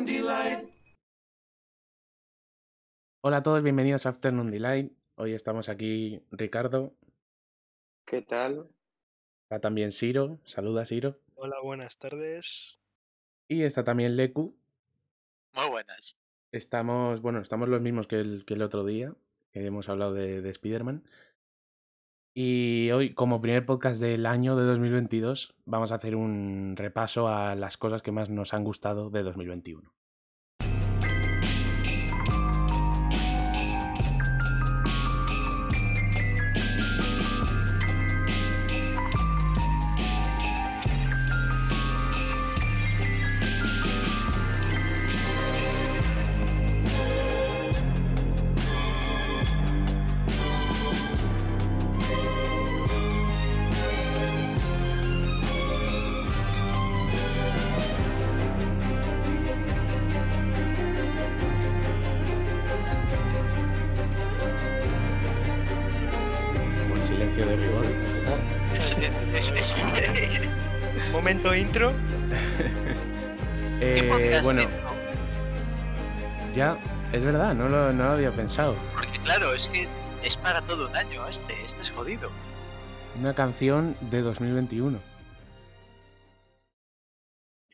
Afternoon Delight. Hola a todos, bienvenidos a Afternoon Delight. Hoy estamos aquí Ricardo, ¿Qué tal? está también Siro, saluda Siro, Hola, buenas tardes. y está también Leku. Muy buenas. Estamos, bueno, estamos los mismos que el, que el otro día, que hemos hablado de, de Spider-Man. Y hoy, como primer podcast del año de 2022, vamos a hacer un repaso a las cosas que más nos han gustado de 2021. No lo, no lo había pensado. Porque claro, es que es para todo un año este. Este es jodido. Una canción de 2021.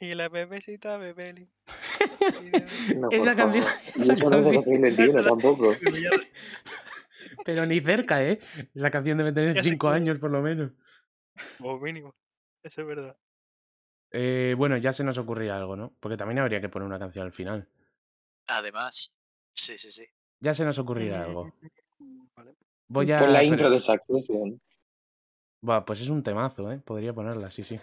Y la bebecita Bebeli. No, Es la canción- esa No son de canción. 2021 tampoco. Pero ni cerca, ¿eh? Esa canción debe tener Ya sé 5 cuál. años por lo menos. Como mínimo. Eso es verdad. Eh, bueno, ya se nos ocurría algo, ¿no? Porque también habría que poner una canción al final. Además, sí, sí, sí. Ya se nos ocurrirá algo. Vale. Voy a. Pon la intro de Succession. Buah, pues es un temazo, ¿eh? Podría ponerla, sí, sí.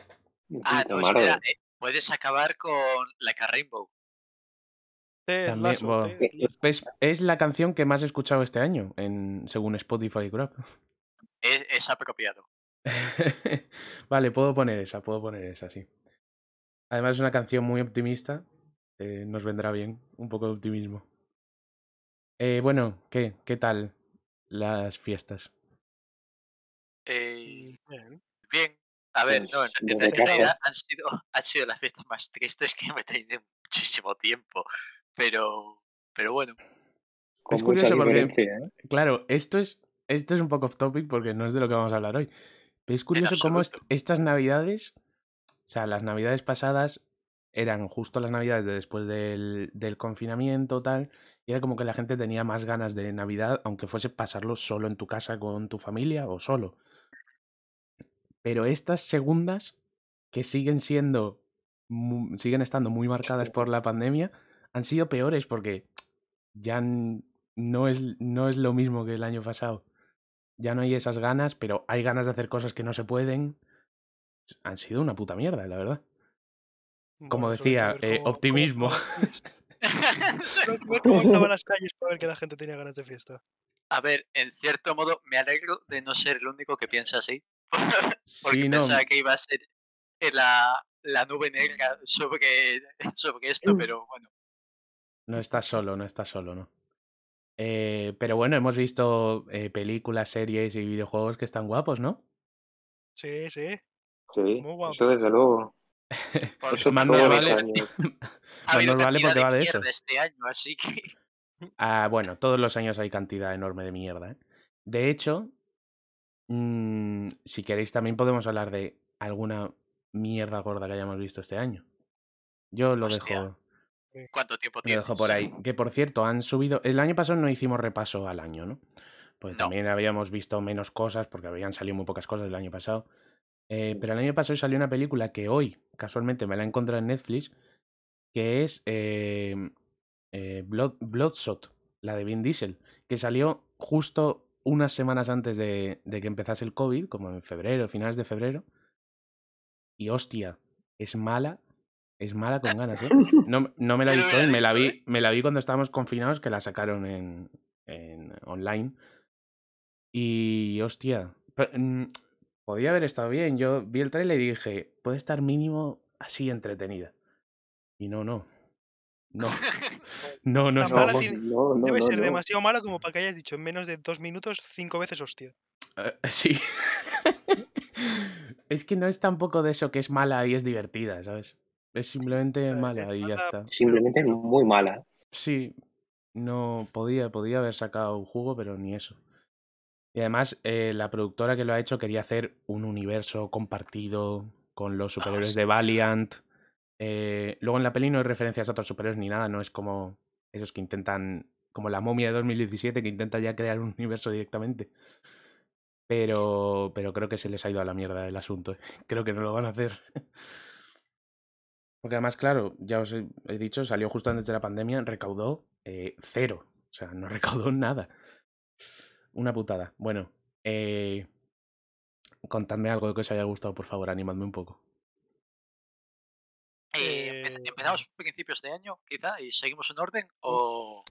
Ah, no, espera. eh, puedes acabar con Like a Rainbow. También, bueno, es la canción que más he escuchado este año, en, según Spotify Grab. Es, es apropiado. vale, puedo poner esa, puedo poner esa, sí. Además es una canción muy optimista. eh, nos vendrá bien un poco de optimismo. Eh, bueno, ¿qué? ¿Qué tal las fiestas? Eh, Bien. A ver, no, Pues, en, casa. realidad han sido, han sido las fiestas más tristes que me he tenido en muchísimo tiempo. Pero, pero bueno. Con Es curioso porque- ¿eh? Claro, esto es, esto es un poco off topic porque no es de lo que vamos a hablar hoy. Pero es curioso cómo est- estas navidades, o sea, las navidades pasadas eran justo las navidades de después del, del confinamiento, tal, y era como que la gente tenía más ganas de Navidad, aunque fuese pasarlo solo en tu casa con tu familia o solo. Pero estas segundas, que siguen siendo, siguen estando muy marcadas por la pandemia, han sido peores porque ya no es, no es lo mismo que el año pasado. Ya no hay esas ganas, pero hay ganas de hacer cosas que no se pueden. Han sido una puta mierda, la verdad. Como Bueno, decía, eh, cómo Ver cómo estaban las calles para ver que la gente tenía ganas de fiesta. A ver, en cierto modo, me alegro de no ser el único que piensa así. Porque Sí, no. pensaba que iba a ser eh, la, la nube negra sobre, sobre esto, pero bueno. No estás solo, no estás solo, ¿no? Eh, pero bueno, hemos visto eh, películas, series y videojuegos que están guapos, ¿no? Sí, sí. Sí, Muy guapo. eso desde luego. Porque Eso Más todos nos los vale, nos vale porque va de mierda eso. este año, así que Ah, bueno, todos los años hay cantidad enorme de mierda. ¿eh? De hecho, mm, si queréis también podemos hablar de alguna mierda gorda que hayamos visto este año. Yo lo Hostia. dejo, ¿cuánto tiempo lo tienes? dejo por ahí. Que por cierto, han subido. El año pasado no hicimos repaso al año, ¿no? Pues No. también habíamos visto menos cosas, porque habían salido muy pocas cosas el año pasado. Eh, pero el año pasado salió una película que hoy, casualmente, me la he encontrado en Netflix, que es eh, eh, Blood, Bloodshot, la de Vin Diesel, que salió justo unas semanas antes de, de que empezase el COVID, como en febrero, finales de febrero. Y hostia, es mala, es mala con ganas, ¿eh? No, no me la he visto me la vi, me la vi cuando estábamos confinados, que la sacaron en, en online. Y hostia, mm, podía haber estado bien. Yo vi el trailer y dije, puede estar mínimo así entretenida. Y no, no. No, no, no No, tiene- no, no, Debe no, ser no. demasiado mala como para que hayas dicho en menos de dos minutos cinco veces hostia. Eh, sí. es que no es tampoco de eso que es mala y es divertida, ¿sabes? Es simplemente Eh, mala y ya está. Simplemente muy mala. Sí, no podía, podía haber sacado un jugo, pero ni eso. Y además, eh, la productora que lo ha hecho quería hacer un universo compartido con los superhéroes de Valiant. Eh, luego en la peli no hay referencias a otros superhéroes ni nada, no es como esos que intentan, como la momia de 2017, que intenta ya crear un universo directamente. Pero, pero creo que se les ha ido a la mierda el asunto. Creo que no lo van a hacer. Porque además, claro, ya os he, he dicho, salió justo antes de la pandemia, recaudó eh, cero. O sea, no recaudó nada. Una putada. Bueno, eh, contadme algo que os haya gustado, por favor, animadme un poco. Eh, Eh, ¿Empezamos principios de año, quizá, y seguimos en orden? ¿O,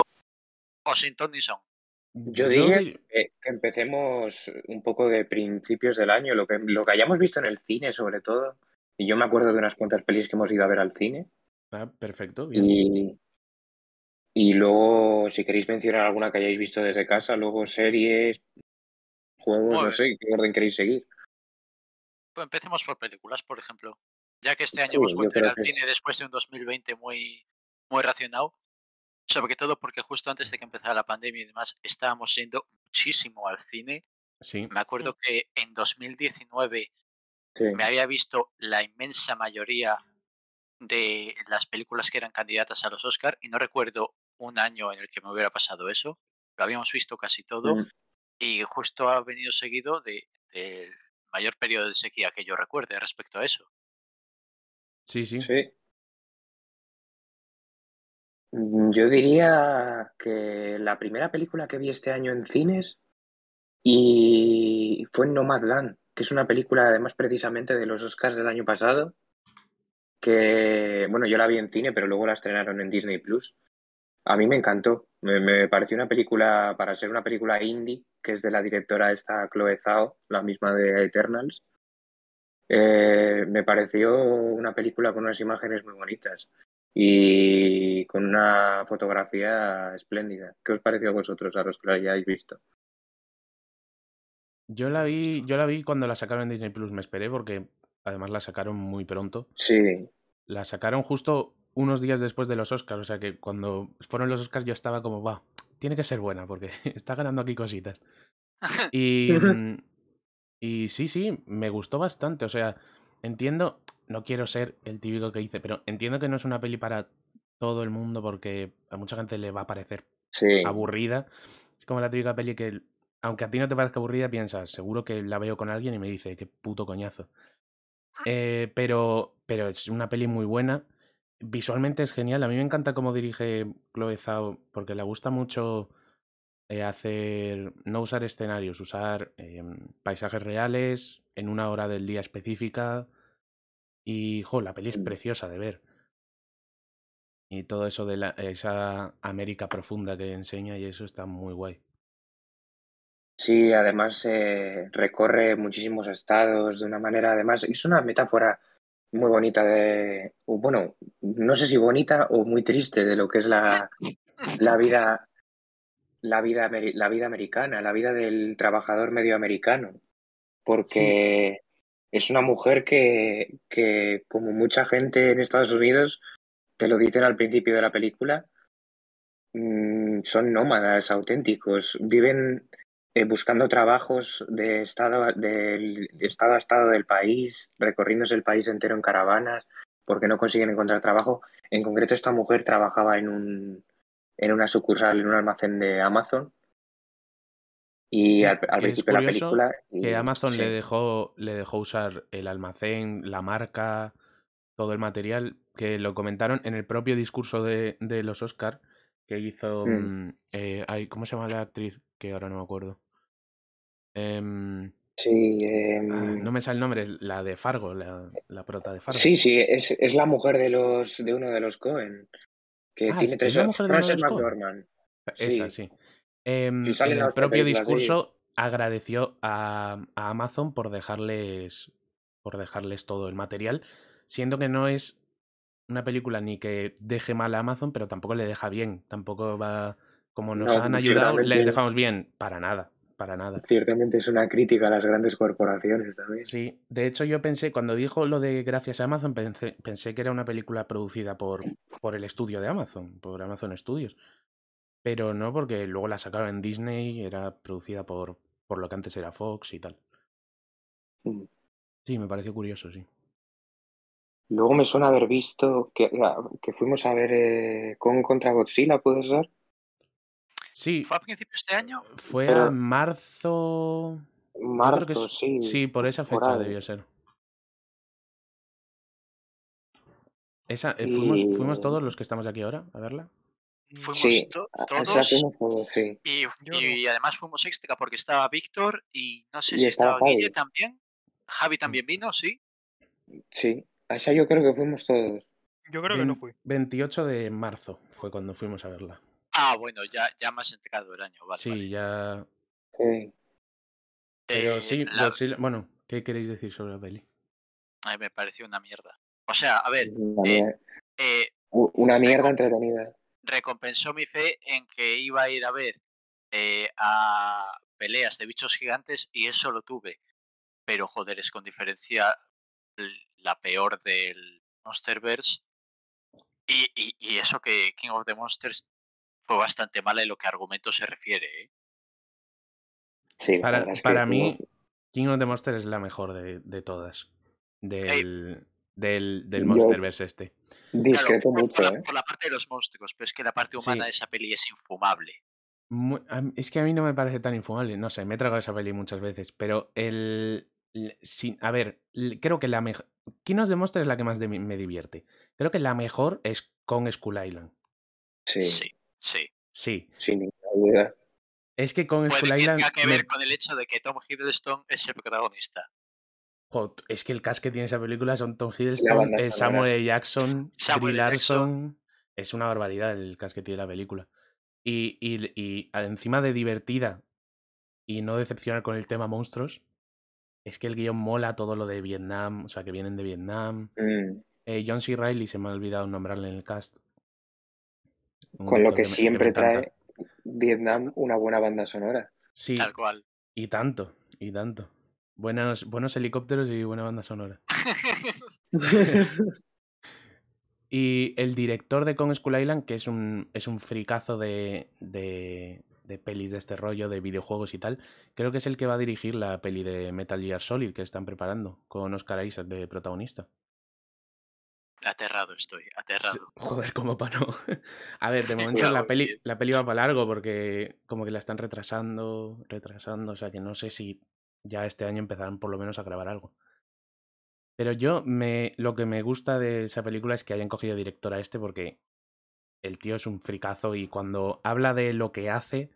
o sin ton ni son? Yo diría di- que, que empecemos un poco de principios del año, lo que, lo que hayamos visto en el cine sobre todo. Y yo me acuerdo de unas cuantas pelis que hemos ido a ver al cine. Ah, perfecto, bien. Y, y luego, si queréis mencionar alguna que hayáis visto desde casa, luego series, juegos, Muy no bien. sé, qué orden queréis seguir. Pues empecemos por películas, por ejemplo. Ya que este año Sí, hemos vuelto al es- cine después de un 2020 muy, muy racionado. Sobre todo porque justo antes de que empezara la pandemia y demás, estábamos yendo muchísimo al cine. Sí, Me acuerdo que en 2019 Sí. me había visto la inmensa mayoría de las películas que eran candidatas a los Oscar y no recuerdo un año en el que me hubiera pasado eso. Lo habíamos visto casi todo Mm, y justo ha venido seguido de- del mayor periodo de sequía que yo recuerde respecto a eso. sí, sí. sí. Mm, Yo diría que la primera película que vi este año en cines y fue Nomadland, que es una película además precisamente de los Oscars del año pasado, que bueno, yo la vi en cine, pero luego la estrenaron en Disney Plus. A mí me encantó, me, me pareció una película, para ser una película indie, que es de la directora esta Chloe Zhao, la misma de Eternals, eh, me pareció una película con unas imágenes muy bonitas y con una fotografía espléndida. ¿Qué os pareció a vosotros, a los que la hayáis visto? Yo la vi, yo la vi cuando la sacaron en Disney Plus, me esperé porque además la sacaron muy pronto. Sí, La sacaron justo unos días después de los Oscars, o sea que cuando fueron los Oscars yo estaba como, va, tiene que ser buena porque está ganando aquí cositas. Y, mm, y sí, sí, me gustó bastante, o sea, entiendo, no quiero ser el típico que dice, pero entiendo que no es una peli para todo el mundo porque a mucha gente le va a parecer sí, aburrida. Es como la típica peli que, aunque a ti no te parezca aburrida, piensas, seguro que la veo con alguien y me dice, qué puto coñazo. Eh, pero, pero es una peli muy buena. Visualmente es genial. A mí me encanta cómo dirige Chloe Zhao, porque le gusta mucho eh, hacer, no usar escenarios, usar em, paisajes reales en una hora del día específica. Y, jo, la peli es Mm. preciosa de ver. Y todo eso de la, esa América profunda que enseña y eso está muy guay. Sí, además eh, recorre muchísimos estados de una manera, además, es una metáfora muy bonita de, bueno, no sé si bonita o muy triste de lo que es la, la vida, la vida, la vida americana, la vida del trabajador medio americano, porque es una mujer que, que, como mucha gente en Estados Unidos, te lo dicen al principio de la película, mm, son nómadas auténticos, viven eh, buscando trabajos de estado, del estado a estado del país, recorriéndose el país entero en caravanas, porque no consiguen encontrar trabajo. En concreto, esta mujer trabajaba en un, en una sucursal, en un almacén de Amazon. Y Sí, al, principio de la película. y- Que Amazon le dejó, le dejó usar el almacén, la marca, todo el material, que lo comentaron en el propio discurso de, de los Oscar que hizo. Mm. eh, ay, ¿Cómo se llama la actriz? Que ahora no me acuerdo. Em, Sí, ah, em, no me sale el nombre, es la de Fargo, la, la prota de Fargo. sí, sí, es, es la mujer de los de uno de los Cohen, que Ah, tiene ¿es- tres es la mujer de uno de Frances los Coen? McDormand. Esa, Sí. sí. Em, sale en el propio sí. discurso agradeció a, a Amazon por dejarles, por dejarles todo el material, siendo que no es una película ni que deje mal a Amazon, pero tampoco le deja bien. Tampoco va. Como nos No, han ayudado, les dejamos bien. Para nada. para nada. Ciertamente es una crítica a las grandes corporaciones también. Sí, de hecho yo pensé, cuando dijo lo de gracias a Amazon, pensé, pensé que era una película producida por, por el estudio de Amazon, por Amazon Studios. Pero no, porque luego la sacaron en Disney, era producida por, por lo que antes era Fox y tal. Mm. Sí, me pareció curioso, sí. Luego me suena haber visto que, ah, que fuimos a ver eh, con contra Godzilla, ¿puede ser? Sí, ¿Fue a principios de año? fue pero- a marzo. Marzo, que es- sí. Sí, por esa fecha debió ser. Esa, eh, fuimos, todos los que estamos aquí ahora a verla. Fuimos Sí, to- todos esa fuimos todos, sí. y, además fuimos extra porque estaba Víctor y no sé Y si estaba estaba Guille también. Javi también vino, sí. Sí, a esa yo creo que fuimos todos. Yo creo que no fui. 28 de marzo fue cuando fuimos a verla. Ah, bueno, ya, ya más entregado el año, vale. sí, vale. ya. Sí. Pero Eh, sí, la- Godzilla- Bueno, ¿qué queréis decir sobre la peli? ay, me pareció una mierda. O sea, a ver, Una, eh, mier- eh, u- una mierda entretenida. recompensó mi fe en que iba a ir a ver eh, a peleas de bichos gigantes y eso lo tuve. Pero joder, es con diferencia la peor del Monsterverse. Y, y, y eso que King of the Monsters fue bastante mala en lo que a argumento se refiere. ¿eh? Sí, Para, para mí, King of the Monster es la mejor de, de todas. Del, del, del Monsterverse este. discreto por, por mucho, la, ¿eh? por la parte de los monstruos, pero es que la parte humana Sí. de esa peli es infumable. Es que a mí no me parece tan infumable. No sé, me he tragado esa peli muchas veces. Pero el. Sin- a ver, creo que la mejor. Of the Monster es la que más de me divierte. Creo que la mejor es con Skull Island. Sí, Sí, sí. Sí. sin ninguna duda. Es que con Puede Skull que Island. tenga que me- ver con el hecho de que Tom Hiddleston es el protagonista. jo, es que el cast que tiene esa película son Tom Hiddleston, eh. Samuel L. Jackson, Samuel Brie L. Jackson. Larson. Es una barbaridad el cast que tiene la película. Y, y, y encima de divertida y no decepcionar con el tema monstruos, es que el guion mola todo lo de Vietnam, o sea, que vienen de Vietnam. Mm, Eh, John C. Reilly se me ha olvidado nombrarle en el cast. Un Con lo que me- me siempre encanta. trae Vietnam una buena banda sonora. Sí, Tal cual. y tanto, y tanto. Buenos, buenos helicópteros y buena banda sonora. Y el director de Kong Skull Island, que es un, es un fricazo de, de, de pelis de este rollo, de videojuegos y tal, creo que es el que va a dirigir la peli de Metal Gear Solid que están preparando, con Oscar Isaac de protagonista. aterrado estoy, aterrado. Joder, como para no. A ver, de momento Claro, la peli, bien. la peli va para largo porque como que la están retrasando, retrasando, o sea que no sé si ya este año empezarán por lo menos a grabar algo. Pero yo me lo que me gusta de esa película es que hayan cogido director a este porque el tío es un fricazo y cuando habla de lo que hace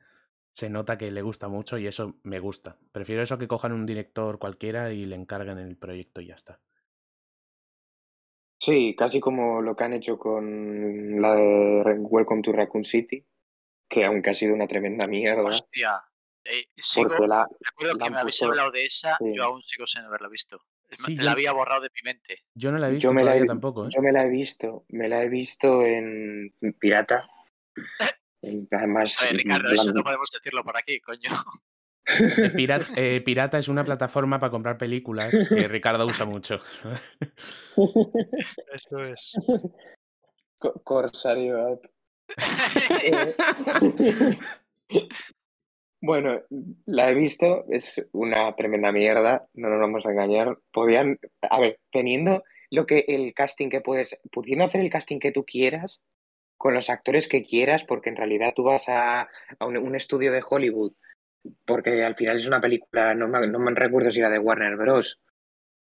se nota que le gusta mucho y eso me gusta. Prefiero eso que cojan un director cualquiera y le encarguen el proyecto y ya está. Sí, casi como lo que han hecho con la de Welcome to Raccoon City, que aunque ha sido una tremenda mierda, Hostia. eh, sigo, la, recuerdo la que me habéis hablado de esa, sí. yo aún sigo sin haberla visto. Sí, la yo- había borrado de mi mente. Yo no la he visto yo me la he, tampoco, ¿eh? yo me la he visto, me la he visto en Pirata. En- Además, A ver, Ricardo, eso no podemos decirlo por aquí, coño. Eh, Pirata, eh, Pirata es una plataforma para comprar películas que Ricardo usa mucho. Eso es. Co- Corsario App. Bueno, la he visto, es una tremenda mierda, no nos vamos a engañar. Podían, a ver, teniendo lo que el casting que puedes, pudiendo hacer el casting que tú quieras, con los actores que quieras, porque en realidad tú vas a, a un, un estudio de Hollywood, porque al final es una película, no me, no me recuerdo si era de Warner Bros.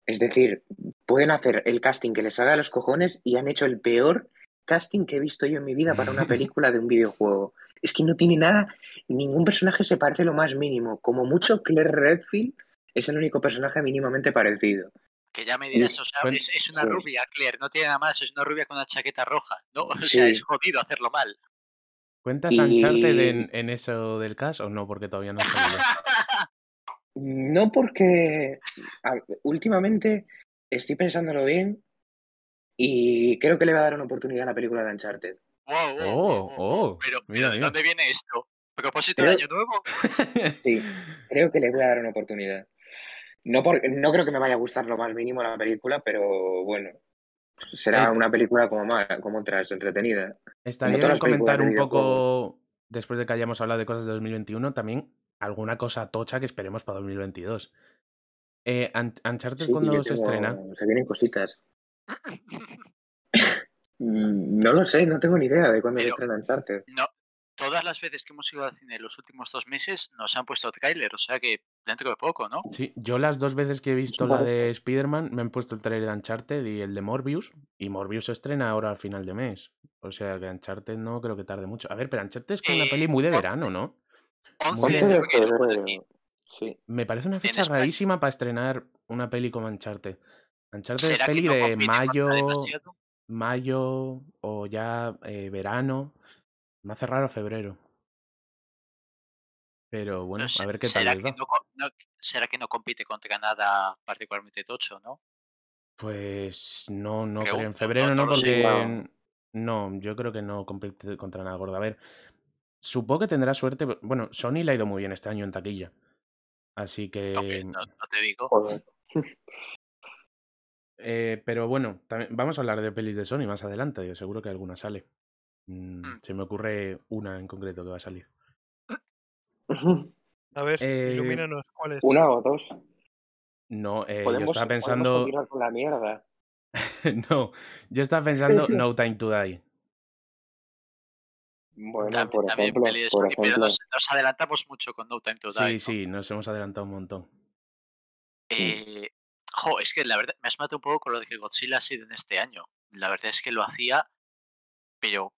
Es decir, pueden hacer el casting que les salga de los cojones y han hecho el peor casting que he visto yo en mi vida para una película de un videojuego. Es que no tiene nada, ningún personaje se parece lo más mínimo. Como mucho, Claire Redfield es el único personaje mínimamente parecido. Que ya me dirás, Es- o sea, es, es una sí. rubia, Claire, no tiene nada más, es una rubia con una chaqueta roja, ¿no? O Sí. sea, es jodido hacerlo mal. ¿Cuentas Y- Uncharted en, en eso del caso o no? Porque todavía no. No porque a- últimamente estoy pensándolo bien y creo que le va a dar una oportunidad a la película de Uncharted. Wow, wow, Oh, wow, wow, wow. oh, Pero, mira, pero ¿de mira. dónde viene esto? Propósito de año nuevo. Sí, creo que le voy a dar una oportunidad. No, por- no creo que me vaya a gustar lo más mínimo la película, pero bueno, será Eh, una película como más, como otras, entretenida. Estaría bien comentar un poco, después de que hayamos hablado de cosas de 2021, también alguna cosa tocha que esperemos para 2022. Eh, Un- Uncharted Sí, cuando se tengo- estrena. Se vienen cositas. Mm, No lo sé, no tengo ni idea de cuándo se estrena Uncharted. No, todas las veces que hemos ido al cine los últimos dos meses nos han puesto tráiler, o sea que dentro de poco, ¿no? Sí, yo las dos veces que he visto la de Spider-Man me han puesto el trailer de Uncharted y el de Morbius. Y Morbius se estrena ahora al final de mes. O sea que Uncharted no creo que tarde mucho. A ver, pero Uncharted es como una Eh, peli muy de verano, ¿no? 11 Muy de de 11 de febrero, pone aquí. febrero. Sí. Me parece una fecha rarísima para estrenar una peli como Uncharted. Uncharted es ¿Será que peli no de mayo? Mayo o ya eh, verano. Me hace raro febrero. Pero bueno, No sé, a ver qué tal ¿será que no co- no- ¿Será que no compite contra nada particularmente tocho, no? Pues no, no creo. En Pregunto, febrero no- porque. No. Yo creo que no compite contra nada gordo. A ver, supongo que tendrá suerte. Bueno, Sony le ha ido muy bien este año en taquilla. Así que. no te digo. Eh, pero bueno, también, vamos a hablar de pelis de Sony más adelante. Yo seguro que alguna sale. Mm, Mm. Se me ocurre una en concreto que va a salir. A ver, Eh, ilumínanos. ¿Cuál es? Una o dos. No, eh, yo estaba pensando. con la mierda. no, yo estaba pensando No Time to Die. Bueno, También, por también ejemplo, peli de por Sony, pero ejemplo. nos, nos adelantamos mucho con No Time to Die. Sí, ¿no? sí, nos hemos adelantado un montón. Eh, jo, es que la verdad me has matado un poco con lo de que Godzilla ha sido en este año. La verdad es que lo hacía, pero,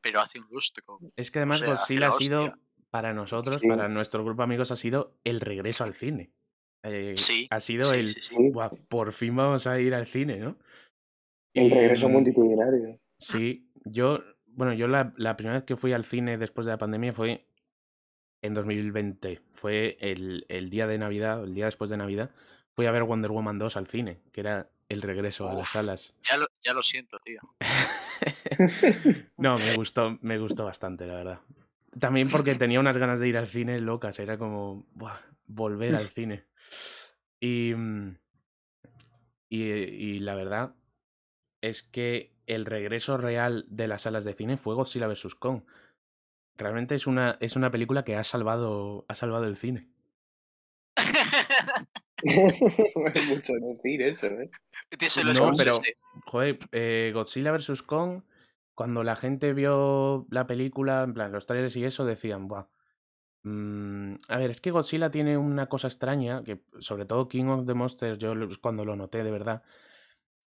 pero hace un lustro. Es que además sea, Godzilla la ha sido, hostia. para nosotros, Sí. para nuestro grupo de amigos, ha sido el regreso al cine. Eh, Sí, ha sido sí, el, sí, sí. Sí, "Buah, por fin vamos a ir al cine, ¿no? el Y, regreso mm, multitudinario. Sí, yo, bueno, yo la, la primera vez que fui al cine después de la pandemia fue en 2020. Fue el, el día de Navidad, el día después de Navidad, fui a ver Wonder Woman 2 al cine, que era el regreso a las salas. Ya lo, ya lo siento, tío. no, me gustó, me gustó bastante, la verdad. También porque tenía unas ganas de ir al cine locas, era como buah, volver al cine. Y, mm, y, y la verdad es que el regreso real de las salas de cine fue Godzilla vs. Kong. Realmente es una, es una película que ha salvado, ha salvado el cine. es mucho decir eso, ¿eh? No, pero, joder, eh, Godzilla vs. Kong, cuando la gente vio la película, en plan, los trailers y eso, decían, buah. mm, a ver, es que Godzilla tiene una cosa extraña, que sobre todo King of the Monsters, yo cuando lo noté de verdad,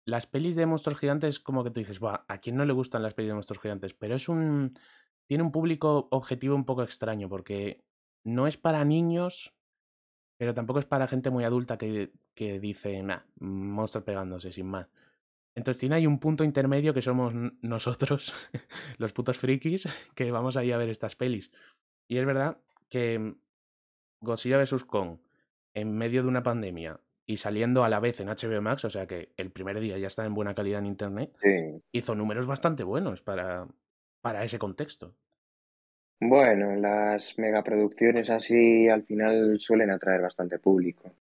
las pelis de monstruos gigantes, como que tú dices, buah, ¿a quién no le gustan las pelis de monstruos gigantes? Pero es un. Tiene un público objetivo un poco extraño, porque no es para niños, pero tampoco es para gente muy adulta que, que dice, nah, monstruos pegándose, sin más. Entonces tiene ahí un punto intermedio que somos nosotros, los putos frikis, que vamos ahí a ver estas pelis. Y es verdad que Godzilla vs. Kong, en medio de una pandemia y saliendo a la vez en HBO Max, o sea que el primer día ya está en buena calidad en internet, Sí. hizo números bastante buenos para, para ese contexto. Bueno, las megaproducciones así al final suelen atraer bastante público.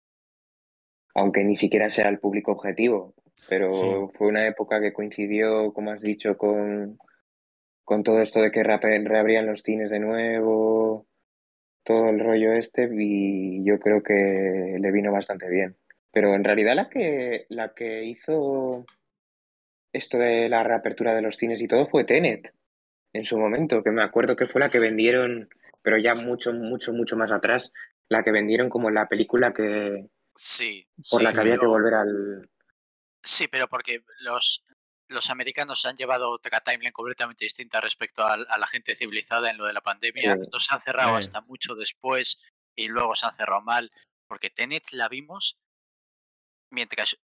Aunque ni siquiera sea el público objetivo. Pero Sí. fue una época que coincidió, como has dicho, con, con todo esto de que reabrían los cines de nuevo, todo el rollo este, y yo creo que le vino bastante bien. Pero en realidad la que, la que hizo esto de la reapertura de los cines y todo fue Tenet en su momento, que me acuerdo que fue la que vendieron, pero ya mucho, mucho, mucho más atrás, la que vendieron como la película que Sí, por la que había que pero- volver al... Sí, pero porque los, los americanos han llevado otra timeline completamente distinta respecto a, a la gente civilizada en lo de la pandemia. Sí. No se han cerrado Eh. hasta mucho después y luego se han cerrado mal. Porque Tenet la vimos mientras.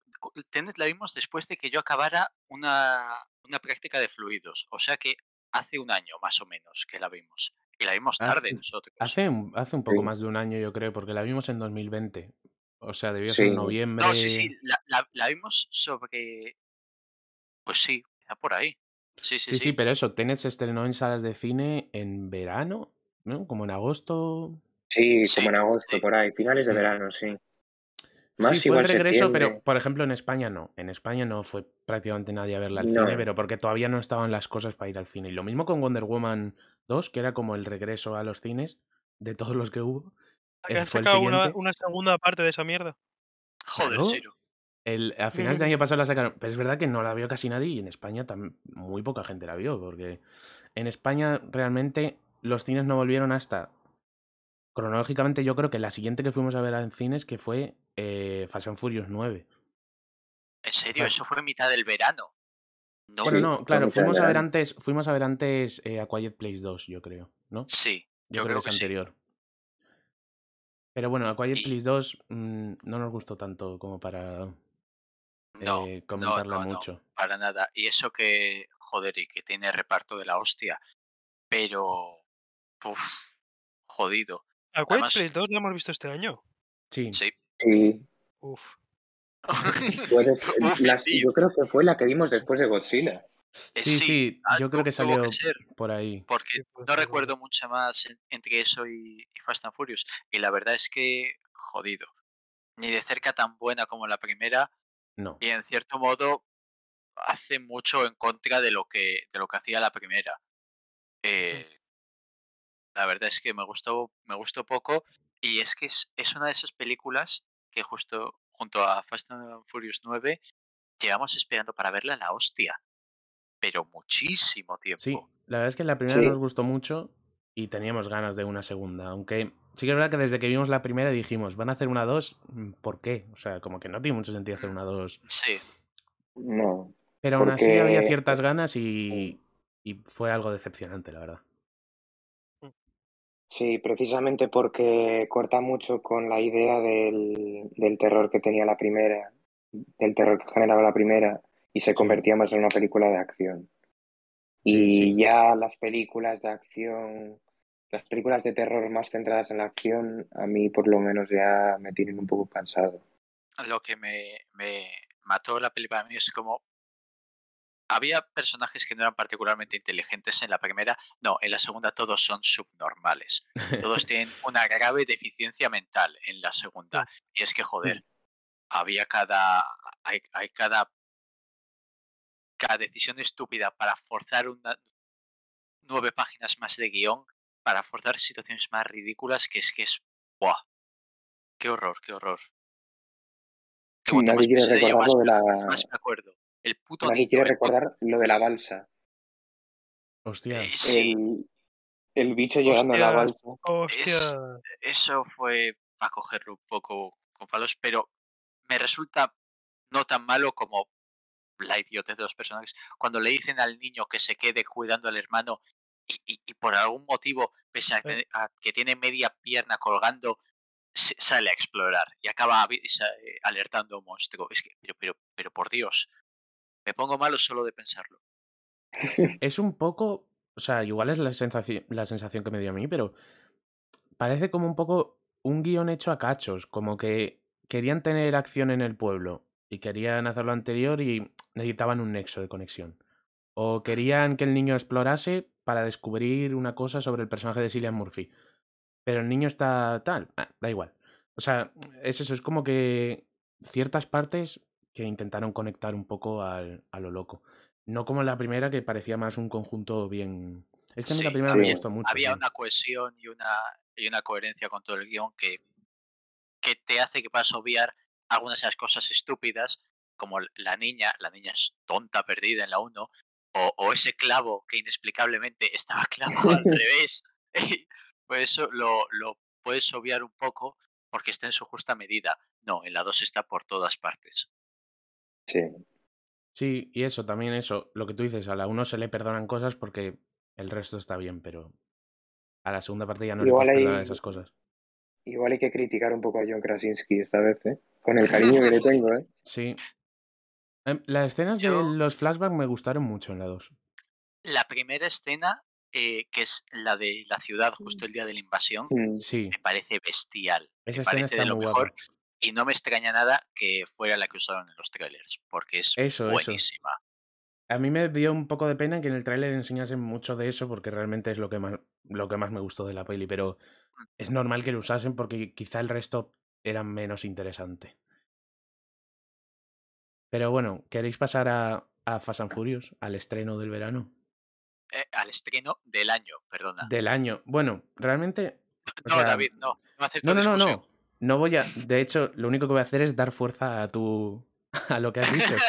Tenet la vimos después de que yo acabara una, una práctica de fluidos. O sea que hace un año más o menos que la vimos. Y la vimos tarde Hace- nosotros. Hace, un- hace un poco Sí. más de un año, yo creo, porque la vimos en 2020. O sea, debió ser Sí. noviembre. No, sí, sí, la, la- la vimos sobre. Pues sí, quizá por ahí. Sí, sí, Sí, sí. sí, pero eso, Tenet se estrenó en salas de cine en verano, ¿no? Como en agosto. Sí, como en agosto, por ahí, finales de Mm. verano, sí. Más sí, fue el regreso, pero por ejemplo en España no. En España no fue prácticamente nadie a verla al No. cine, pero porque todavía no estaban las cosas para ir al cine. Y lo mismo con Wonder Woman 2, que era como el regreso a los cines de todos los que hubo. ¿A que eh, han sacado una, segunda parte de esa mierda? Joder. Siro. El, a finales de año pasado la sacaron, pero es verdad que no la vio casi nadie y en España tam- muy poca gente la vio, porque en España realmente los cines no volvieron hasta, cronológicamente yo creo que la siguiente que fuimos a ver en cines que fue eh, Fast and Furious 9. En serio, Fast- eso fue en mitad del verano. No, Bueno, no, claro, fuimos a ver antes, fuimos a ver antes eh, a Quiet Place 2, yo creo, ¿no? sí, Yo, yo creo, creo que que es sí. anterior. Pero bueno, a Quiet Y- Place 2 mm, no nos gustó tanto como para No, eh, no, comentarla no, no, mucho. para nada. Y eso que, joder, y que tiene reparto de la hostia. Pero, uf, jodido. ¿A Quiet Además- Place 2 la hemos visto este año? Sí, Sí. Sí, Uf. yo creo que fue la que vimos después de Godzilla. Eh, sí, sí, yo creo que salió que ser, por ahí. porque no recuerdo mucho más en- entre eso y, y Fast and Furious. Y la verdad es que, jodido. Ni de cerca tan buena como la primera. No. Y en cierto modo hace mucho en contra de lo que, de lo que hacía la primera. Eh, la verdad es que me gustó, me gustó poco. Y es que es, es una de esas películas que justo junto a Fast and Furious 9 llevamos esperando para verla la hostia. Pero muchísimo tiempo. Sí, la verdad es que la primera Sí. nos gustó mucho y teníamos ganas de una segunda. Aunque sí que es verdad que desde que vimos la primera dijimos, van a hacer una 2, ¿por qué? O sea, como que no tiene mucho sentido hacer una 2. Sí, No. Pero aún así había ciertas ganas y, y fue algo decepcionante, la verdad. Sí, precisamente porque corta mucho con la idea del, del terror que tenía la primera, del terror que generaba la primera, y se Sí. convertía más en una película de acción. Sí, Y sí. ya las películas de acción, las películas de terror más centradas en la acción, a mí por lo menos ya me tienen un poco cansado. lo que me, me mató la peli para mí es como había personajes que no eran particularmente inteligentes en la primera, no, en la segunda todos son subnormales. Todos tienen una grave deficiencia mental en la segunda. Y es que, joder, había cada. Hay, hay cada. Cada decisión estúpida para forzar una, nueve páginas más de guion, para forzar situaciones más ridículas, que es que es. ¡Buah! ¡Qué horror, qué horror! Nadie más quiere más, de la, más me acuerdo. El puto nadie niño. quiere el puto- recordar lo de la balsa. Hostia. Eh, sí, El, el bicho llegando a la balsa. Hostia. eso fue para cogerlo un poco con palos, pero me resulta no tan malo como la idiotez de los personajes. Cuando le dicen al niño que se quede cuidando al hermano y, y- y por algún motivo, pese a, que tiene media pierna colgando, sale a explorar y acaba eh, alertando a un monstruo. Es que, pero, pero, pero por Dios, me pongo malo solo de pensarlo. Es un poco. O sea, igual es la sensación, la sensación que me dio a mí, pero parece como un poco un guion hecho a cachos. Como que querían tener acción en el pueblo y querían hacer lo anterior y necesitaban un nexo de conexión. O querían que el niño explorase para descubrir una cosa sobre el personaje de Cillian Murphy. Pero el niño está tal. ah, da igual. O sea, es eso, es como que ciertas partes que intentaron conectar un poco al, a lo loco. No como la primera, que parecía más un conjunto bien. Es que a mí la Sí, primera me había- gustó mucho. Había sí. una cohesión y una, y una coherencia con todo el guion que, que te hace que puedas obviar algunas de las cosas estúpidas, como la niña, la niña es tonta perdida en la 1, o, o ese clavo que inexplicablemente estaba clavado al revés. pues eso lo, lo puedes obviar un poco porque está en su justa medida. No, en la 2 está por todas partes. Sí. Sí, y eso, también eso. Lo que tú dices, a la uno se le perdonan cosas porque el resto está bien, pero a la segunda parte ya no Igual le puedes hay- perdonar esas cosas. Igual hay que criticar un poco a John Krasinski esta vez, ¿eh? Con el cariño que le tengo, ¿eh? Sí. Em, Las escenas Yo- de los flashbacks me gustaron mucho en la 2. La primera escena, eh, que es la de la ciudad justo el día de la invasión, Mm. Sí, me parece bestial. esa me escena parece está de lo muy mejor guapa. Y no me extraña nada que fuera la que usaron en los trailers, porque es Eso, eso. buenísima. a mí me dio un poco de pena que en el tráiler enseñasen mucho de eso porque realmente es lo que más lo que más me gustó de la peli, pero es normal que lo usasen porque quizá el resto era menos interesante. Pero bueno, ¿queréis pasar a, a Fast and Furious, al estreno del verano? Eh, al estreno del año, perdona. Del año. Bueno, realmente. o no, sea, David, no. No No, no, no. No voy a. De hecho, lo único que voy a hacer es dar fuerza a tu. a lo que has dicho.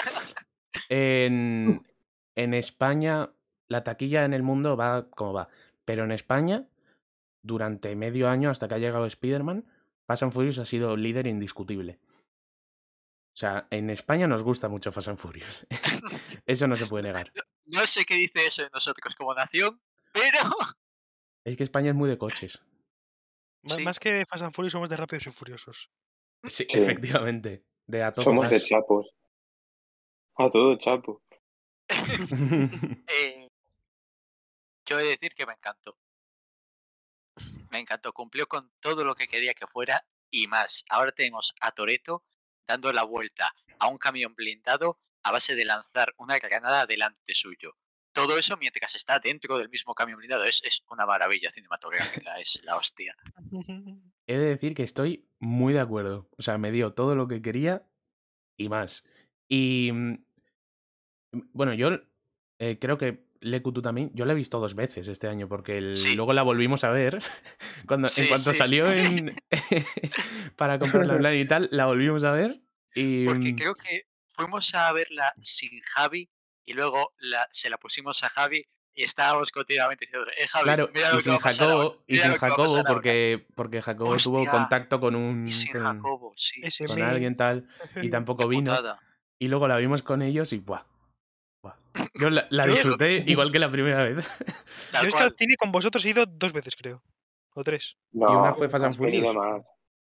En, en España, la taquilla en el mundo va como va. Pero en España, durante medio año, hasta que ha llegado Spider-Man, Fast and Furious ha sido líder indiscutible. O sea, en España nos gusta mucho Fast and Furious. Eso no se puede negar. No sé qué dice eso de nosotros como nación, pero Es que España es muy de coches. Sí. Más que Fast and Furious somos de Rápidos y Furiosos. Sí, Sí. efectivamente. De a todo Somos de chapos. A todo chapo. eh, yo he de decir que me encantó. Me encantó, cumplió con todo lo que quería que fuera y más. Ahora tenemos a Toreto dando la vuelta a un camión blindado a base de lanzar una granada delante suyo. Todo eso mientras está dentro del mismo camión blindado. Es, es una maravilla cinematográfica, es la hostia. He de decir que estoy muy de acuerdo. O sea, me dio todo lo que quería y más. Y mm, bueno, yo eh, creo que Leku tú también, yo la he visto dos veces este año porque el- Sí. luego la volvimos a ver cuando Sí, en cuanto sí, salió sí. en para comprarla online y tal, la volvimos a ver y Porque mm, creo que fuimos a verla sin Javi y luego la, se la pusimos a Javi y estábamos continuamente diciendo, eh, Javi, claro, mira lo y que sin va a pasar ahora, Jacobo, y sin lo que va a Jacobo pasar ahora". porque porque Jacobo tuvo Hostia, contacto con un Y sin con, Jacobo, sí. Con alguien tal y tampoco Qué vino. putada. Y luego la vimos con ellos y ¡buah! ¡buah! Yo la, la disfruté igual que la primera vez. Yo es que al cual. cine con vosotros he ido dos veces, creo. O tres. No, y una fue Fast and Furious.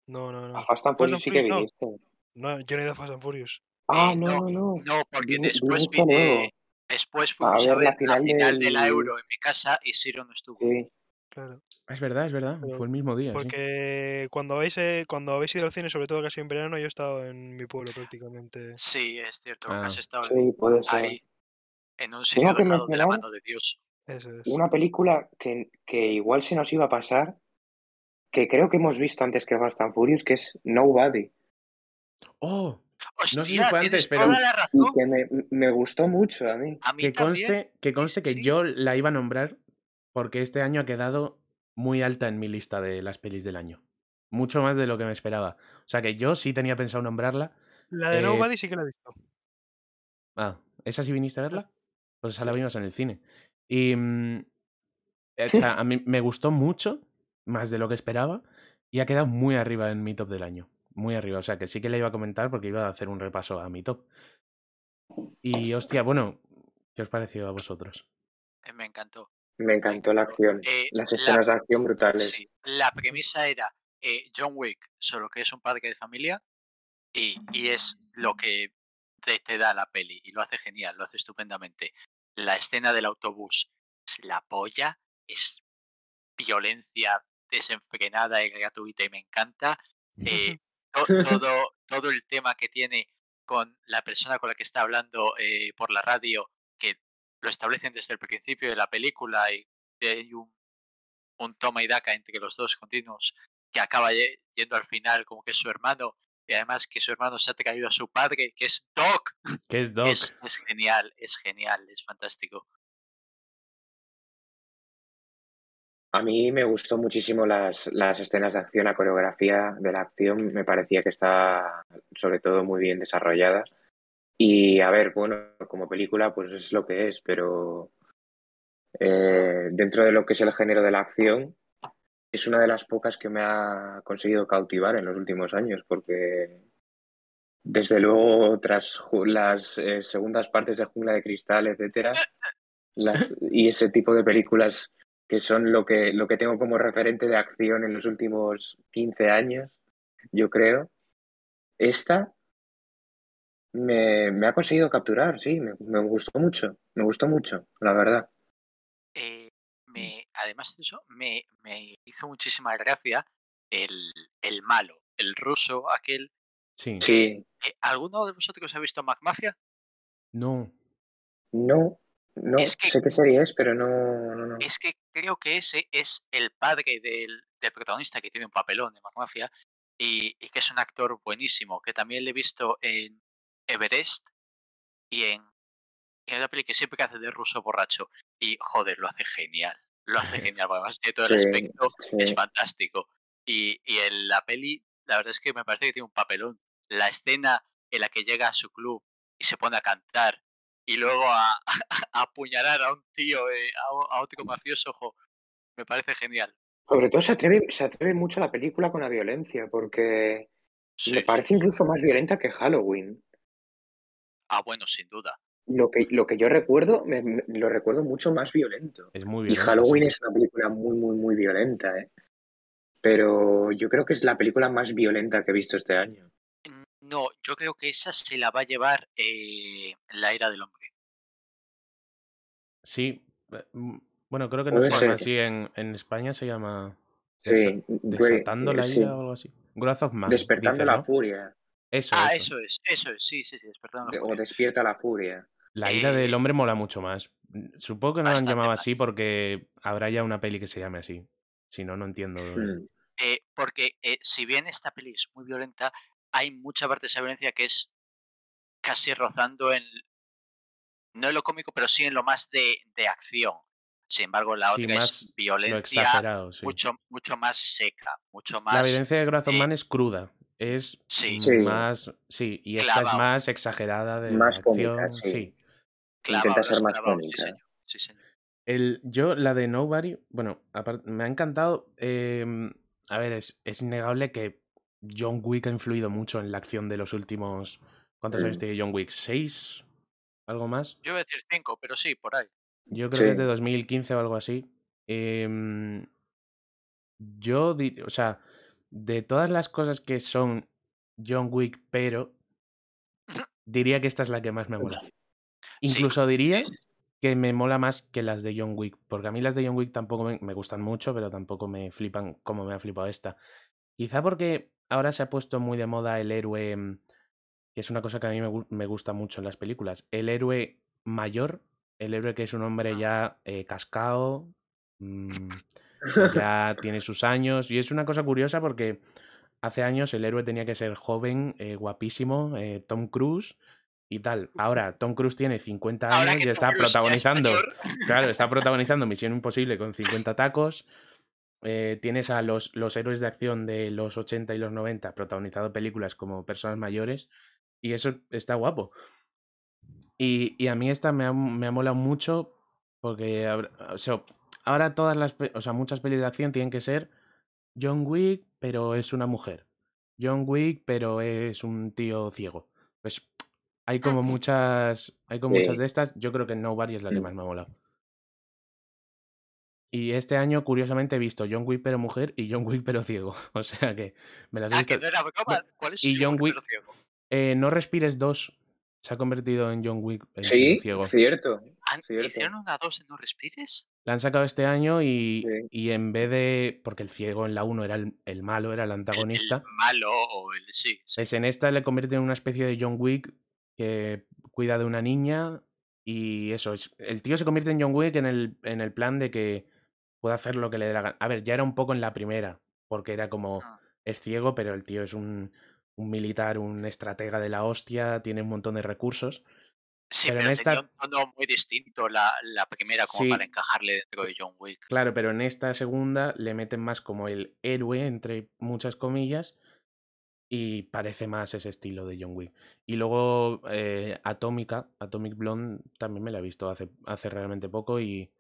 No, no, no. A Fast and Fast and Furious sí que viniste. No, yo no he ido a Fast and Furious. Ah, Eh, no, no, no. No, porque después vine, después fuimos a ver la ver la final final de la del- Euro en mi casa y Siro no estuvo. Sí. Claro. Es verdad, es verdad. Pero- Fue el mismo día. sí. Porque cuando habéis, eh, cuando habéis ido al cine, sobre todo casi en verano, yo he estado en mi pueblo prácticamente. Sí, es cierto, Ah. has estado Sí, puede ser. ahí, en un sitio que de la mano de Dios. Eso es. Una película que, que igual se nos iba a pasar, que creo que hemos visto antes que Fast and Furious, que es Nobody. ¡Oh! Hostia, sé si fue antes, pero- Y que me, me gustó mucho a mí. A mí Que también. conste, que conste que sí. yo la iba a nombrar porque este año ha quedado muy alta en mi lista de las pelis del año. Mucho más de lo que me esperaba. O sea que yo sí tenía pensado nombrarla. La de eh, Nobody sí que la he visto. Ah, ¿esa sí viniste a verla? Pues esa la vimos en el cine. Y. mm, o sea, a mí me gustó mucho, más de lo que esperaba, y ha quedado muy arriba en mi top del año. Muy arriba. O sea, que sí que la iba a comentar porque iba a hacer un repaso a mi top. Y hostia, bueno, ¿qué os pareció a vosotros? Eh, Me encantó. Me encantó la acción. Eh, Las la- escenas de acción brutales. Sí, la premisa era eh, John Wick, solo que es un padre de familia y, y es lo que te, te da la peli y lo hace genial, lo hace estupendamente. La escena del autobús es la polla, es violencia desenfrenada y gratuita y me encanta. Eh, to- todo, todo el tema que tiene con la persona con la que está hablando eh, por la radio, que lo establecen desde el principio de la película y hay un, un toma y daca entre los dos continuos que acaba ye- yendo al final como que es su hermano y además que su hermano se ha traído a su padre, que es Doc. ¿Qué es Doc? Es, es genial, es genial, es fantástico. A mí me gustó muchísimo las, las escenas de acción, la coreografía de la acción me parecía que está sobre todo muy bien desarrollada. Y a ver, bueno, como película pues es lo que es, pero eh, dentro de lo que es el género de la acción es una de las pocas que me ha conseguido cautivar en los últimos años, porque desde luego tras las eh, segundas partes de Jungla de Cristal, etcétera, las- y ese tipo de películas que son lo que, lo que tengo como referente de acción en los últimos 15 años, yo creo. Esta me, me ha conseguido capturar, sí, me, me gustó mucho, me gustó mucho, la verdad. Eh, me, además de eso, me, me hizo muchísima gracia el, el malo, el ruso, aquel. Sí. Sí, Eh, ¿Alguno de vosotros ha visto MacMafia? No. No, no, Es que- sé qué serie es, pero no, no, no. Es que creo que ese es el padre del, del protagonista que tiene un papelón de Mafia y, y que es un actor buenísimo, que también le he visto en Everest y en, en una peli que siempre hace de ruso borracho. Y joder, lo hace genial. Lo hace genial, además tiene todo el Sí, aspecto, es fantástico. Y, y en la peli, la verdad es que me parece que tiene un papelón. La escena en la que llega a su club y se pone a cantar y luego a, a apuñalar a un tío, eh, a, a otro mafioso, jo, me parece genial. Sobre todo se atreve, se atreve mucho la película con la violencia, porque Sí, me parece sí. incluso más violenta que Halloween. Ah, bueno, sin duda. Lo que, lo que yo recuerdo, me- me- lo recuerdo mucho más violento. Es muy Y Halloween sí. es una película muy, muy, muy violenta, ¿eh? Pero yo creo que es la película más violenta que he visto este año. Mm, No, yo creo que esa se la va a llevar eh, la ira del hombre. Sí. eh, mm, Bueno, creo que no se llama así. En, en España se llama Sí, güey, Desatando la eh, sí. ira o algo así. Growth of Man. Despertando la ¿no? furia. Eso, Ah, eso. eso es, eso es, sí, sí, sí, despertando la de- o furia. despierta la furia. La ira del hombre mola mucho más. Mm, Supongo que no la han llamado más. así porque habrá ya una peli que se llame así. Si no, no entiendo. Mm. Eh, porque eh, si bien esta peli es muy violenta, hay mucha parte de esa violencia que es casi rozando en, no en lo cómico, pero sí en lo más de, de acción. Sin embargo, la Sí, otra más es violencia sí. mucho, mucho más seca, mucho La más... violencia de of eh, Man es cruda. Es Sí. Más. Sí, y esta es más exagerada de Más acción. cómica, sí. sí. clavado, Intenta ser más clavado, cómica. Sí, señor. Sí, señor. El, yo, la de Nobody, bueno, apar- me ha encantado. em, a ver, es, es innegable que John Wick ha influido mucho en la acción de los últimos. ¿Cuántos años Mm. tiene John Wick? ¿Seis? ¿Algo más? Yo iba a decir cinco, pero sí, por ahí. Yo creo que es Sí. de 2015 o algo así. Em, yo, o sea, de todas las cosas que son John Wick, pero diría que esta es la que más me mola. Sí, Incluso diría sí, sí. que me mola más que las de John Wick, porque a mí las de John Wick tampoco me, me gustan mucho, pero tampoco me flipan como me ha flipado esta. Quizá porque ahora se ha puesto muy de moda el héroe, mm, que es una cosa que a mí me, me gusta mucho en las películas, el héroe mayor, el héroe que es un hombre ya eh, cascado, mm, ya tiene sus años, y es una cosa curiosa porque hace años el héroe tenía que ser joven, eh, guapísimo, eh, Tom Cruise y tal. Ahora Tom Cruise tiene 50 Ahora años y está es protagonizando. Claro, está protagonizando Misión Imposible con 50 tacos. Eh, tienes a los, los héroes de acción de los 80 y los 90 protagonizado películas como personas mayores. Y eso está guapo. Y, y a mí esta me ha, me ha molado mucho porque o sea, ahora todas las, o sea, muchas pelis de acción tienen que ser John Wick, pero es una mujer. John Wick, pero es un tío ciego. Pues hay como muchas, hay como muchas de estas. Yo creo que Nobody es la que Mm. más me ha molado. Y este año, curiosamente, he visto John Wick pero mujer y John Wick pero ciego. O sea que me las he Ah, visto. que no era broma. ¿Cuál es y John John Wick, pero ciego? Eh, no respires dos. Se ha convertido en John Wick el tío Sí, ciego. cierto. ¿Han- cierto. ¿Hicieron una dos en No Respires? La han sacado este año y, Sí. y en vez de. Porque el ciego en la 1 era el, el malo, era el El- antagonista. El, malo o el... Sí, sí. Pues en esta le convierte en una especie de John Wick que cuida de una niña y eso. Es, el tío se convierte en John Wick en el, en el plan de que puede hacer lo que le dé la gana. A ver, ya era un poco en la primera, porque era como. Ah. Es ciego, pero el tío es un, un militar, un estratega de la hostia, tiene un montón de recursos. Sí, pero pero, en esta- un tono muy distinto la, la primera como Sí. para encajarle dentro de John Wick. Claro, pero en esta segunda le meten más como el héroe, entre muchas comillas, y parece más ese estilo de John Wick. Y luego eh, Atómica, Atomic Blonde, también me la he visto hace, hace realmente poco y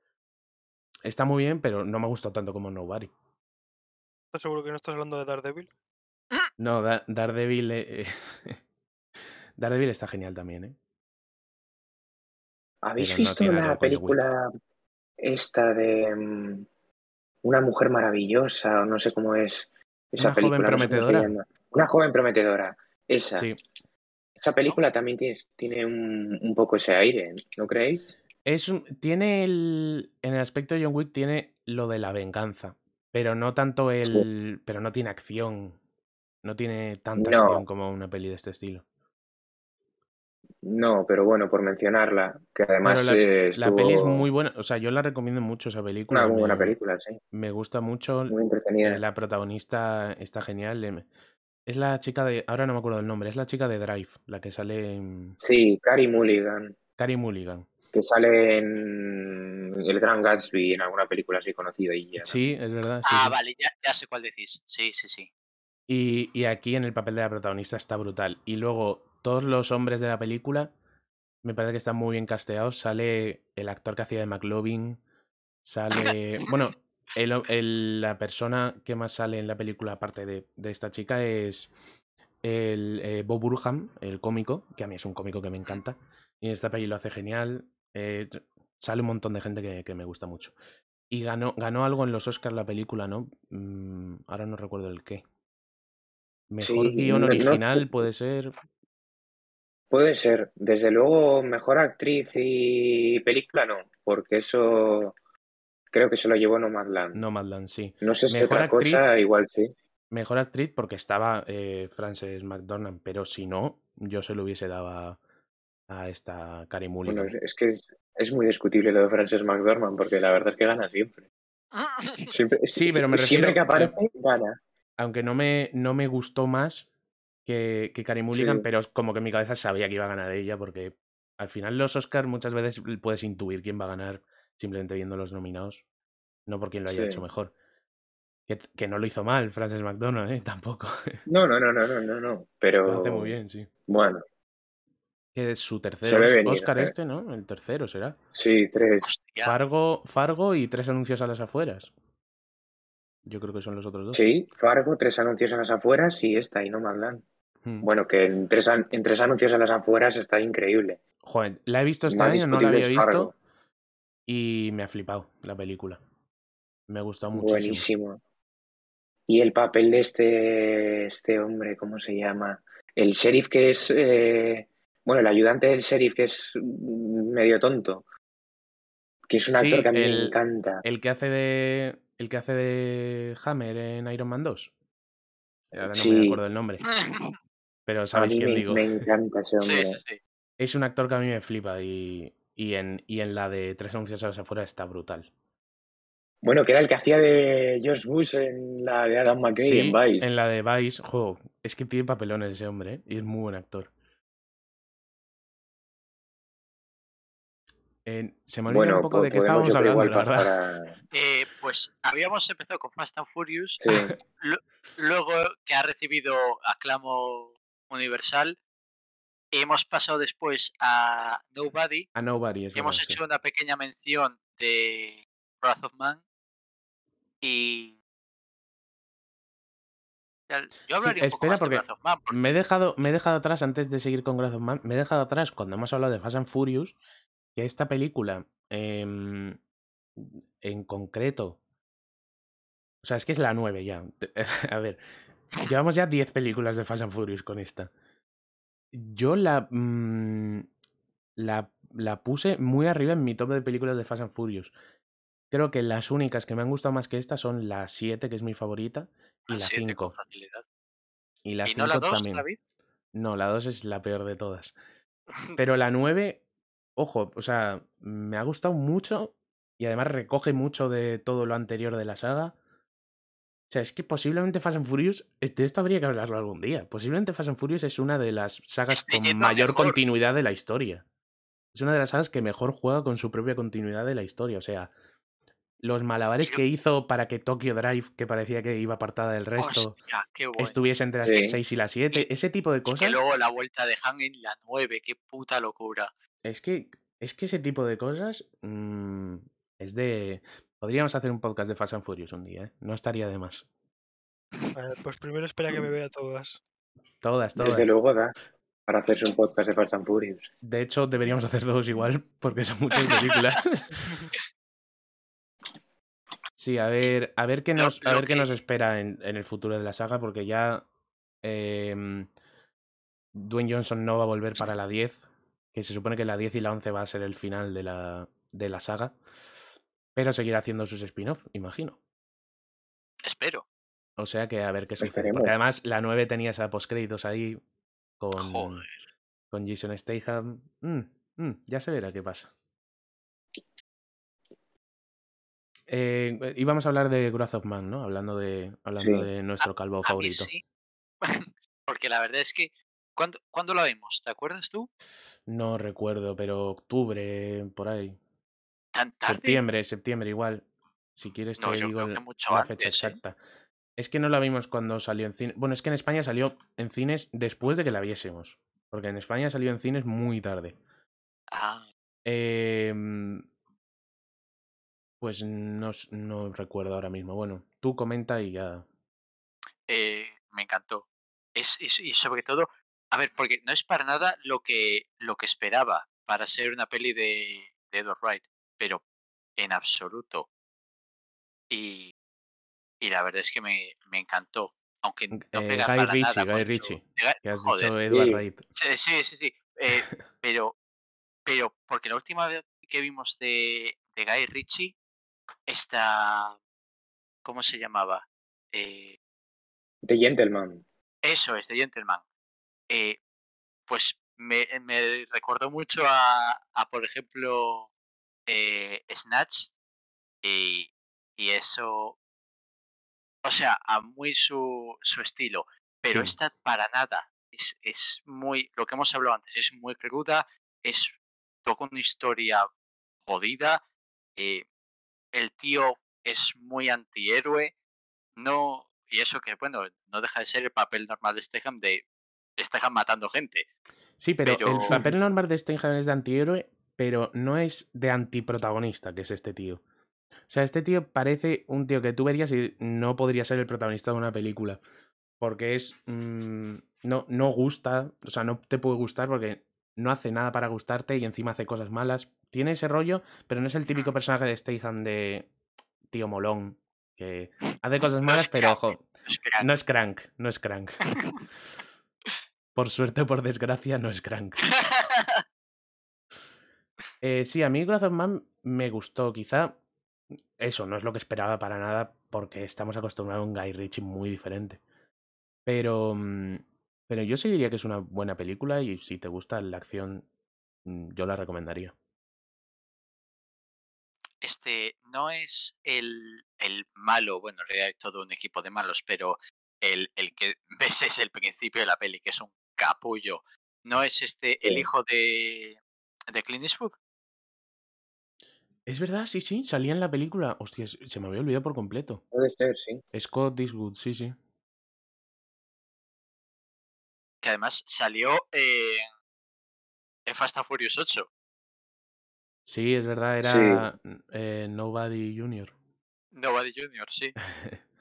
está muy bien, pero no me gustó tanto como Nobody. ¿Estás seguro que no estás hablando de Daredevil? No, Da- Daredevil... eh, Daredevil está genial también, ¿eh? ¿Habéis Pero no visto que la película esta de mm, Una mujer maravillosa, o no sé cómo es esa Una joven película? no sé se prometedora. Una joven prometedora, esa. Sí. Esa película también tiene, tiene un, un poco ese aire, ¿no creéis? Es un- tiene el. En el aspecto de John Wick tiene lo de la venganza. Pero no tanto el. Pero no tiene acción. No tiene tanta No. acción como una peli de este estilo. No, pero bueno, por mencionarla, que además la, eh, la peli es muy buena, o sea, yo la recomiendo mucho esa película. una muy buena película, sí. me gusta mucho. Muy eh, entretenida. la protagonista está genial. em, Es la chica de. Ahora no me acuerdo del nombre. Es la chica de Drive, la que sale en. Sí, Carey Mulligan, Carey Mulligan. Que sale en El Gran Gatsby, en alguna película así conocida y ya. Sí, es verdad. sí, Ah, sí. vale, ya, ya sé cuál decís. Sí, sí, sí. Y, y aquí en el papel de la protagonista está brutal. Y luego, todos los hombres de la película me parece que están muy bien casteados. Sale el actor que hacía de McLovin. Sale. Bueno, el, el- la persona que más sale en la película, aparte de, de esta chica, es el eh, Bob Burham, el cómico, que a mí es un cómico que me encanta. Y en esta peli lo hace genial. Eh, sale un montón de gente que, que me gusta mucho. Y ganó, ganó algo en los Oscars la película, ¿no? Mm, ahora no recuerdo el qué. Mejor Sí, guion no- original puede ser. Puede ser. Desde luego, mejor actriz y película no, porque eso creo que se lo llevó Nomadland. Nomadland, sí. No sé si Mejor otra actriz. cosa, igual sí. Mejor actriz porque estaba eh, Frances McDormand, pero si no, yo se lo hubiese dado a, a esta Carey Bueno, Mulligan. es, es que es, es muy discutible lo de Frances McDormand, porque la verdad es que gana siempre. Siempre, Sí, pero me siempre refiero, que eh, aparece, gana. Aunque no me, no me gustó más que, que Carey Mulligan, Sí. pero es como que en mi cabeza sabía que iba a ganar ella, porque al final los Oscars muchas veces puedes intuir quién va a ganar simplemente viendo los nominados, no por quién lo haya Sí. hecho mejor. Que, que no lo hizo mal Frances McDormand, ¿eh? Tampoco. No, no, no, no, no, no, no. Lo Pero hace muy bien, sí. bueno, Que es su tercer venir. Oscar ¿eh? este, ¿no? El tercero será. Sí, tres. Hostia. Fargo, Fargo y tres anuncios a las afueras. Yo creo que son los otros dos. Sí, Fargo, tres anuncios a las afueras y esta, y Nomadland. Hmm. Bueno, que en tres, en tres anuncios a las afueras está increíble. Joder, la he visto este año, no la había visto Fargo. y me ha flipado la película. Me ha gustado muchísimo. Buenísimo. Y el papel de este, este hombre, ¿cómo se llama? El sheriff que es, eh, bueno, el ayudante del sheriff que es medio tonto, que es un actor Sí, que a mí me encanta. El que hace de. El que hace de Hammer en Iron Man 2. Ahora no me Sí. acuerdo el nombre. Pero sabéis quién me, digo. me encanta ese sí, hombre. sí, sí. Es un actor que a mí me flipa y, y, en, y en la de Tres anuncios a las afueras está brutal. Bueno, que era el que hacía de George Bush en la de Adam McKay Sí, en Vice. en la de Vice, juego. Es que tiene papelones ese hombre, ¿eh? Y es muy buen actor. Eh, se me olvida Bueno, un poco po- de qué estábamos hablando, la verdad. Eh, pues habíamos empezado con Fast and Furious, Sí, luego que ha recibido aclamo universal, hemos pasado después a Nobody, A Nobody, es hemos verdad, sí. hecho una pequeña mención de Wrath of Man y... Yo hablaría un poco más de Wrath of Man, porque Me he, dejado, me he dejado atrás, antes de seguir con Wrath of Man, me he dejado atrás cuando hemos hablado de Fast and Furious, que esta película, em, en concreto, o sea, es que es la 9 ya. A ver, llevamos ya 10 películas de Fast and Furious con esta. Yo la, mm, la, la puse muy arriba en mi top de películas de Fast and Furious. Creo que las únicas que me han gustado más que esta son la 7, que es mi favorita, y la la siete 5. con facilidad. Y la ¿Y 5 no la 2, también. David? No, la 2 es la peor de todas. Pero la 9, ojo, o sea, me ha gustado mucho y además recoge mucho de todo lo anterior de la saga. O sea, es que posiblemente Fast and Furious, de esto habría que hablarlo algún día. Posiblemente Fast and Furious es una de las sagas con mayor mejor. continuidad de la historia. Es una de las sagas que mejor juega con su propia continuidad de la historia. O sea, los malabares que hizo para que Tokyo Drive, que parecía que iba apartada del resto, Hostia, qué bueno. estuviese entre las Sí. 6 y las 7, ese tipo de Y cosas. que luego la vuelta de Han en la 9, qué puta locura. Es que, es que ese tipo de cosas mm, es de... Podríamos hacer un podcast de Fast and Furious un día, ¿eh? No estaría de más. Pues primero espera que me vea todas. Todas, todas. desde luego da para hacerse un podcast de Fast and Furious. De hecho, deberíamos hacer todos igual porque son muchas películas. sí, a ver, a ver qué nos, a ver qué que- nos espera en, en el futuro de la saga, porque ya em, Dwayne Johnson no va a volver para la 10, que se supone que la 10 y la 11 va a ser el final de la, de la saga, pero seguirá haciendo sus spin-off, imagino. Espero. O sea que a ver qué sucede. Porque además la 9 tenía esa postcréditos ahí con, Joder. Con Jason Statham. mm, mm, ya se verá qué pasa. Eh, eh, íbamos a hablar de Wrath of Man, ¿no? Hablando de, hablando Sí. de nuestro calvo A mí favorito. sí. Porque la verdad es que. ¿Cuándo, ¿Cuándo la vimos? ¿Te acuerdas tú? No recuerdo, pero octubre, por ahí. ¿Tan tarde? Septiembre, septiembre igual. Si quieres te No, yo digo creo que el- mucho la fecha ¿eh? exacta. Es que no la vimos cuando salió en cine. Bueno, es que en España salió en cines después de que la viésemos. Porque en España salió en cines muy tarde. Ah, Em, pues no, no recuerdo ahora mismo. Bueno, tú comenta y ya. eh, me encantó. Es, es- y sobre todo, a ver, porque no es para nada lo que, lo que esperaba para ser una peli de, de Edward Wright, pero en absoluto. Y, y la verdad es que me, me encantó. Aunque no Eh, pega Guy para Ritchie, nada Guy Ritchie, Que has joder, dicho Edward Sí. Wright. Sí, sí, sí, sí. eh, pero, pero, porque la última vez que vimos de, de Guy Ritchie, esta. ¿Cómo se llamaba? Eh, The Gentleman. eso es, de Gentleman. Eh, pues me, me recordó mucho a, a, por ejemplo, eh, Snatch. Y, y eso. O sea, a muy su, su estilo. Pero Sí. esta para nada. Es, es muy. Lo que hemos hablado antes, es muy cruda. Es toda una historia jodida. eh, el tío es muy antihéroe. No. Y eso que, bueno, no deja de ser el papel normal de Steham de Steham matando gente. Sí, pero, Pero- el papel normal de Steinheim es de antihéroe, pero no es de antiprotagonista, que es este tío. O sea, este tío parece un tío que tú verías y no podría ser el protagonista de una película. Porque es. mm, no, no gusta, o sea, no te puede gustar porque no hace nada para gustarte y encima hace cosas malas. Tiene ese rollo, pero no es el típico personaje de Statham de tío molón, que hace cosas No malas, es pero crank, ojo, Es no es crank, no es crank. Por suerte o por desgracia, no es crank. Eh, sí, a mí Man me gustó. Quizá eso no es lo que esperaba para nada, porque estamos acostumbrados a un Guy Ritchie muy diferente. Pero, mm, pero yo sí diría que es una buena película y si te gusta la acción, mm, yo la recomendaría. este no es el, el malo, bueno, en realidad hay todo un equipo de malos, pero el, el que ves es el principio de la peli, que es un capullo. ¿No es este el hijo de, de Clint Eastwood? Es verdad, sí, sí, salía en la película. Hostia, se me había olvidado por completo. Puede ser, sí. Scott Eastwood, sí, sí. Que además salió en, en Fast and Furious 8. Sí, es verdad, Sí. era eh, Nobody Junior. Nobody Junior, sí.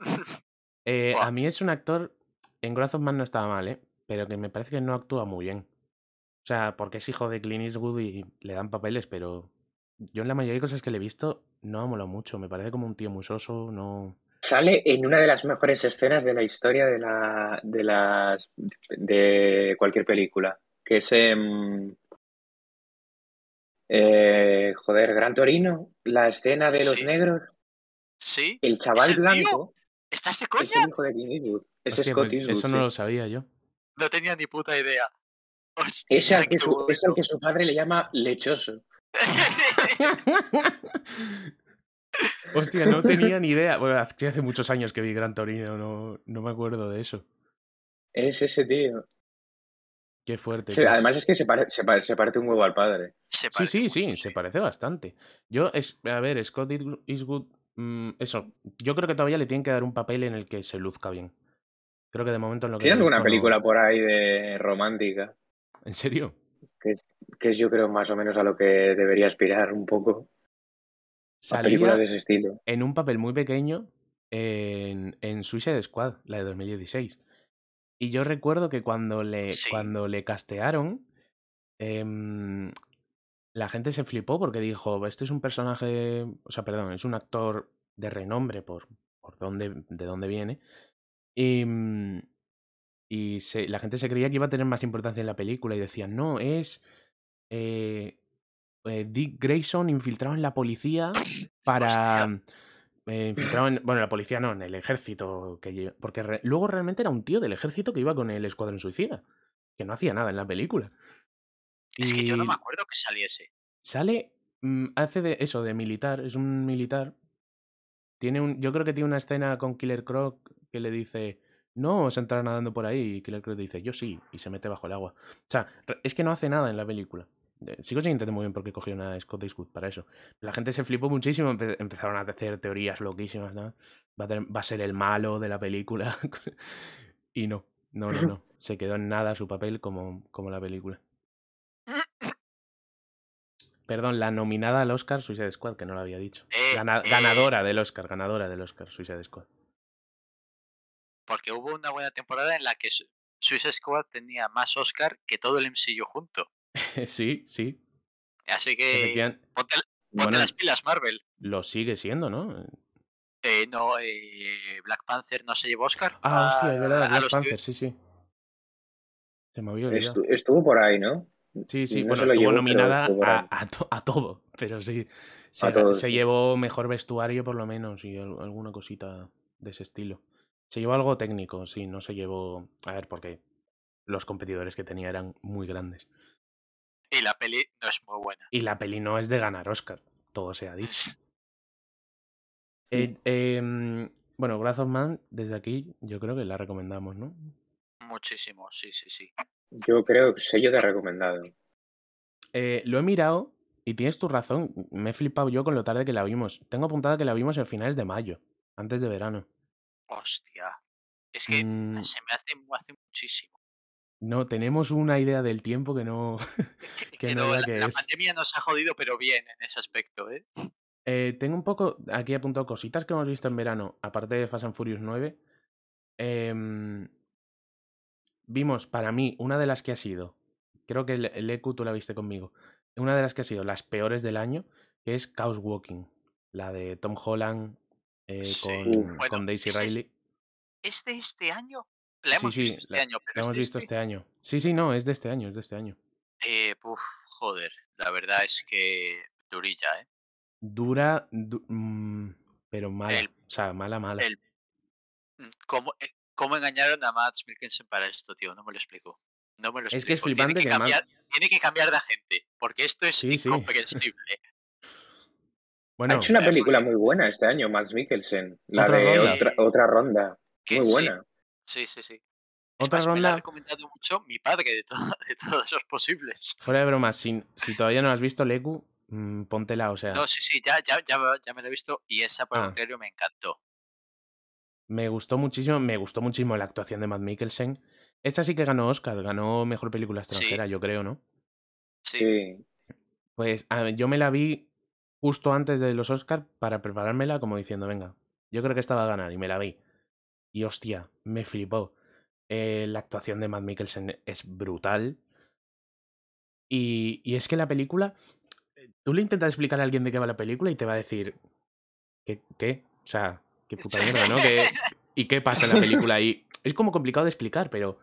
Eh, a mí es un actor. En Wrath of Man no estaba mal, ¿eh? Pero que me parece que no actúa muy bien. O sea, porque es hijo de Clint Eastwood y le dan papeles, pero yo en la mayoría de cosas que le he visto no me mola mucho. Me parece como un tío muy soso, no. Sale en una de las mejores escenas de la historia de la de las de cualquier película, que es em, eh, joder, Gran Torino, la escena de los negros, ¿Sí? el chaval el tío? blanco ¿Estás de es el hijo de Clint Eastwood, es Hostia, Scott pues eso no lo sabía yo. No tenía ni puta idea. Es Hostia, al que su, que su padre le llama lechoso. Hostia, no tenía ni idea. Bueno, hace muchos años que vi Gran Torino, no, no me acuerdo de eso. Es ese tío. Qué fuerte. Sí, además es que se, pare- se, pare- se parece un huevo al padre. Se Sí, sí, sí, se parece bastante. Yo, es, a ver, Scott Eastwood- Eastwood, mm, eso, yo creo que todavía le tienen que dar un papel en el que se luzca bien. Creo que de momento en lo que Tiene alguna película no- por ahí de romántica, ¿En serio? que es, que yo creo más o menos a lo que debería aspirar un poco a películas Salía de ese estilo. en un papel muy pequeño en, en Suicide Squad, la de 2016. Y yo recuerdo que cuando le, Sí. cuando le castearon, em, la gente se flipó porque dijo, este es un personaje, o sea, perdón, es un actor de renombre por, por dónde, de dónde viene. Y, mm, y se- la gente se creía que iba a tener más importancia en la película y decían, no, es eh, eh, Dick Grayson infiltrado en la policía para... eh, infiltrado en... Bueno, en la policía no, en el ejército. Que, porque re- luego realmente era un tío del ejército que iba con el escuadrón suicida. que no hacía nada en la película. Es que yo no me acuerdo que saliese. sale, mm, hace de eso, de militar, es un militar. Tiene un, yo creo que tiene una escena con Killer Croc que le dice, no os entrar nadando por ahí. Y Killer Croc dice, yo sí, y se mete bajo el agua. O sea, es que no hace nada en la película. Eh, Sigo sin entender muy bien por qué cogieron a Scott Eastwood para eso. La gente se flipó muchísimo, empe- empezaron a hacer teorías loquísimas, ¿no? Va a, va a ser el malo de la película. y no, no, no, no. Se quedó en nada su papel como, como la película. Perdón, la nominada al Oscar Suicide Squad, que no lo había dicho. Eh, Gana- eh. ganadora del Oscar, ganadora del Oscar Suicide Squad. Porque hubo una buena temporada en la que Su- Suicide Squad tenía más Oscar que todo el MCU junto. sí, sí. Así que ponte, ponte Bueno, las pilas, Marvel. lo sigue siendo, ¿no? Eh, no, eh, Black Panther no se llevó Oscar. Ah, hostia, es verdad, a Black Panther, sí, sí. Se me había olvidado. Estuvo por ahí, ¿no? Sí, sí, no bueno, se estuvo llevó, nominada a, a to- a todo, pero sí. Se, A todo, se sí. llevó mejor vestuario, por lo menos, y al- alguna cosita de ese estilo. Se llevó algo técnico, sí, no se llevó. A ver, porque los competidores que tenía eran muy grandes. Y la peli no es muy buena. Y la peli no es de ganar Oscar, todo sea dicho. Eh, em, bueno, Wrath of Man, desde aquí, yo creo que la recomendamos, ¿no? Muchísimo, sí, sí, sí. Yo creo que sello de recomendado. Eh, lo he mirado y tienes tu razón. Me he flipado yo con lo tarde que la vimos. Tengo apuntada que la vimos en finales de mayo, antes de verano. Hostia. Es que Mm, se me hace, hace muchísimo. no, tenemos una idea del tiempo que no. Que, que que no la que la es. pandemia nos ha jodido, pero bien en ese aspecto, ¿eh? Eh, tengo un poco aquí apuntado cositas que hemos visto en verano, aparte de Fast and Furious 9. Em, vimos, para mí, una de las que ha sido, creo que el, EQ tú la viste conmigo, una de las que ha sido las peores del año, que es Chaos Walking, la de Tom Holland eh, Sí. con, Bueno, con Daisy Riley. ¿Es de este año? La Sí, hemos sí, visto este la- año, pero La es hemos visto este. este año. Sí, sí, no, es de este año, es de este año. Eh, puf, joder, la verdad es que durilla, ¿eh? Dura, du- mm, pero mala. El- o sea, mala, mala. el- Mm, ¿Cómo, eh, ¿Cómo engañaron a Mads Mikkelsen para esto, tío? No me lo explico. No me lo explico. Es que es Tiene flipante que Mads- cambiar, tiene que cambiar de agente, porque esto es Sí, sí. incomprensible. Bueno, ha hecho una película muy buena este año, Mads Mikkelsen. La Otra de ronda. Otra, otra ronda. Que Muy buena. Sí, sí, sí. Es Otra más, me la ha ronda. recomendado mucho mi padre de, to- de todos los posibles. Fuera de bromas, si, si todavía no has visto, Leku, mm, póntela, o sea, No, sí, sí, ya, ya, ya, ya me la he visto y esa, por el Ah. me encantó. Me gustó muchísimo, me gustó muchísimo la actuación de Matt Mikkelsen. Esta sí que ganó Oscar, ganó Mejor Película Sí. Extranjera, yo creo, ¿no? Sí. Pues a yo me la vi justo antes de los Oscars para preparármela como diciendo, venga, yo creo que esta va a ganar y me la vi. Y hostia, me flipó. Eh, la actuación de Matt Mikkelsen es brutal. Y, y es que la película, eh, tú le intentas explicar a alguien de qué va la película y te va a decir, ¿qué? qué? O sea, qué puta mierda, ¿no? ¿Qué- ¿Y qué pasa en la película? Y es como complicado de explicar, pero,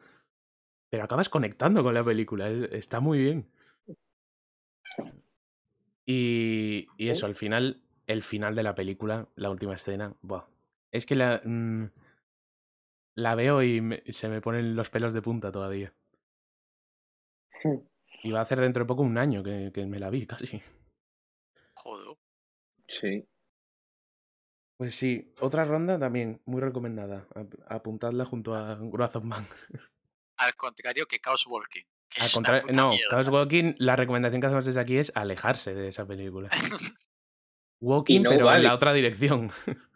pero acabas conectando con la película. es- está muy bien. Y, y eso, al final, el final de la película, la última escena, buah. Es que la, mm, la veo y me- se me ponen los pelos de punta todavía. Y va a hacer dentro de poco un año que, que me la vi casi. joder. Sí. Pues sí, otra ronda también, muy recomendada. Ap- Apuntadla junto a of Man. Al contrario que Chaos Walking. que Al contrario, no, mierda. Chaos Walking, la recomendación que hacemos desde aquí es alejarse de esa película. Walking, no pero en la otra dirección.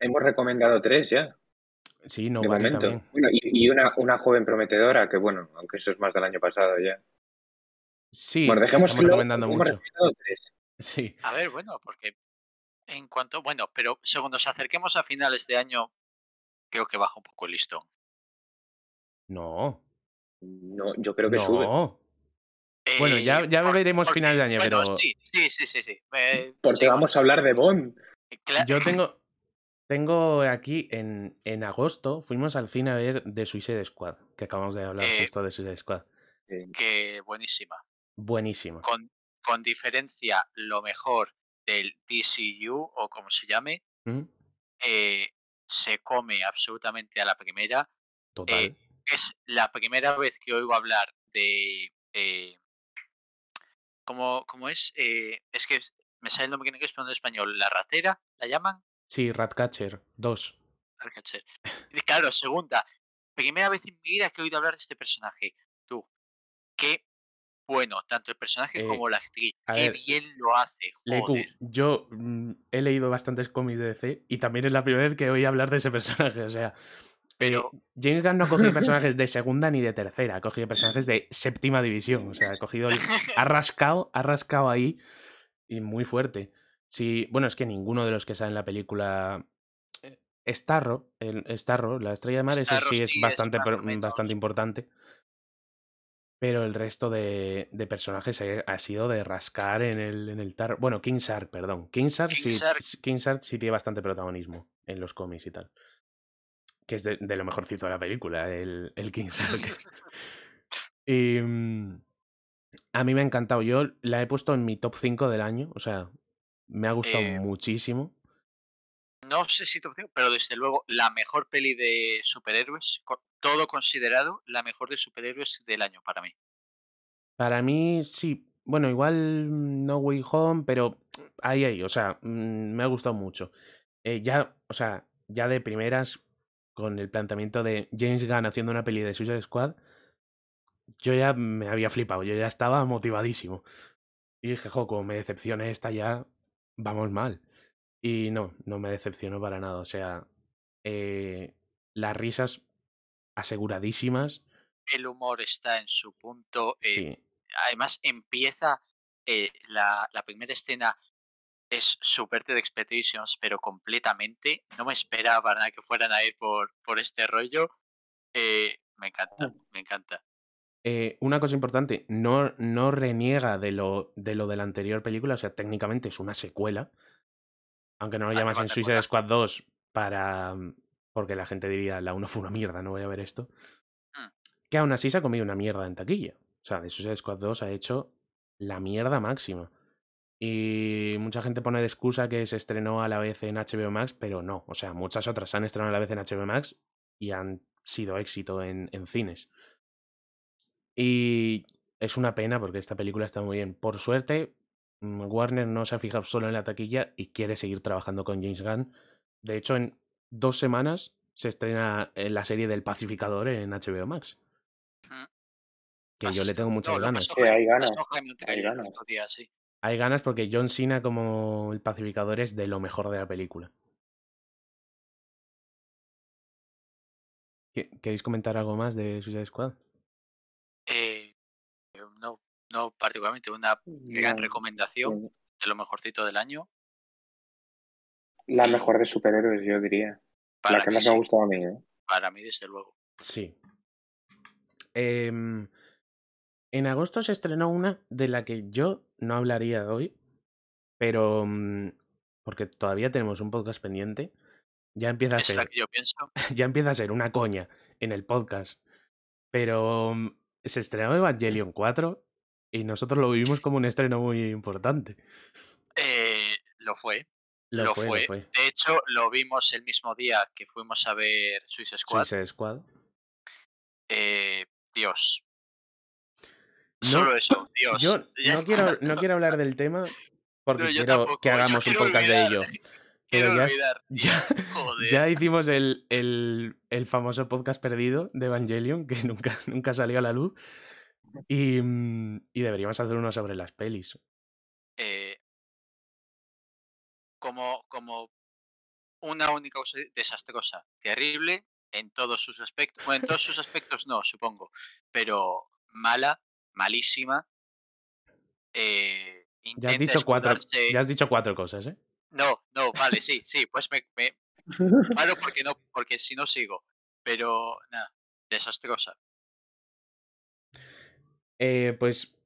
Hemos recomendado tres ya, Sí, no de vale momento. también. Bueno, y, y una, una joven prometedora, que bueno, aunque eso es más del año pasado ya. Sí, bueno, dejemos estamos recomendando hemos mucho. recomendado tres. Sí. A ver, bueno, porque en cuanto. Bueno, pero según nos acerquemos a finales de año, creo que baja un poco el listón. No, No, yo creo que sube. no. Bueno, ya- Eh, ya por- veremos porque- final de año, bueno, pero- Sí, sí, sí, sí. sí. Me- Porque sí, vamos a hablar de Bond. cla- Yo tengo, tengo aquí en, en agosto, fuimos al cine a ver The Suicide Squad, que acabamos de hablar Eh, justo de Suicide Squad. Que buenísima. Buenísima. Con, con diferencia, lo mejor del DCU o como se llame, ¿Mm? eh, se come absolutamente a la primera. Total. Eh, Es la primera vez que oigo hablar de. eh, ¿cómo, cómo es? Es que me sale el nombre pero no en español. ¿La ratera? ¿La llaman? Sí, Ratcatcher 2. Ratcatcher. Claro, segunda. Primera vez en mi vida que he oído hablar de este personaje. Tú. Qué bueno, tanto el personaje Eh, como la actriz. Qué ver, bien lo hace. Leku, yo mm, he leído bastantes cómics de DC y también es la primera vez que oí hablar de ese personaje. O sea, eh, Pero- James Gunn no ha cogido personajes de segunda ni de tercera, ha cogido personajes de séptima división. O sea, ha cogido, el- ha rascado, ha rascado ahí y muy fuerte. Sí, bueno, es que ninguno de los que sale en la película. eh, Starro, el Starro, la estrella de mar, Starro sí es sí es bastante, bastante importante. Pero el resto de, de personajes ha sido de rascar en el, en el tarro. Bueno, King Shark, perdón. King Shark, King sí, Shark. s- King Shark sí tiene bastante protagonismo en los cómics y tal. Que es de, de lo mejorcito de la película, el, el King Shark. y, mm, a mí me ha encantado. Yo la he puesto en mi top 5 del año. O sea, me ha gustado Eh, muchísimo. No sé si top 5, pero desde luego la mejor peli de superhéroes, todo considerado, la mejor de superhéroes del año para mí. Para mí, sí. Bueno, igual No Way Home, pero ahí, ahí. O sea, mm, me ha gustado mucho. Eh, ya, o sea, ya de primeras, con el planteamiento de James Gunn haciendo una peli de Suicide Squad, yo ya me había flipado, yo ya estaba motivadísimo. Y dije, jo, como me decepcione esta ya, vamos mal. Y no, no me decepcionó para nada. O sea, eh, las risas aseguradísimas. El humor está en su punto. eh, Sí, Además, empieza eh, la, la primera escena. Es Subverted Expectations, pero completamente. No me esperaba nada que fueran a ir por, por este rollo. Eh, me encanta, me encanta. Eh, una cosa importante, no, no reniega de lo, de lo de la anterior película, o sea, técnicamente es una secuela. Aunque no lo Vale, llamasen vale, Suicide. Squad 2 para. porque la gente diría la 1 fue una mierda, no voy a ver esto. Mm. Que aún así se ha comido una mierda en taquilla. O sea, de Suicide Squad 2 ha hecho la mierda máxima. Y mucha gente pone de excusa que se estrenó a la vez en HBO Max, pero no. O sea, muchas otras se han estrenado a la vez en HBO Max y han sido éxito en, en cines. Y es una pena porque esta película está muy bien. Por suerte, mm, Warner no se ha fijado solo en la taquilla y quiere seguir trabajando con James Gunn. De hecho, en dos semanas se estrena eh, la serie del Pacificador en HBO Max. Mm. Que yo le tengo muchas No, ganas. Sí, hay ganas, hay ganas. otro día, sí. Hay ganas porque John Cena como el pacificador es de lo mejor de la película. ¿Que- ¿Queréis comentar algo más de Suicide Squad? No, particularmente. Una gran No, recomendación de lo mejorcito del año. La Y mejor de superhéroes, yo diría. Para la que más sí, me ha gustado a mí, ¿eh? para mí desde luego. Sí. Em, en agosto se estrenó una de la que yo no hablaría hoy, pero mm, porque todavía tenemos un podcast pendiente. Ya empieza a Es la ser, que yo pienso. ya empieza a ser una coña en el podcast. Pero mm, se estrenó Evangelion 4 y nosotros lo vivimos como un estreno muy importante. Eh, lo fue, Lo, lo fue, fue. lo fue. De hecho, lo vimos el mismo día que fuimos a ver Suicide Squad. Suicide Squad. Eh, Dios. No, Solo eso, Dios. Yo no quiero, no quiero hablar del tema porque No, quiero tampoco, que hagamos un podcast de ello. Quiero Pero ya, olvidar, ya, ya hicimos el, el, el famoso podcast perdido de Evangelion, que nunca, nunca salió a la luz. Y, mm, y deberíamos hacer uno sobre las pelis. Eh, como, como una única cosa desastrosa, terrible en todos sus aspectos. Bueno, en todos sus aspectos no, supongo. Pero mala, malísima. Eh, Ya has, dicho cuatro, ya has dicho cuatro cosas, ¿eh? No, no, vale, sí, sí, pues me, me paro porque no, porque si no sigo. Pero nada, desastrosa. Eh, pues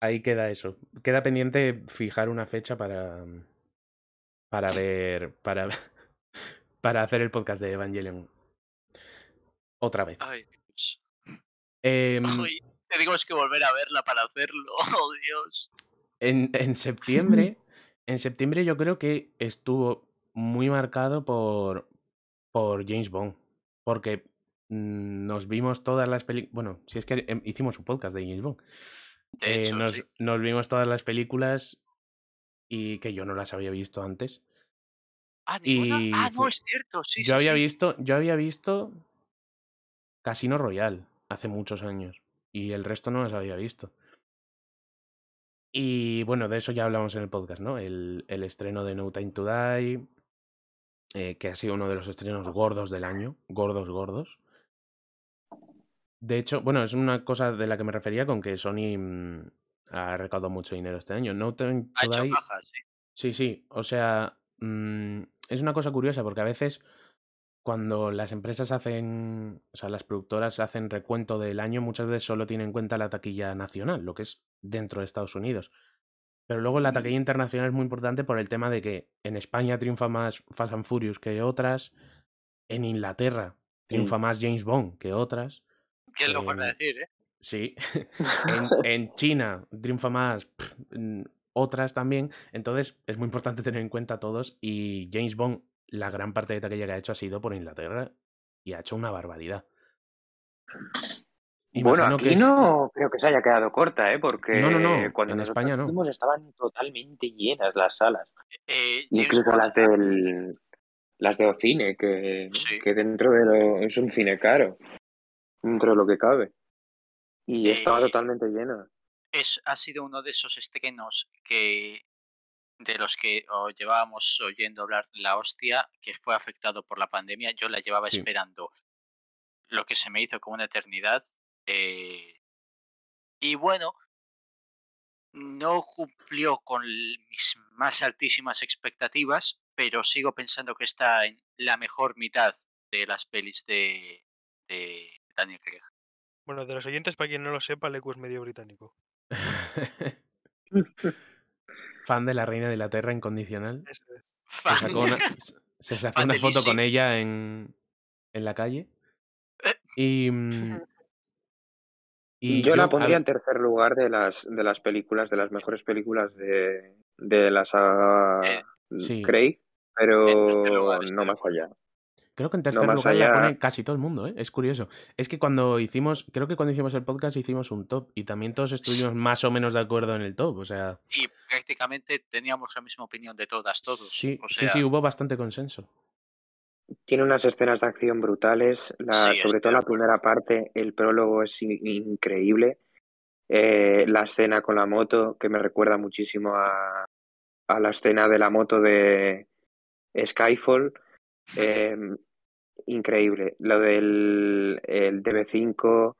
ahí queda eso. Queda pendiente fijar una fecha para, para ver, para, para hacer el podcast de Evangelion. Otra vez. Ay, Dios. Ay, tenemos que volver a verla para hacerlo. Oh, Dios. En, en septiembre, en septiembre yo creo que estuvo muy marcado por, por James Bond. Porque mm, nos vimos todas las películas. Bueno, si es que em, hicimos un podcast de James Bond. De Eh, nos, sí. nos vimos todas las películas y que yo no las había visto antes. Ah, y Ah, no, es cierto. Sí, yo sí, había visto, yo había visto Casino Royale hace muchos años y el resto no las había visto. Y bueno, de eso ya hablamos en el podcast, ¿no? El, el estreno de No Time to Die, eh, que ha sido uno de los estrenos gordos del año, gordos, gordos. De hecho, bueno, es una cosa de la que me refería con que Sony mm, ha recaudado mucho dinero este año. No Time Ha hecho caja, sí. Sí, sí. O sea, mm, es una cosa curiosa porque a veces cuando las empresas hacen, o sea, las productoras hacen recuento del año, muchas veces solo tienen en cuenta la taquilla nacional, lo que es dentro de Estados Unidos. Pero luego la taquilla internacional es muy importante por el tema de que en España triunfa más Fast and Furious que otras, en Inglaterra triunfa más James Bond que otras. ¿Quién lo fuera a Eh, decir, eh? Sí, en, en China triunfa más otras también. Entonces es muy importante tener en cuenta todos. Y James Bond, la gran parte de taquilla que ha hecho ha sido por Inglaterra y ha hecho una barbaridad. Bueno, Imagino que aquí es- no creo que se haya quedado corta, ¿eh? Porque No, no, no, cuando en España no. estaban totalmente llenas las salas. Eh, Incluso Bond, las del las de cine, que, Sí. que dentro de lo es un cine caro, dentro de lo que cabe. Y estaba Eh, totalmente llena. es, ha sido uno de esos estrenos que de los que os llevábamos oyendo hablar la hostia, que fue afectado por la pandemia. Yo la llevaba Sí. esperando lo que se me hizo como una eternidad. eh, y bueno, no cumplió con mis más altísimas expectativas, pero sigo pensando que está en la mejor mitad de las pelis de, de Daniel Craig. Bueno, de los oyentes, para quien no lo sepa, Leku es medio británico. Fan de la reina de la Tierra incondicional. Eso es. Se sacó una, se sacó Fan una de foto con ella en, en la calle. Y, mm, y yo, la pondría en tercer lugar de las de las películas, de las mejores películas de, de la saga Eh, sí. Craig, pero lugar, no más allá. Creo que en tercer lugar la allá. pone casi todo el mundo, ¿eh? Es curioso. Es que cuando hicimos, creo que cuando hicimos el podcast hicimos un top y también todos estuvimos más o menos de acuerdo en el top. O sea, Y prácticamente teníamos la misma opinión de todas, todos. sí, O sí, sea, sí, hubo bastante consenso. Tiene unas escenas de acción brutales, la, Sí, sobre todo la primera parte, el prólogo es in- increíble. Eh, la escena con la moto, que me recuerda muchísimo a, a la escena de la moto de Skyfall, eh, increíble. Lo del el DB5,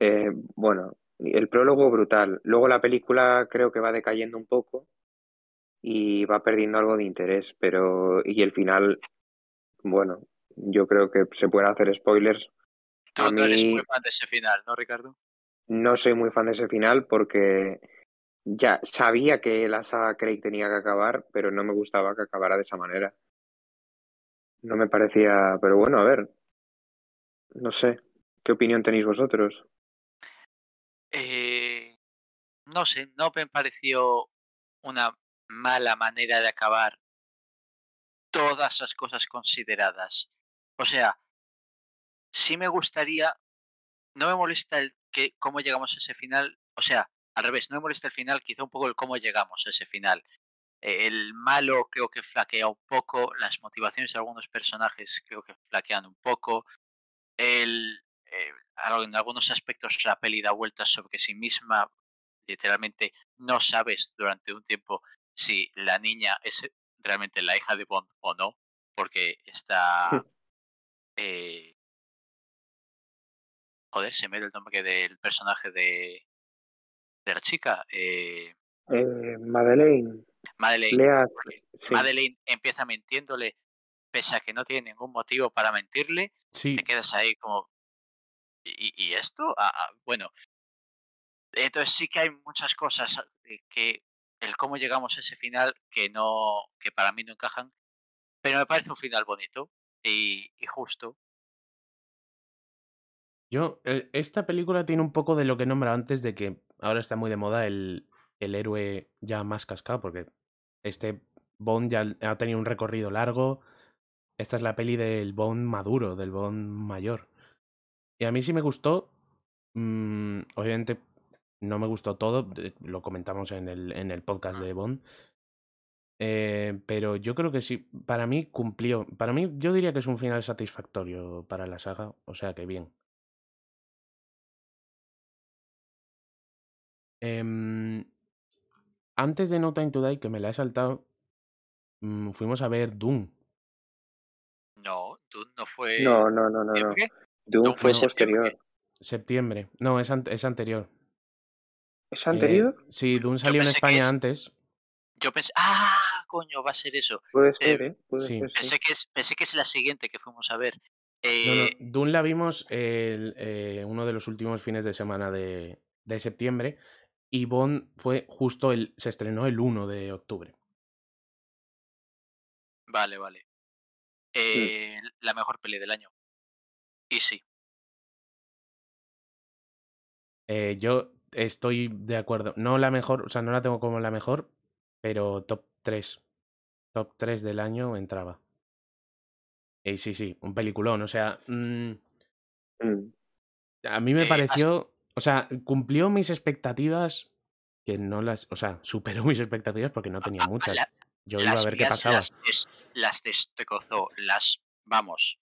eh, bueno, el prólogo brutal. Luego la película creo que va decayendo un poco y va perdiendo algo de interés, pero y el final, bueno, yo creo que se pueden hacer spoilers. tú no eres muy fan de ese final, ¿no, Ricardo? no soy muy fan de ese final porque ya sabía que la saga Craig tenía que acabar, pero no me gustaba que acabara de esa manera. No me parecía, pero bueno, a ver, no sé, ¿qué opinión tenéis vosotros? Eh, no sé, no me pareció una mala manera de acabar todas las cosas consideradas. O sea, sí me gustaría, no me molesta el que cómo llegamos a ese final, o sea, al revés, no me molesta el final, quizá un poco el cómo llegamos a ese final. Eh, El malo creo que flaquea un poco, las motivaciones de algunos personajes creo que flaquean un poco. El, eh, en algunos aspectos la peli da vueltas sobre sí misma. Literalmente no sabes durante un tiempo si la niña es realmente la hija de Bond o no, porque está... eh, joder, se me dio el nombre del personaje de, de la chica. eh, Eh, Madeleine, Madeleine. Lea, porque sí. Madeleine empieza mintiéndole, pese a que no tiene ningún motivo para mentirle, Sí, te quedas ahí como, ¿y, y esto? Ah, ah, bueno, entonces sí que hay muchas cosas ah, que el cómo llegamos a ese final que no, que para mí no encajan, pero me parece un final bonito y, y justo. yo, eh, esta película tiene un poco de lo que nombra antes de que ahora está muy de moda el, el héroe ya más cascado, porque este Bond ya ha tenido un recorrido largo. Esta es la peli del Bond maduro, del Bond mayor. Y a mí sí me gustó. mm, obviamente no me gustó todo, lo comentamos en el, en el podcast de Bond. Eh, pero yo creo que sí, para mí cumplió. Para mí, yo diría que es un final satisfactorio para la saga, o sea que bien. Em, antes de No Time to Die, que me la he saltado, mm, fuimos a ver Doom. No, tú no fue. No, no, no, no, no. ¿Septiembre? Doom Doom fue fue septiembre. posterior. Septiembre. No, es, es anterior. ¿Es Eh, anterior? sí, Doom salió en España es- antes. Yo pensé, ah, coño, va a ser eso. Puede ser, ¿eh? Puede sí. ser, sí. Pensé que es, pensé que es la siguiente que fuimos a ver. No, Eh, no, Dune la vimos el, eh, uno de los últimos fines de semana de, de septiembre y Bond fue justo el. se estrenó el 1 de octubre. Vale, vale. Eh, La mejor peli del año. Y sí. Eh, yo estoy de acuerdo. No la mejor, o sea, no la tengo como la mejor, pero top 3. Top 3 del año entraba. Y sí, sí, un peliculón. O sea, mm, Mm. a mí me Eh, pareció. O sea, cumplió mis expectativas. Que no las. O sea, superó mis expectativas porque no tenía muchas. Yo iba a las ver qué pasaba. Las, des- las destrozó, las, vamos.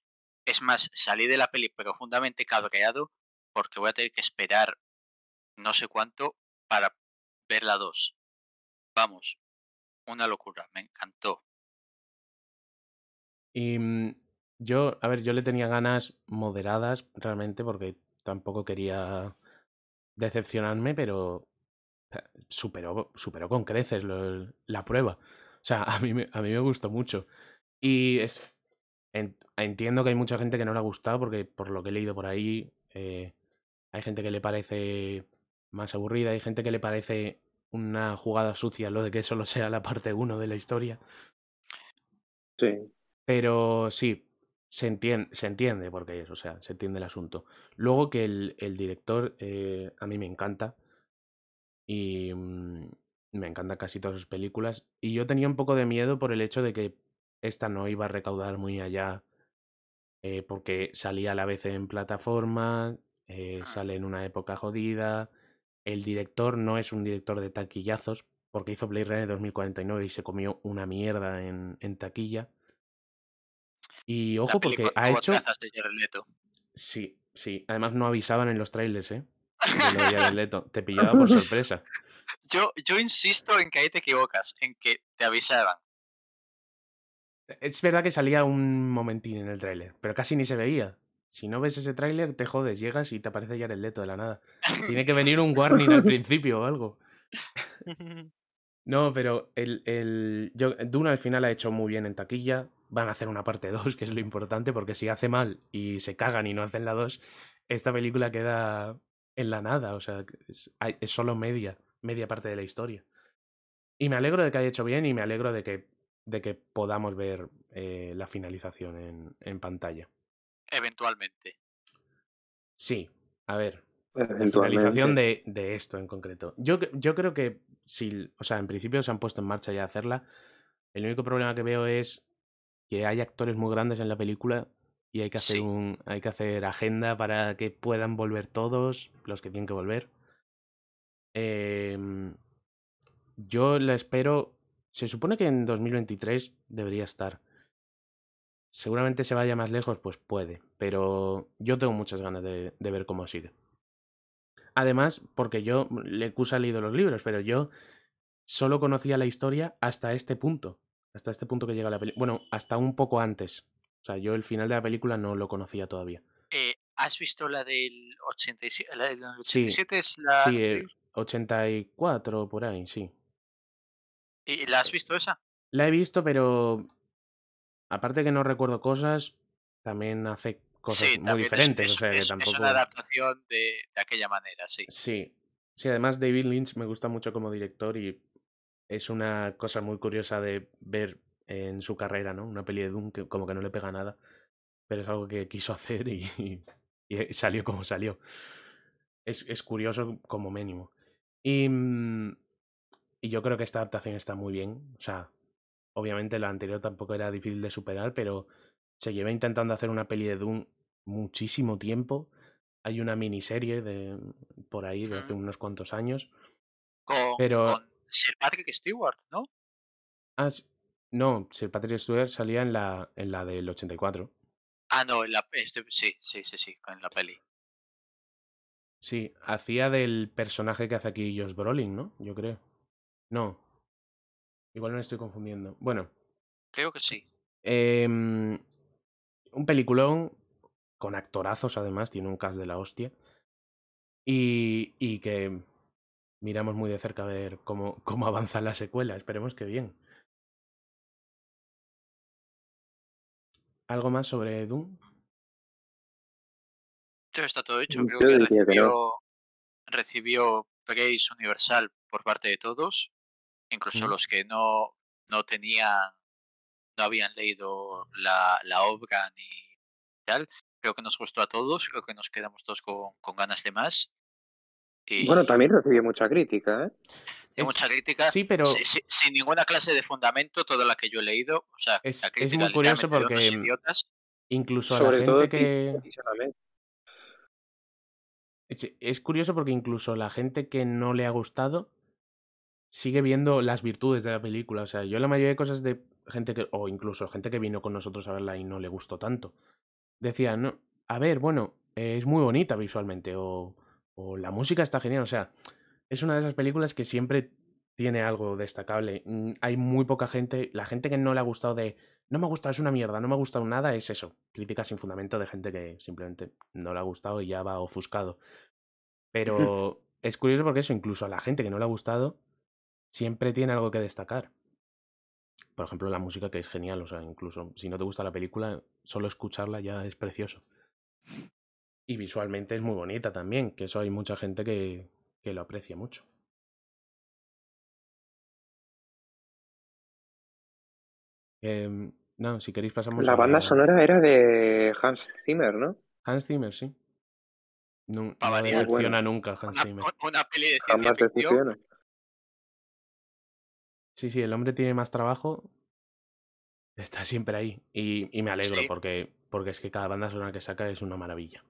Es más, salí de la peli profundamente cabreado porque voy a tener que esperar no sé cuánto para ver la 2. Vamos, una locura, me encantó. Y mm, yo, a ver, yo le tenía ganas moderadas realmente porque tampoco quería decepcionarme, pero eh, superó, superó con creces lo- la prueba. O sea, a mí, me, a mí me gustó mucho. Y es, en- entiendo que hay mucha gente que no le ha gustado porque por lo que he leído por ahí, eh, hay gente que le parece más aburrida, hay gente que le parece una jugada sucia lo de que solo sea la parte 1 de la historia. Sí. Pero sí, se entiende, se entiende porque es, o sea, se entiende el asunto. Luego que el, el director eh, a mí me encanta y mm, me encantan casi todas sus películas. Y yo tenía un poco de miedo por el hecho de que esta no iba a recaudar muy allá eh, porque salía a la vez en plataforma, eh, Ah. sale en una época jodida. El director no es un director de taquillazos porque hizo Blade Runner 2049 y se comió una mierda en, en taquilla. Y ojo, porque ha hecho. Leto. Sí, sí. Además no avisaban en los trailers, ¿eh? De lo de Jared Leto. Te pillaba por sorpresa. Yo, yo insisto en que ahí te equivocas, en que te avisaran. Es verdad que salía un momentín en el tráiler, pero casi ni se veía. Si no ves ese tráiler, te jodes, llegas y te aparece Jared Leto de la nada. Tiene que venir un warning al principio o algo. No, pero el, el yo, Duna al final ha hecho muy bien en taquilla. Van a hacer una parte 2, que es lo importante, porque si hace mal y se cagan y no hacen la 2, esta película queda en la nada. O sea, es, solo media, media parte de la historia. Y me alegro de que haya hecho bien y me alegro de que, de que podamos ver eh, la finalización en, en pantalla. Eventualmente. Sí, a ver, la finalización de, de esto en concreto. Yo, yo creo que si, o sea, en principio se han puesto en marcha ya a hacerla. El único problema que veo es que hay actores muy grandes en la película y hay que hacer Sí. un, hay que hacer agenda para que puedan volver todos los que tienen que volver. Em, yo la espero. Se supone que en 2023 debería estar. Seguramente se vaya más lejos, pues puede. Pero yo tengo muchas ganas de, de ver cómo sigue. Además, porque yo, Lecus ha leído los libros, pero yo solo conocía la historia hasta este punto. Hasta este punto que llega la película. Bueno, hasta un poco antes. O sea, yo el final de la película no lo conocía todavía. Eh, ¿Has visto la del 87? La del Sí, 87 es la. Sí, anterior? 84 por ahí, sí. ¿Y la has visto esa? La he visto, pero aparte que no recuerdo cosas, también hace cosas sí, muy es- diferentes. es, o sea, que es- una adaptación de, de aquella manera, sí. Sí. Sí, además David Lynch me gusta mucho como director y es una cosa muy curiosa de ver en su carrera, ¿no? Una peli de Doom que como que no le pega nada, pero es algo que quiso hacer y, y- y salió como salió. Es, es curioso como mínimo. Y, mm, y yo creo que esta adaptación está muy bien. O sea, obviamente la anterior tampoco era difícil de superar, pero se lleva intentando hacer una peli de Doom muchísimo tiempo hay una miniserie de por ahí de hace unos cuantos años. Con, Pero- con Sir Patrick Stewart, ¿no? Ah, s- no, Sir Patrick Stewart salía en la, en la del 84. Ah, no, en la, este- sí, sí, sí, sí, en la peli. Sí, hacía del personaje que hace aquí Josh Brolin, ¿no? Yo creo. No. Igual no me estoy confundiendo. Bueno, Creo que sí. em, un peliculón con actorazos, además, tiene un cast de la hostia. Y, y que miramos muy de cerca a ver cómo, cómo avanza la secuela. Esperemos que bien. ¿Algo más sobre Doom? Está todo hecho. Yo Creo que no. recibió, recibió praise universal por parte de todos, incluso los que no, no tenían, no habían leído la, la obra ni tal. Creo que nos gustó a todos, creo que nos quedamos todos con, con ganas de más. Y Bueno, también recibió mucha crítica, ¿eh? Es- mucha crítica. Sí, pero si- si- sin ninguna clase de fundamento, toda la que yo he leído, o sea, Es- la es crítica muy curioso porque, idiotas. incluso a Sobre la todo gente que... Es, es curioso porque incluso la gente que no le ha gustado sigue viendo las virtudes de la película. O sea, yo la mayoría de cosas de gente que, o incluso gente que vino con nosotros a verla y no le gustó tanto, decía, no, a ver, bueno, eh, es muy bonita visualmente, o, o la música está genial. O sea, es una de esas películas que siempre tiene algo destacable. Mm, Hay muy poca gente, la gente que no le ha gustado de, no me ha gustado, es una mierda, no me ha gustado nada, es eso, críticas sin fundamento de gente que simplemente no le ha gustado y ya va ofuscado. Pero es curioso porque eso, incluso a la gente que no le ha gustado, siempre tiene algo que destacar. Por ejemplo, la música que es genial, o sea, incluso si no te gusta la película, solo escucharla ya es precioso. Y visualmente es muy bonita también, que eso hay mucha gente que, que lo aprecia mucho. Em, no, si queréis pasamos La a banda sonora era de Hans Zimmer, ¿no? Hans Zimmer, sí. No, Pa' no variar. decepciona nunca Hans Una, Zimmer. una peli de ciencia ficción. Sí, sí, el hombre tiene más trabajo. Está siempre ahí. Y, y me alegro Sí. porque, porque es que cada banda sonora que saca es una maravilla.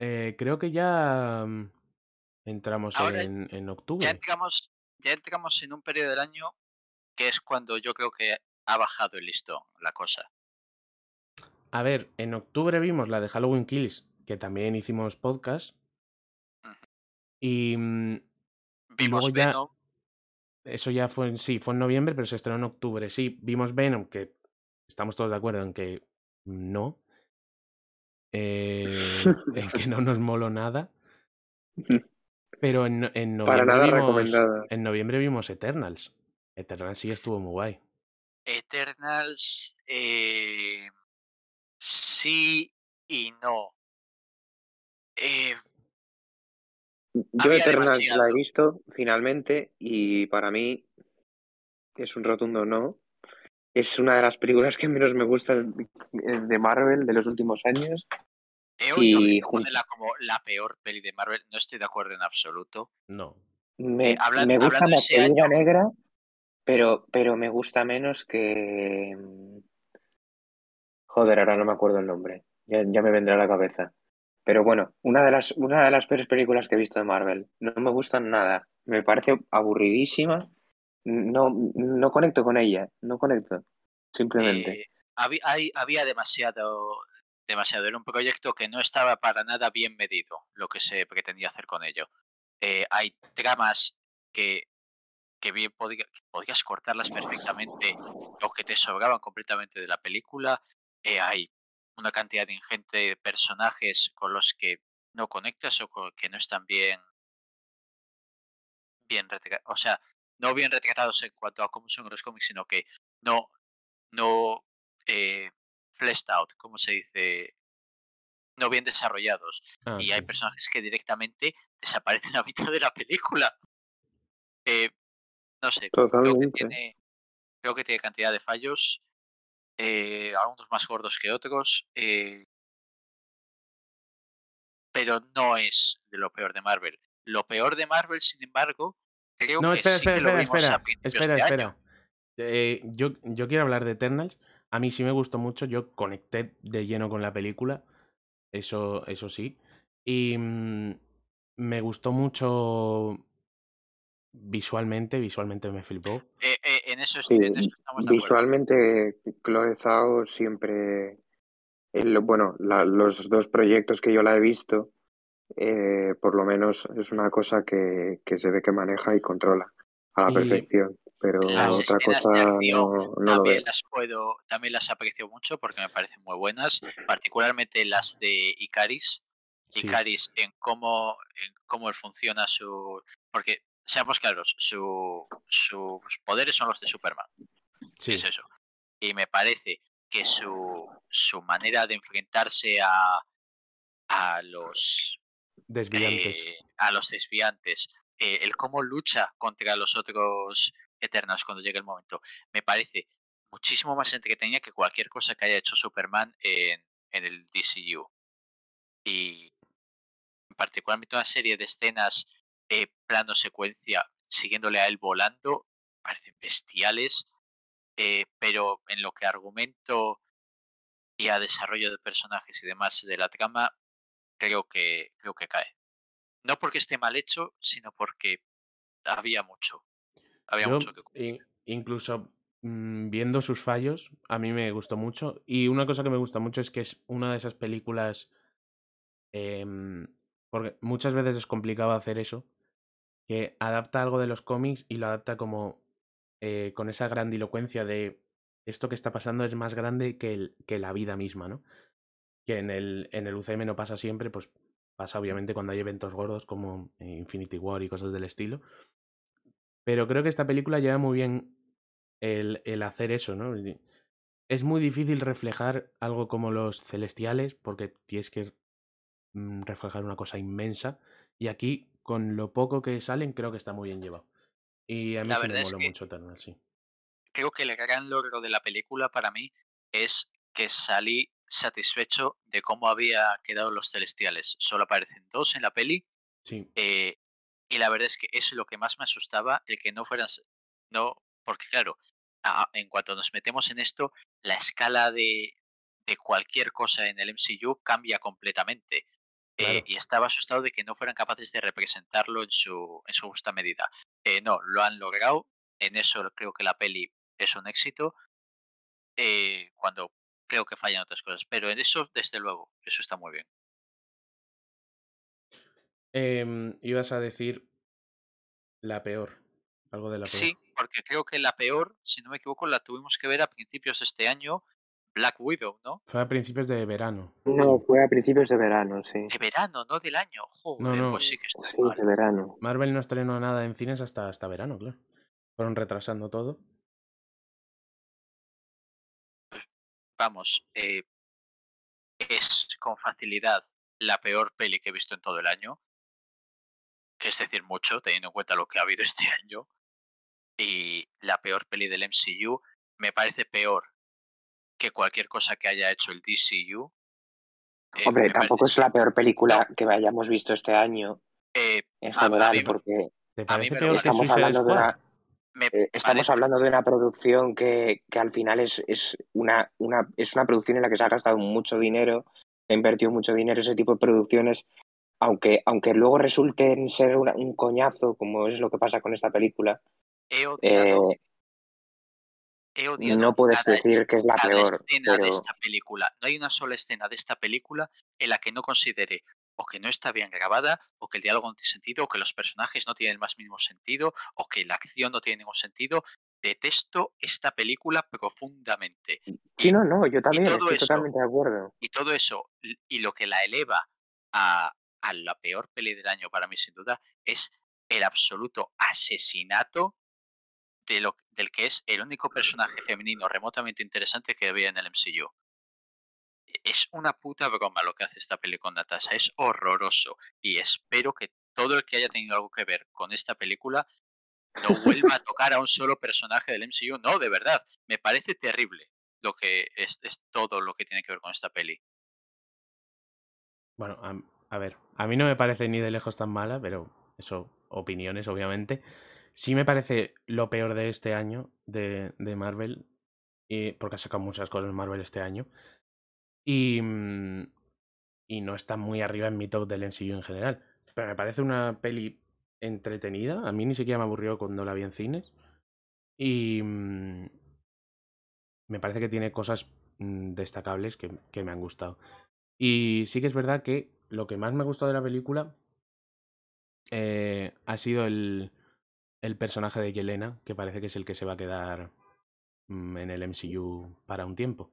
Eh, creo que ya mm, entramos Ahora en, en Ya octubre. entramos, ya entramos en un periodo del año que es cuando yo creo que ha bajado el listón la cosa. A ver, en octubre vimos la de Halloween Kills, que también hicimos podcast. Ujú. Y, y Vimos luego ya, Venom, eso ya fue en, sí, fue en noviembre, pero se estrenó en octubre. Sí, vimos Venom, que estamos todos de acuerdo en que no. Eh, en que no nos moló nada. Pero en, en Para noviembre nada vimos. recomendada. En noviembre vimos Eternals. Eternals sí estuvo muy guay. Eternals, eh, sí y no. Eh, Yo Eternals la he visto finalmente y para mí es un rotundo no. Es una de las películas que menos me gustan de Marvel de los últimos años. he oído Y ponerla como la peor peli de Marvel, no estoy de acuerdo en absoluto. No. Me, Eh, hablan- me gusta año- Negra, pero, pero me gusta menos que... Joder, ahora no me acuerdo el nombre. Ya, ya me vendrá a la cabeza. Pero bueno, una de las, una de las peores películas que he visto de Marvel. No me gustan nada. Me parece aburridísima. No, no conecto con ella. No conecto. Simplemente. Eh, había, había demasiado, demasiado. Era un proyecto que no estaba para nada bien medido lo que se pretendía hacer con ello. Eh, hay tramas que, que bien podía- podías cortarlas perfectamente o que te sobraban completamente de la película. Eh, hay una cantidad ingente de personajes con los que no conectas o con- que no están bien bien o sea, no bien retratados en cuanto a cómo son los cómics, sino que no, no eh, fleshed out, como se dice, no bien desarrollados. Ah, y hay personajes que directamente desaparecen a mitad de la película. Eh, no sé, creo que tiene, creo que tiene cantidad de fallos, eh, algunos más gordos que otros, eh, pero no es de lo peor de Marvel. Lo peor de Marvel, sin embargo, creo No, que espera, sí que espera, lo espera, vimos espera. Espera, de espera. año. Eh, yo, yo quiero hablar de Eternals, A mí sí me gustó mucho, yo conecté de lleno con la película, eso, eso sí. Y mm, me gustó mucho visualmente, visualmente me flipó. Eh, eh, en, eso, Sí, en eso estamos de acuerdo. visualmente Chloe Zhao siempre, el- bueno, la- los dos proyectos que yo la he visto, eh, por lo menos es una cosa que, que se ve que maneja y controla a la perfección, pero Las otra escenas cosa de acción no, no también las puedo, también las aprecio mucho porque me parecen muy buenas, particularmente las de Icaris. Sí, Icaris en cómo, en cómo funciona su. Porque, seamos claros, su, sus poderes son los de Superman. sí, Es eso. Y me parece que su, su manera de enfrentarse a, a los desviantes. eh, a los desviantes, eh, el cómo lucha contra los otros Eternals cuando llegue el momento, me parece muchísimo más entretenida que cualquier cosa que haya hecho Superman en, en el DCU. Y particularmente una serie de escenas plano secuencia siguiéndole a él volando, parecen bestiales, eh, pero en lo que argumento y a desarrollo de personajes y demás de la trama, creo que, creo que cae. No porque esté mal hecho, sino porque había mucho. Había Yo, mucho que cu- in- incluso mm, viendo sus fallos, a mí me gustó mucho. Y una cosa que me gusta mucho es que es una de esas películas. em, porque muchas veces es complicado hacer eso. Que adapta algo de los cómics y lo adapta como. eh, con esa grandilocuencia de. Esto que está pasando es más grande que, el- que la vida misma, ¿no? Que en el, en el UCM no pasa siempre, pues pasa obviamente cuando hay eventos gordos como Infinity War y cosas del estilo. Pero creo que esta película lleva muy bien el, el hacer eso, ¿no? Es muy difícil reflejar algo como los celestiales porque tienes que mm, reflejar una cosa inmensa. Y aquí, con lo poco que salen, creo que está muy bien llevado. Y a mí sí me moló mucho Eternal, sí. creo que el gran logro de la película para mí es que salí satisfecho de cómo había quedado los celestiales. Solo aparecen dos en la peli Sí, eh, y la verdad es que eso es lo que más me asustaba, el que no fueran, no, porque claro, a- en cuanto nos metemos en esto, la escala de, de cualquier cosa en el MCU cambia completamente. Eh, y estaba asustado de que no fueran capaces de representarlo en su, en su justa medida. Eh, no, lo han logrado. En eso creo que la peli es un éxito. eh, cuando creo que fallan otras cosas. Pero en eso, desde luego, eso está muy bien. Em, ibas a decir la peor. Algo de la peor. Sí, porque creo que la peor, si no me equivoco, la tuvimos que ver a principios de este año, Black Widow, ¿no? Fue a principios de verano. No, fue a principios de verano, sí. De verano, no del año. Joder, no. pues sí que estoy Sí, mal. de verano. Marvel no estrenó nada en cines hasta, hasta verano, claro. Fueron retrasando todo. Vamos, eh, es con facilidad la peor peli que he visto en todo el año. Que es decir mucho, teniendo en cuenta lo que ha habido este año. Y la peor peli del MCU me parece peor que cualquier cosa que haya hecho el DCU. Eh, Hombre, tampoco parece- es la peor película que hayamos visto este año eh, en a general, mí- porque ¿Te A mí me estamos hablando de Squad? una, me eh, estamos parece- hablando de una producción que, que al final es, es, una, una, es una producción en la que se ha gastado mucho dinero, se ha invertido mucho dinero ese tipo de producciones, aunque, aunque luego resulten ser una- un coñazo, como es lo que pasa con esta película, he odiado, eh, he odiado no puedes decir que es la peor, escena de pero esta película. No hay una sola escena de esta película en la que no considere o que no está bien grabada, o que el diálogo no tiene sentido, o que los personajes no tienen el más mínimo sentido, o que la acción no tiene ningún sentido. Detesto esta película profundamente. sí, no, no, yo también estoy eso- totalmente de acuerdo. Y todo eso, y lo que la eleva a, a la peor peli del año para mí, sin duda, es el absoluto asesinato de lo, del que es el único personaje femenino remotamente interesante que había en el MCU. Es una puta broma lo que hace esta peli con Natasha, es horroroso. Y espero que todo el que haya tenido algo que ver con esta película no vuelva a tocar a un solo personaje del MCU. No, de verdad, me parece terrible lo que es, es todo lo que tiene que ver con esta peli. Bueno, a, a ver, a mí no me parece ni de lejos tan mala, pero eso, opiniones, obviamente. Sí me parece lo peor de este año de, de Marvel. y, porque ha sacado muchas cosas Marvel este año. Y, mm, y no está muy arriba en mi top del MCU en general. Pero me parece una peli entretenida. A mí ni siquiera me aburrió cuando la vi en cines. Y mm, me parece que tiene cosas mm, destacables que, que me han gustado. Y sí que es verdad que lo que más me ha gustado de la película eh, ha sido el, el personaje de Yelena, que parece que es el que se va a quedar en el MCU para un tiempo.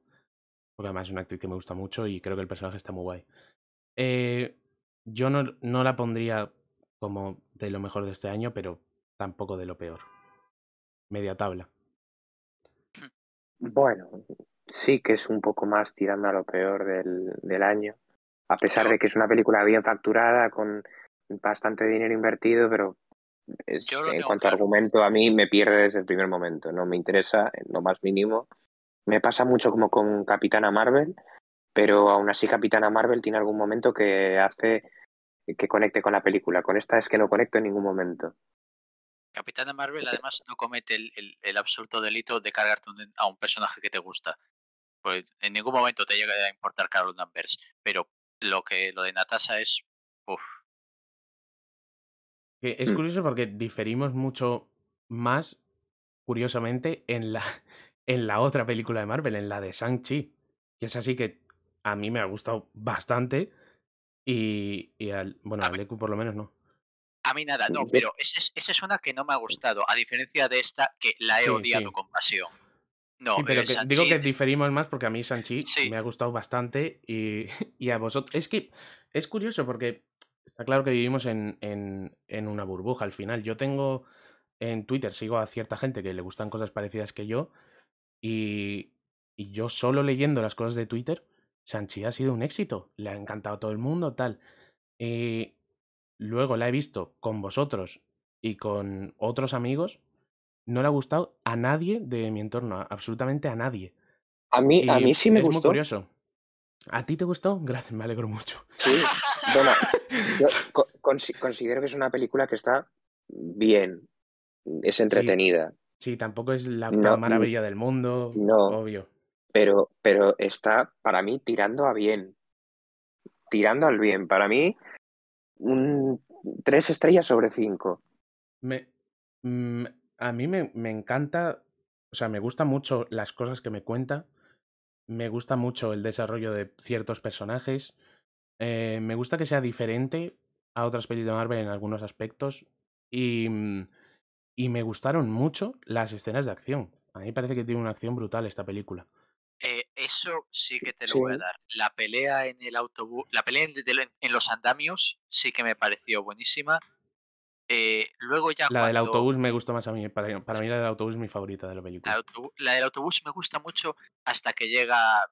Porque además es una actriz que me gusta mucho y creo que el personaje está muy guay. Eh, yo no, no la pondría como de lo mejor de este año, pero tampoco de lo peor. Media tabla. Bueno, sí que es un poco más tirando a lo peor del, del año. A pesar de que es una película bien facturada, con bastante dinero invertido, pero es- en cuanto a argumento, a mí me pierde desde el primer momento. No me interesa en lo más mínimo. Me pasa mucho como con Capitana Marvel, pero aún así Capitana Marvel tiene algún momento que hace que conecte con la película. Con esta es que no conecto en ningún momento. Capitana Marvel además no comete el, el- el absurdo delito de cargarte un- a un personaje que te gusta. Pues en ningún momento te llega a importar Carol Danvers. Pero lo que lo de Natasha es. Uf, es Mm. curioso porque diferimos mucho más, curiosamente, en la, en la otra película de Marvel, en la de Shang-Chi. Que es así que a mí me ha gustado bastante. Y, y al, bueno, A Leku por lo menos no. A mí nada, no, pero esa es, esa es una que no me ha gustado, a diferencia de esta que la he Sí, odiado sí. con pasión. No, Sí, pero eh, que, digo que diferimos más porque a mí Shang-Chi Sí. me ha gustado bastante y, y a vosotros. Es que es curioso porque está claro que vivimos en, en, en una burbuja al final. Yo tengo en Twitter, sigo a cierta gente que le gustan cosas parecidas que yo y, y yo solo leyendo las cosas de Twitter, Shang-Chi ha sido un éxito. Le ha encantado a todo el mundo, tal. Y luego la he visto con vosotros y con otros amigos. No le ha gustado a nadie de mi entorno, absolutamente a nadie. A mí, a mí sí me es muy gustó. curioso. ¿A ti te gustó? Gracias, me alegro mucho. Sí, bueno, yo co- consi- considero que es una película que está bien, es entretenida, Sí, tampoco es la No, maravilla del mundo, no. obvio. pero, pero está para mí tirando a bien, tirando al bien. Para mí, un tres estrellas sobre cinco. Me, mm, a mí me, me encanta, o sea, me gustan mucho las cosas que me cuenta, me gusta mucho el desarrollo de ciertos personajes, eh, me gusta que sea diferente a otras pelis de Marvel en algunos aspectos y, mm, y me gustaron mucho las escenas de acción. A mí me parece que tiene una acción brutal esta película. eh, eso sí que te lo Sí. voy a dar. La pelea en el autobús, la pelea en, los andamios sí que me pareció buenísima. Eh, luego ya La del autobús me gustó más a mí, para, para mí la del autobús es mi favorita de la La, película. autobús, la del autobús me gusta mucho hasta que llega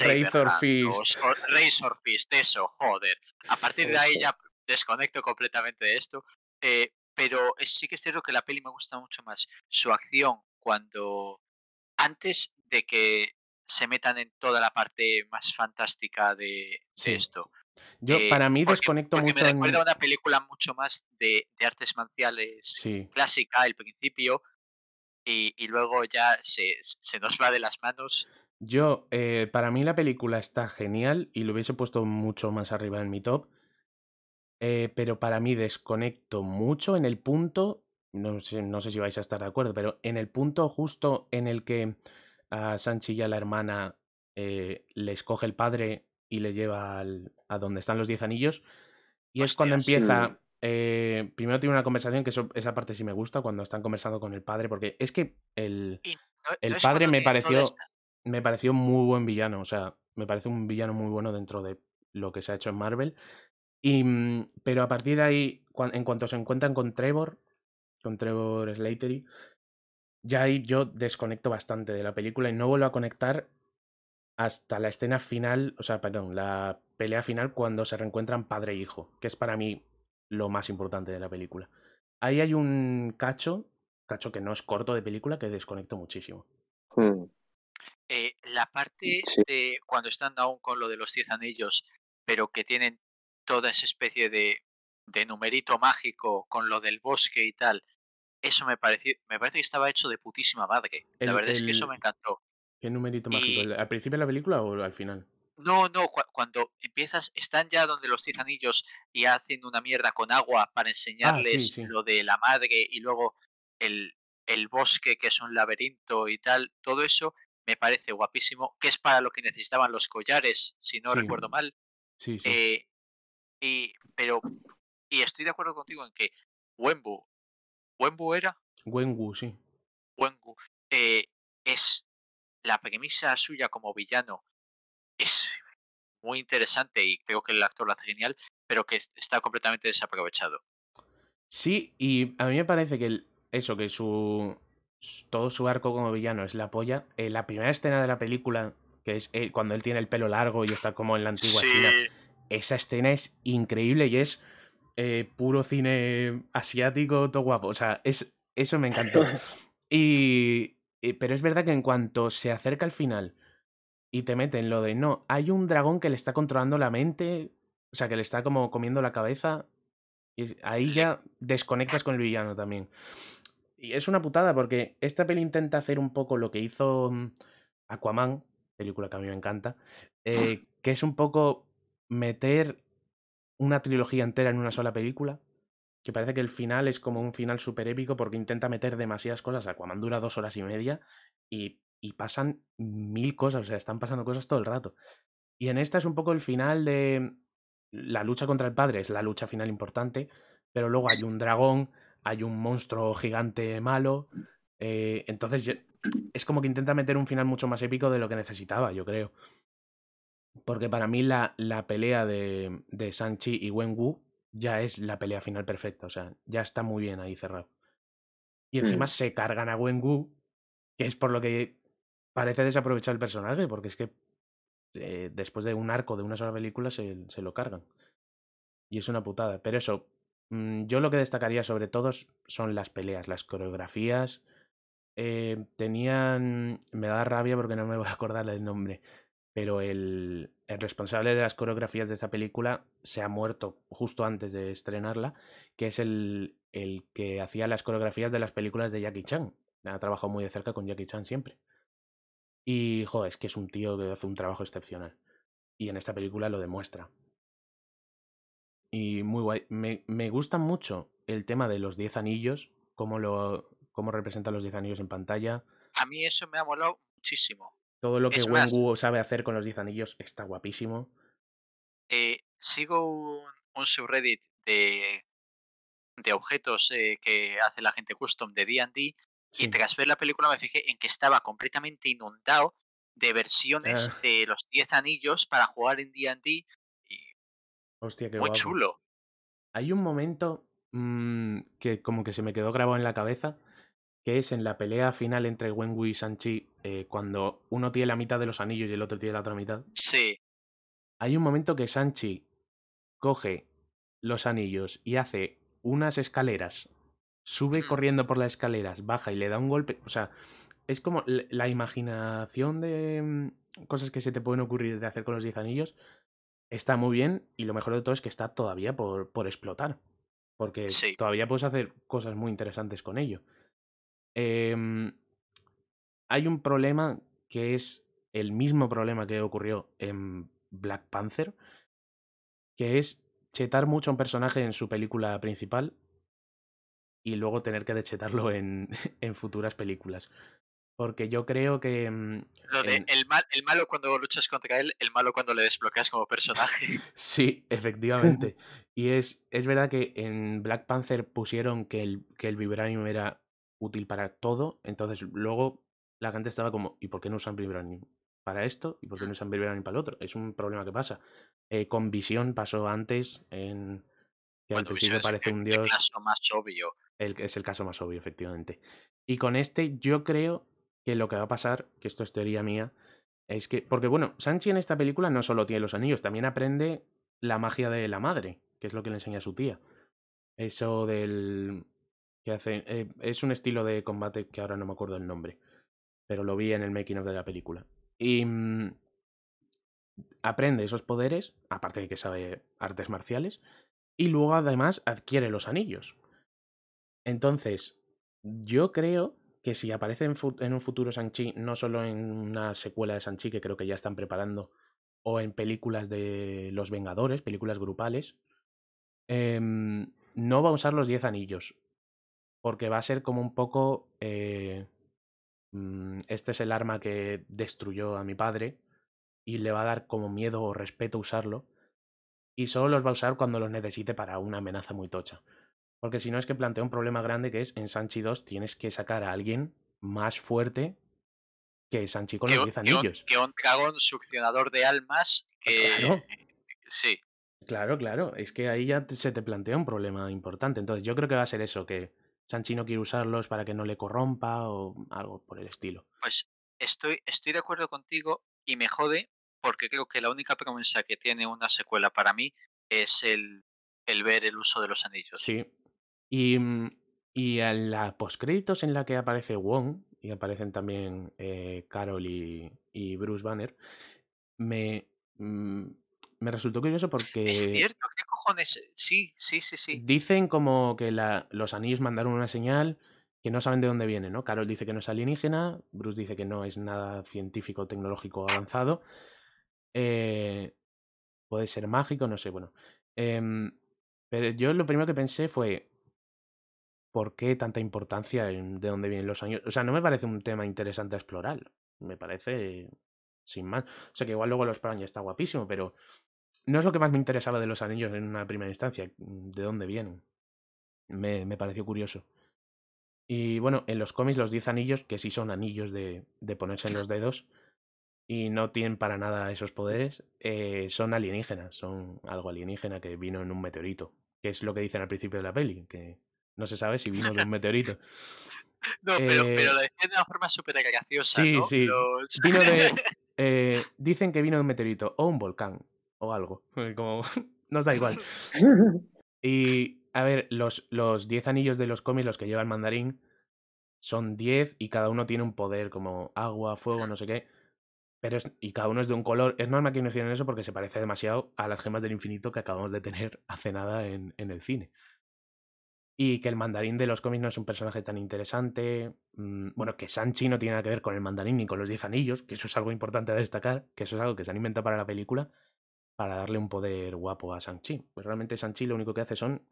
Razor Fist. Razor Fist, eso, joder. A partir de ahí ya desconecto completamente de esto. eh, pero sí que es cierto que la peli me gusta mucho más su acción cuando antes de que se metan en toda la parte más fantástica de, de Sí. esto. Yo, Eh, para mí, porque- desconecto porque mucho me en... recuerda a una película mucho más de, de artes marciales Sí, clásica, el principio, y, y luego ya se, se nos va de las manos. yo, eh, para mí la película está genial y lo hubiese puesto mucho más arriba en mi top, eh, pero para mí desconecto mucho en el punto, no sé, no sé si vais a estar de acuerdo, pero en el punto justo en el que a Sanchi y a la hermana eh, les coge el padre y le lleva al- a donde están los diez anillos, y es cuando empieza... Eh, primero tiene una conversación que eso- esa parte sí me gusta cuando están conversando con el padre, porque es que el, no- el no padre me pareció, me pareció muy buen villano. O sea, me parece un villano muy bueno dentro de lo que se ha hecho en Marvel. Y, mm, pero a partir de ahí, en cuanto se encuentran con Trevor, con Trevor Slattery, ya ahí yo desconecto bastante de la película y no vuelvo a conectar hasta la escena final, o sea, perdón, la pelea final cuando se reencuentran padre e hijo, que es para mí lo más importante de la película. Ahí hay un cacho, cacho que no es corto de película, que desconecto muchísimo. Mm. eh, la parte Sí. de cuando están aún con lo de los diez anillos, pero que tienen toda esa especie de, de numerito mágico con lo del bosque y tal, eso me pareció, me parece que estaba hecho de putísima madre. La El- verdad es que eso me encantó. ¿Qué numerito mágico? Y- ¿El- ¿Al principio de la película o al final? No, no, cua- cuando empiezas, están ya donde los diez anillos y hacen una mierda con agua para enseñarles sí. lo de la madre y luego el, el bosque que es un laberinto y tal, todo eso me parece guapísimo, que es para lo que necesitaban los collares, si no Sí. recuerdo mal. Sí, sí. Eh, y, pero, y estoy de acuerdo contigo en que Wenbu, Wenbu era, Wenwu, sí. Wengu, eh, es la premisa suya como villano es muy interesante y creo que el actor lo hace genial, pero que es- está completamente desaprovechado. Sí, y a mí me parece que el- eso, que su. todo su arco como villano es la polla. Eh, la primera escena de la película, que es eh, cuando él tiene el pelo largo y está como en la antigua China, esa escena es increíble y es eh, puro cine asiático, todo guapo. O sea, es, eso me encantó. Y, y- pero es verdad que en cuanto se acerca al final y te meten lo de no, hay un dragón que le está controlando la mente, o sea, que le está como comiendo la cabeza, y ahí ya desconectas con el villano también. Y es una putada porque esta peli intenta hacer un poco lo que hizo mm, Aquaman, película que a mí me encanta, eh, que es un poco meter una trilogía entera en una sola película. Que parece que el final es como un final súper épico porque intenta meter demasiadas cosas. Aquaman dura dos horas y media y, y pasan mil cosas, o sea, están pasando cosas todo el rato. Y en esta es un poco el final de la lucha contra el padre, es la lucha final importante, pero luego hay un dragón, hay un monstruo gigante malo. eh, entonces es como que intenta meter un final mucho más épico de lo que necesitaba, yo creo. Porque para mí la, la pelea de, de Sanchi y Wenwu ya es la pelea final perfecta. O sea, ya está muy bien ahí cerrado. Y encima Mm. se cargan a Wenwu, que es por lo que parece desaprovechar el personaje, porque es que eh, después de un arco de una sola película se, se lo cargan. Y es una putada. Pero eso, mm, yo lo que destacaría sobre todo son las peleas, las coreografías. Eh, tenían. Me da rabia porque no me voy a acordar del nombre. Pero el, el responsable de las coreografías de esta película se ha muerto justo antes de estrenarla, que es el, el que hacía las coreografías de las películas de Jackie Chan. Ha trabajado muy de cerca con Jackie Chan siempre. Y, joder, es que es un tío que hace un trabajo excepcional. Y en esta película lo demuestra. Y muy guay. Me, me gusta mucho el tema de los 10 anillos, cómo, lo, cómo representan los 10 anillos en pantalla. A mí eso me ha molado muchísimo. Todo lo que Es más- Wenwu sabe hacer con los 10 anillos está guapísimo. Eh, sigo un, un subreddit de, de objetos eh, que hace la gente custom de D&D y Sí. tras ver la película me fijé en que estaba completamente inundado de versiones Ah. de los 10 anillos para jugar en D&D Hostia, qué muy guapo. chulo. Hay un momento mm, que como que se me quedó grabado en la cabeza, que es en la pelea final entre Wenwu y Sanchi, eh, cuando uno tiene la mitad de los anillos y el otro tiene la otra mitad. Sí, Hay un momento que Sanchi coge los anillos y hace unas escaleras, sube Hmm. corriendo por las escaleras, baja y le da un golpe. O sea, es como la, la imaginación de mm, cosas que se te pueden ocurrir de hacer con los 10 anillos. Está muy bien y lo mejor de todo es que está todavía por, por explotar. Porque Sí. todavía puedes hacer cosas muy interesantes con ello. Em, hay un problema que es el mismo problema que ocurrió en Black Panther, que es chetar mucho a un personaje en su película principal y luego tener que dechetarlo en, en futuras películas. Porque yo creo que... mm, lo de en- el, mal, el malo cuando luchas contra él, el malo cuando le desbloqueas como personaje. Sí, efectivamente. y es, es verdad que en Black Panther pusieron que el, que el Vibranium era útil para todo, entonces luego la gente estaba como, ¿y por qué no usan Vibranium para esto? ¿Y por qué no usan Vibranium para lo otro? Es un problema que pasa. Eh, con Visión pasó antes, en que al Bueno, principio Vision es parece el- un el dios, caso más obvio. el, es el caso más obvio, efectivamente. Y con este yo creo que lo que va a pasar, que esto es teoría mía, es que, porque bueno, Sanchi en esta película no solo tiene los anillos, también aprende la magia de la madre, que es lo que le enseña a su tía. Eso del... que eh, es un estilo de combate que ahora no me acuerdo el nombre, pero lo vi en el making of de la película. Y mm, aprende esos poderes, aparte de que sabe artes marciales, y luego además adquiere los anillos. Entonces, yo creo que si aparece en, un futuro Shang-Chi, no solo en una secuela de Shang-Chi que creo que ya están preparando, o en películas de los Vengadores, películas grupales, em, no va a usar los 10 anillos. Porque va a ser como un poco. eh, mm, este es el arma que destruyó a mi padre. Y le va a dar como miedo o respeto usarlo. Y solo los va a usar cuando los necesite para una amenaza muy tocha. Porque si no es que plantea un problema grande que es en Sanchi 2 tienes que sacar a alguien más fuerte que Sanchi con los un- 10 que un- anillos. que un dragón succionador de almas que... claro. Sí, Claro, claro. Es que ahí ya se te plantea un problema importante. Entonces yo creo que va a ser eso, que Sanchi no quiere usarlos para que no le corrompa o algo por el estilo. pues estoy, estoy de acuerdo contigo y me jode porque creo que la única promesa que tiene una secuela para mí es el, el ver el uso de los anillos. Sí. Y, mm, y en la postcréditos en la que aparece Wong y aparecen también eh, Carol y, y Bruce Banner, me, mm, me resultó curioso porque Es cierto, ¿qué cojones? Sí, sí, sí, sí. dicen como que la- los anillos mandaron una señal que no saben de dónde viene, ¿no? Carol dice que no es alienígena, Bruce dice que no es nada científico tecnológico avanzado. eh, puede ser mágico, no sé, bueno. Em, pero yo lo primero que pensé fue, ¿por qué tanta importancia en de dónde vienen los años? O sea, no me parece un tema interesante a explorar. Me parece sin más. O sea, que igual luego lo exploran y está guapísimo, pero no es lo que más me interesaba de los anillos en una primera instancia. mm, ¿De dónde vienen? Me, me pareció curioso. Y bueno, en los cómics los 10 anillos, que sí son anillos de, de ponerse en los dedos y no tienen para nada esos poderes, eh, son alienígenas, son algo alienígena que vino en un meteorito, que es lo que dicen al principio de la peli, que no se sabe si vino de un meteorito. No, pero, Eh, pero lo decían de una forma súper graciosa, sí, ¿no? sí. Los- Vino de. eh, dicen que vino de un meteorito o un volcán o algo. Como. nos da igual. Y a ver, los, los 10 anillos de los cómics, los que lleva el mandarín, son 10 y cada uno tiene un poder como agua, fuego, no sé qué. Pero es, y cada uno es de un color. Es normal que no hicieran eso porque se parece demasiado a las gemas del infinito que acabamos de tener hace nada en, en el cine. Y que el mandarín de los cómics no es un personaje tan interesante. mm, Bueno, que Sanchi no tiene nada que ver con el mandarín ni con los 10 anillos, que eso es algo importante a destacar, que eso es algo que se han inventado para la película para darle un poder guapo a Sanchi. Pues realmente Sanchi lo único que hace son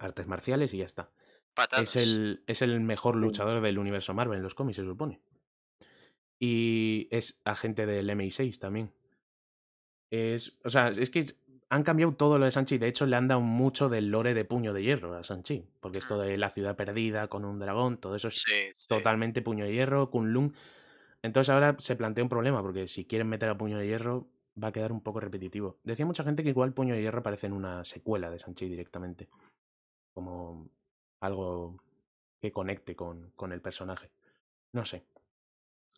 artes marciales y ya está. Patadas. Es el, es el mejor luchador del universo Marvel en los cómics, se supone. Y es agente del MI6 también. Es, o sea, es que han cambiado todo lo de Sanchi. De hecho, le han dado mucho del lore de puño de hierro a Sanchi. Porque esto de la ciudad perdida con un dragón, todo eso es Sí, sí. totalmente puño de hierro, Kunlun. Entonces ahora se plantea un problema, porque si quieren meter a puño de hierro, va a quedar un poco repetitivo. Decía mucha gente que igual puño de hierro aparece en una secuela de Sanchi directamente. Como algo que conecte con, con el personaje. No sé.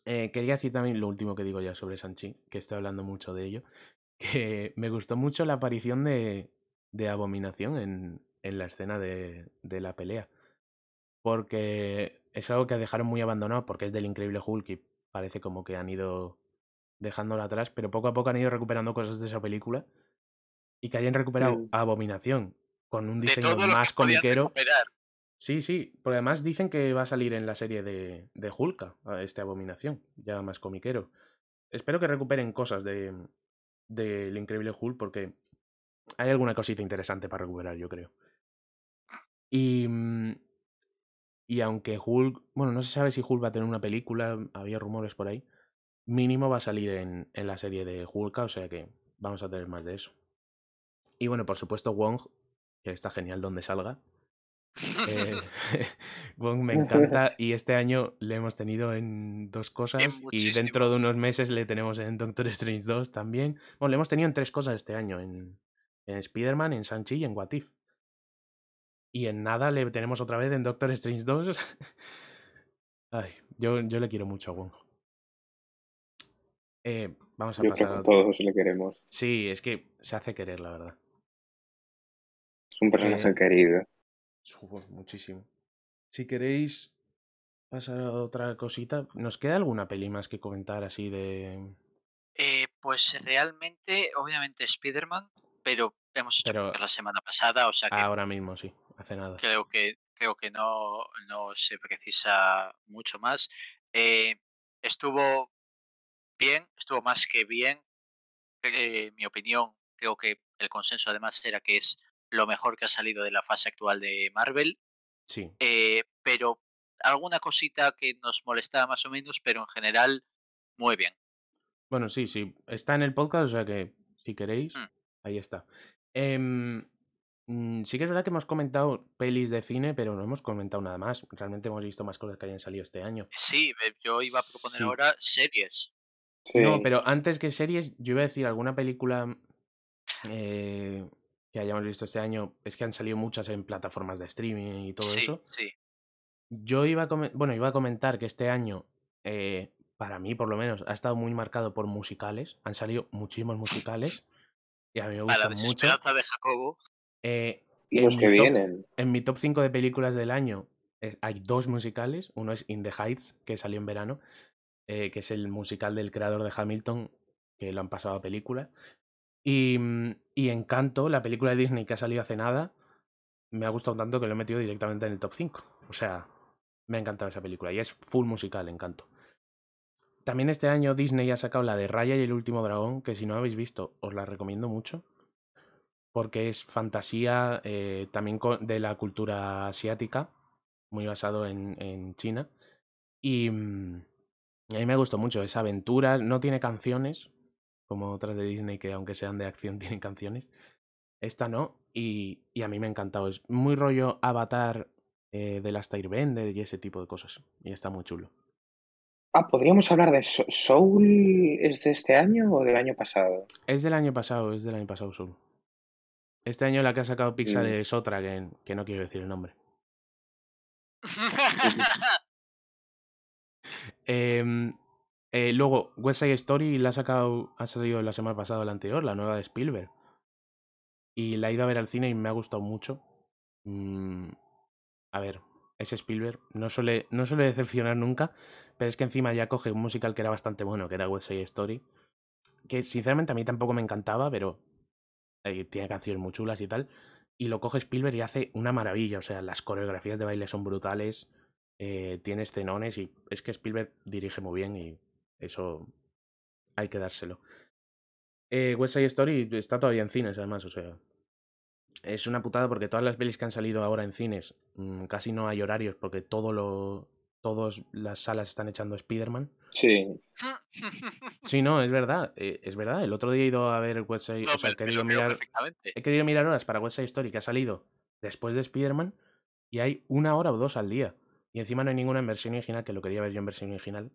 Eh, quería decir también lo último que digo ya sobre Sanchi, que estoy hablando mucho de ello. Que me gustó mucho la aparición de, de Abominación en, en la escena de, de la pelea porque es algo que dejaron muy abandonado porque es del Increíble Hulk y parece como que han ido dejándolo atrás, pero poco a poco han ido recuperando cosas de esa película y que hayan recuperado Mm. Abominación con un De diseño más comiquero. Sí, sí, porque además dicen que va a salir en la serie de, de Hulk, a este Abominación, ya más comiquero. Espero que recuperen cosas de del Increíble Hulk porque hay alguna cosita interesante para recuperar, yo creo. Y, mm, y aunque Hulk, bueno, no se sabe si Hulk va a tener una película, había rumores por ahí, mínimo va a salir en, en la serie de Hulk, o sea que vamos a tener más de eso. Y bueno, por supuesto Wong, que está genial donde salga. Eh, Wong me encanta y este año le hemos tenido en dos cosas y dentro de unos meses le tenemos en Doctor Strange 2 también. Bueno, le hemos tenido en tres cosas este año, en, en Spider-Man, en Shang-Chi y en What If. Y en nada le tenemos otra vez en Doctor Strange 2. Ay, yo, yo le quiero mucho a Wong. Eh, vamos a Yo creo pasar. que todos le queremos. Sí, es que se hace querer, la verdad. Es un personaje Eh, querido. Subo muchísimo. Si queréis pasar a otra cosita, ¿nos queda alguna peli más que comentar así de. Eh, pues realmente, obviamente Spider-Man, pero hemos hecho Pero- la semana pasada, o sea que Ahora mismo, sí. hace nada. Creo que, creo que no, no se precisa mucho más. Eh, estuvo bien, estuvo más que bien. Eh, mi opinión, creo que el consenso además era que es lo mejor que ha salido de la fase actual de Marvel. Sí. Eh, pero alguna cosita que nos molestaba más o menos, pero en general, muy bien. Bueno, sí, sí. Está en el podcast, o sea que si queréis, Mm. ahí está. Em, mm, sí que es verdad que hemos comentado pelis de cine, pero no hemos comentado nada más. Realmente hemos visto más cosas que hayan salido este año. Sí, yo iba a proponer Sí. ahora series. No, pero antes que series, yo iba a decir alguna película eh, que hayamos visto este año. Es que han salido muchas en plataformas de streaming y todo sí, eso. sí. Yo iba a, bueno, iba a comentar que este año, eh, para mí por lo menos, ha estado muy marcado por musicales. Han salido muchísimos musicales y a mí me gustan mucho. de Jacobo. Eh, Y en los que top- vienen. En mi top 5 de películas del año eh, hay dos musicales. Uno es In the Heights, que salió en verano, eh, que es el musical del creador de Hamilton, que lo han pasado a película. Y, mm, y Encanto, la película de Disney que ha salido hace nada, me ha gustado tanto que lo he metido directamente en el top 5. O sea, me ha encantado esa película. Y es full musical, Encanto. También este año Disney ha sacado la de Raya y el último dragón, que si no habéis visto, os la recomiendo mucho porque es fantasía eh, también de la cultura asiática, muy basado en, en China. Y mm, a mí me gustó mucho, es aventura, no tiene canciones, como otras de Disney que aunque sean de acción tienen canciones. Esta no, y, y a mí me ha encantado. Es muy rollo Avatar eh, de las Airbender y ese tipo de cosas. Y está muy chulo. Ah, podríamos hablar de So- Soul. ¿Es de este año o del año pasado? Es del año pasado, es del año pasado solo. Este año la que ha sacado Pixar Mm. es otra, que, que no quiero decir el nombre. Em, eh, luego, West Side Story la ha sacado, ha salido la semana pasada la anterior, la nueva de Spielberg. Y la he ido a ver al cine y me ha gustado mucho. Mm, a ver, es Spielberg, no suele, no suele decepcionar nunca, pero es que encima ya coge un musical que era bastante bueno, que era West Side Story. Que sinceramente a mí tampoco me encantaba, pero eh, tiene canciones muy chulas y tal. Y lo coge Spielberg y hace una maravilla. O sea, las coreografías de baile son brutales. Eh, tiene escenones y es que Spielberg dirige muy bien y eso hay que dárselo. Eh, West Side Story está todavía en cines, además, o sea. Es una putada porque todas las pelis que han salido ahora en cines mm, casi no hay horarios porque todo lo, todas las salas están echando Spider-Man. Sí. Sí, no, es verdad, eh, es verdad. El otro día he ido a ver West Side, No, o sea, he querido mirar, he querido mirar horas para West Side Story que ha salido después de Spider-Man y hay una hora o dos al día. Y encima no hay ninguna en versión original, que lo quería ver yo en versión original.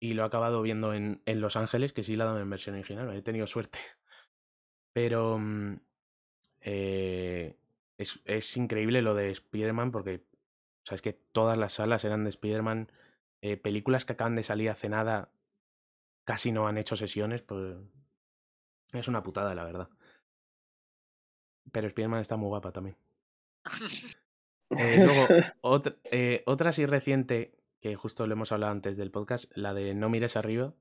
Y lo he acabado viendo en, en Los Ángeles, que sí la dan en versión original. He tenido suerte. Pero mm, eh, es, es increíble lo de Spider-Man porque, o sea, es que todas las salas eran de Spider-Man. eh, películas que acaban de salir hace nada casi no han hecho sesiones, pues es una putada, la verdad. Pero Spider-Man está muy guapa también. Eh, luego, otra, eh, otra así reciente, que justo lo hemos hablado antes del podcast, la de No mires arriba.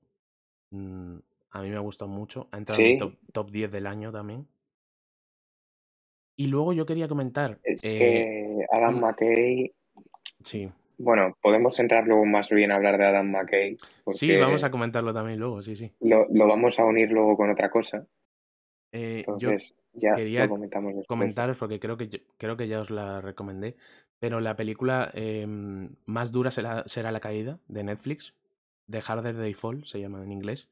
Mm, a mí me ha gustado mucho. Ha entrado en Sí. top, top 10 del año también. Y luego yo quería comentar. Es eh, que Adam un- McKay. Sí, Bueno, podemos entrar luego más bien a hablar de Adam McKay. Sí, vamos a comentarlo también luego, sí, sí. lo, lo vamos a unir luego con otra cosa. Eh, yo Entonces, ya quería comentaros porque creo que yo- creo que ya os la recomendé, pero la película em, más dura será, será la caída de Netflix, The Harder They Fall se llama en inglés,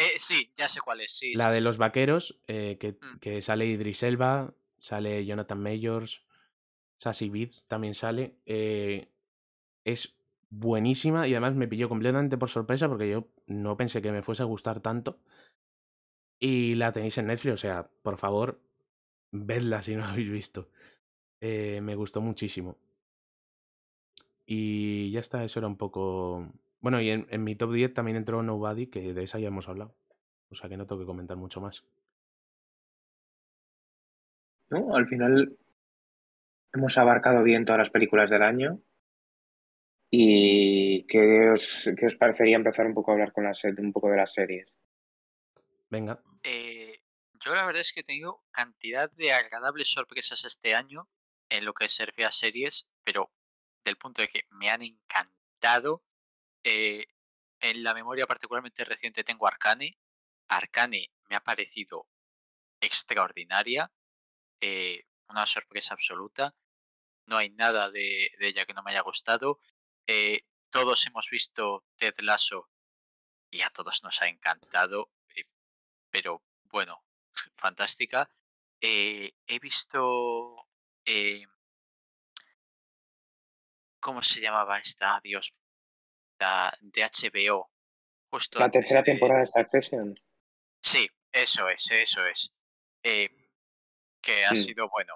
Eh, sí, ya sé cuál es. Sí, la sí, de sí. los vaqueros eh, que, Mm. que sale Idris Elba, sale Jonathan Majors, Sassy Beats también sale, eh, es buenísima y además me pilló completamente por sorpresa porque yo no pensé que me fuese a gustar tanto. Y la tenéis en Netflix, o sea, por favor, vedla si no la habéis visto. Eh, me gustó muchísimo. Y ya está, eso era un poco... Bueno, y en, en mi top 10 también entró Nobody, que de esa ya hemos hablado. O sea que no tengo que comentar mucho más. ¿no? Al final hemos abarcado bien todas las películas del año. ¿Y qué os, qué os parecería empezar un poco a hablar con la un poco de las series? Venga, Eh, yo la verdad es que he tenido cantidad de agradables sorpresas este año en lo que se refiere a series, pero del punto de que me han encantado. Eh, en la memoria particularmente reciente tengo Arcane. Arcane me ha parecido extraordinaria, eh, una sorpresa absoluta. No hay nada de, ella que no me haya gustado. Eh, todos hemos visto Ted Lasso y a todos nos ha encantado, pero bueno, fantástica. he visto ¿Cómo se llamaba esta? Dios. La de HBO. Justo la tercera temporada de Succession. Sí, eso es, eso es. Eh, que ha sido bueno.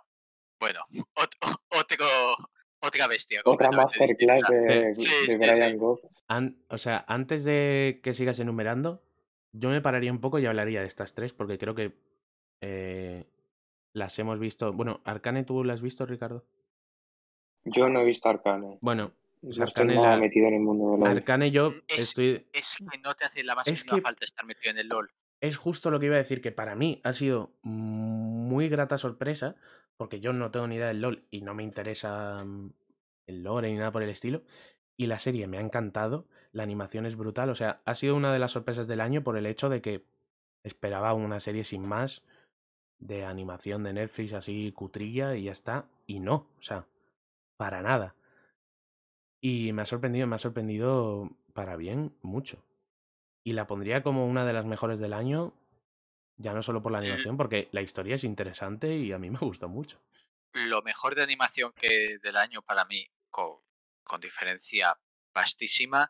Bueno, otro, otra bestia. Otra masterclass de, de Brian Goff. o sea, antes de que sigas enumerando, yo me pararía un poco y hablaría de estas tres, porque creo que eh, las hemos visto. Bueno, Arcane, ¿tú las has visto, Ricardo? Yo no he visto Arcane. Bueno, no Arcane estoy metido en el mundo del LOL. Arcane yo es, estoy... Es que no te hace la más es falta estar metido en el LOL. Es justo lo que iba a decir, que para mí ha sido muy grata sorpresa, porque yo no tengo ni idea del LOL y no me interesa mm, el lore ni nada por el estilo. Y la serie me ha encantado, la animación es brutal, o sea, ha sido una de las sorpresas del año por el hecho de que esperaba una serie sin más de animación de Netflix así cutrilla y ya está, y no, o sea, para nada. Y me ha sorprendido, me ha sorprendido para bien mucho. Y la pondría como una de las mejores del año, ya no solo por la animación, porque la historia es interesante y a mí me gusta mucho. Lo mejor de animación que del año para mí, con, con diferencia vastísima,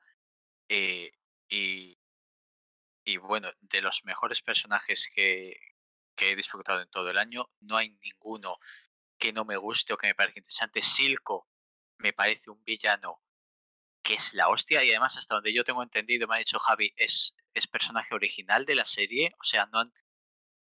eh, y, y bueno, de los mejores personajes que, que he disfrutado en todo el año, no hay ninguno que no me guste o que me parece interesante. Silco me parece un villano que es la hostia y además hasta donde yo tengo entendido, me ha dicho Javi, es, es personaje original de la serie, o sea, no han,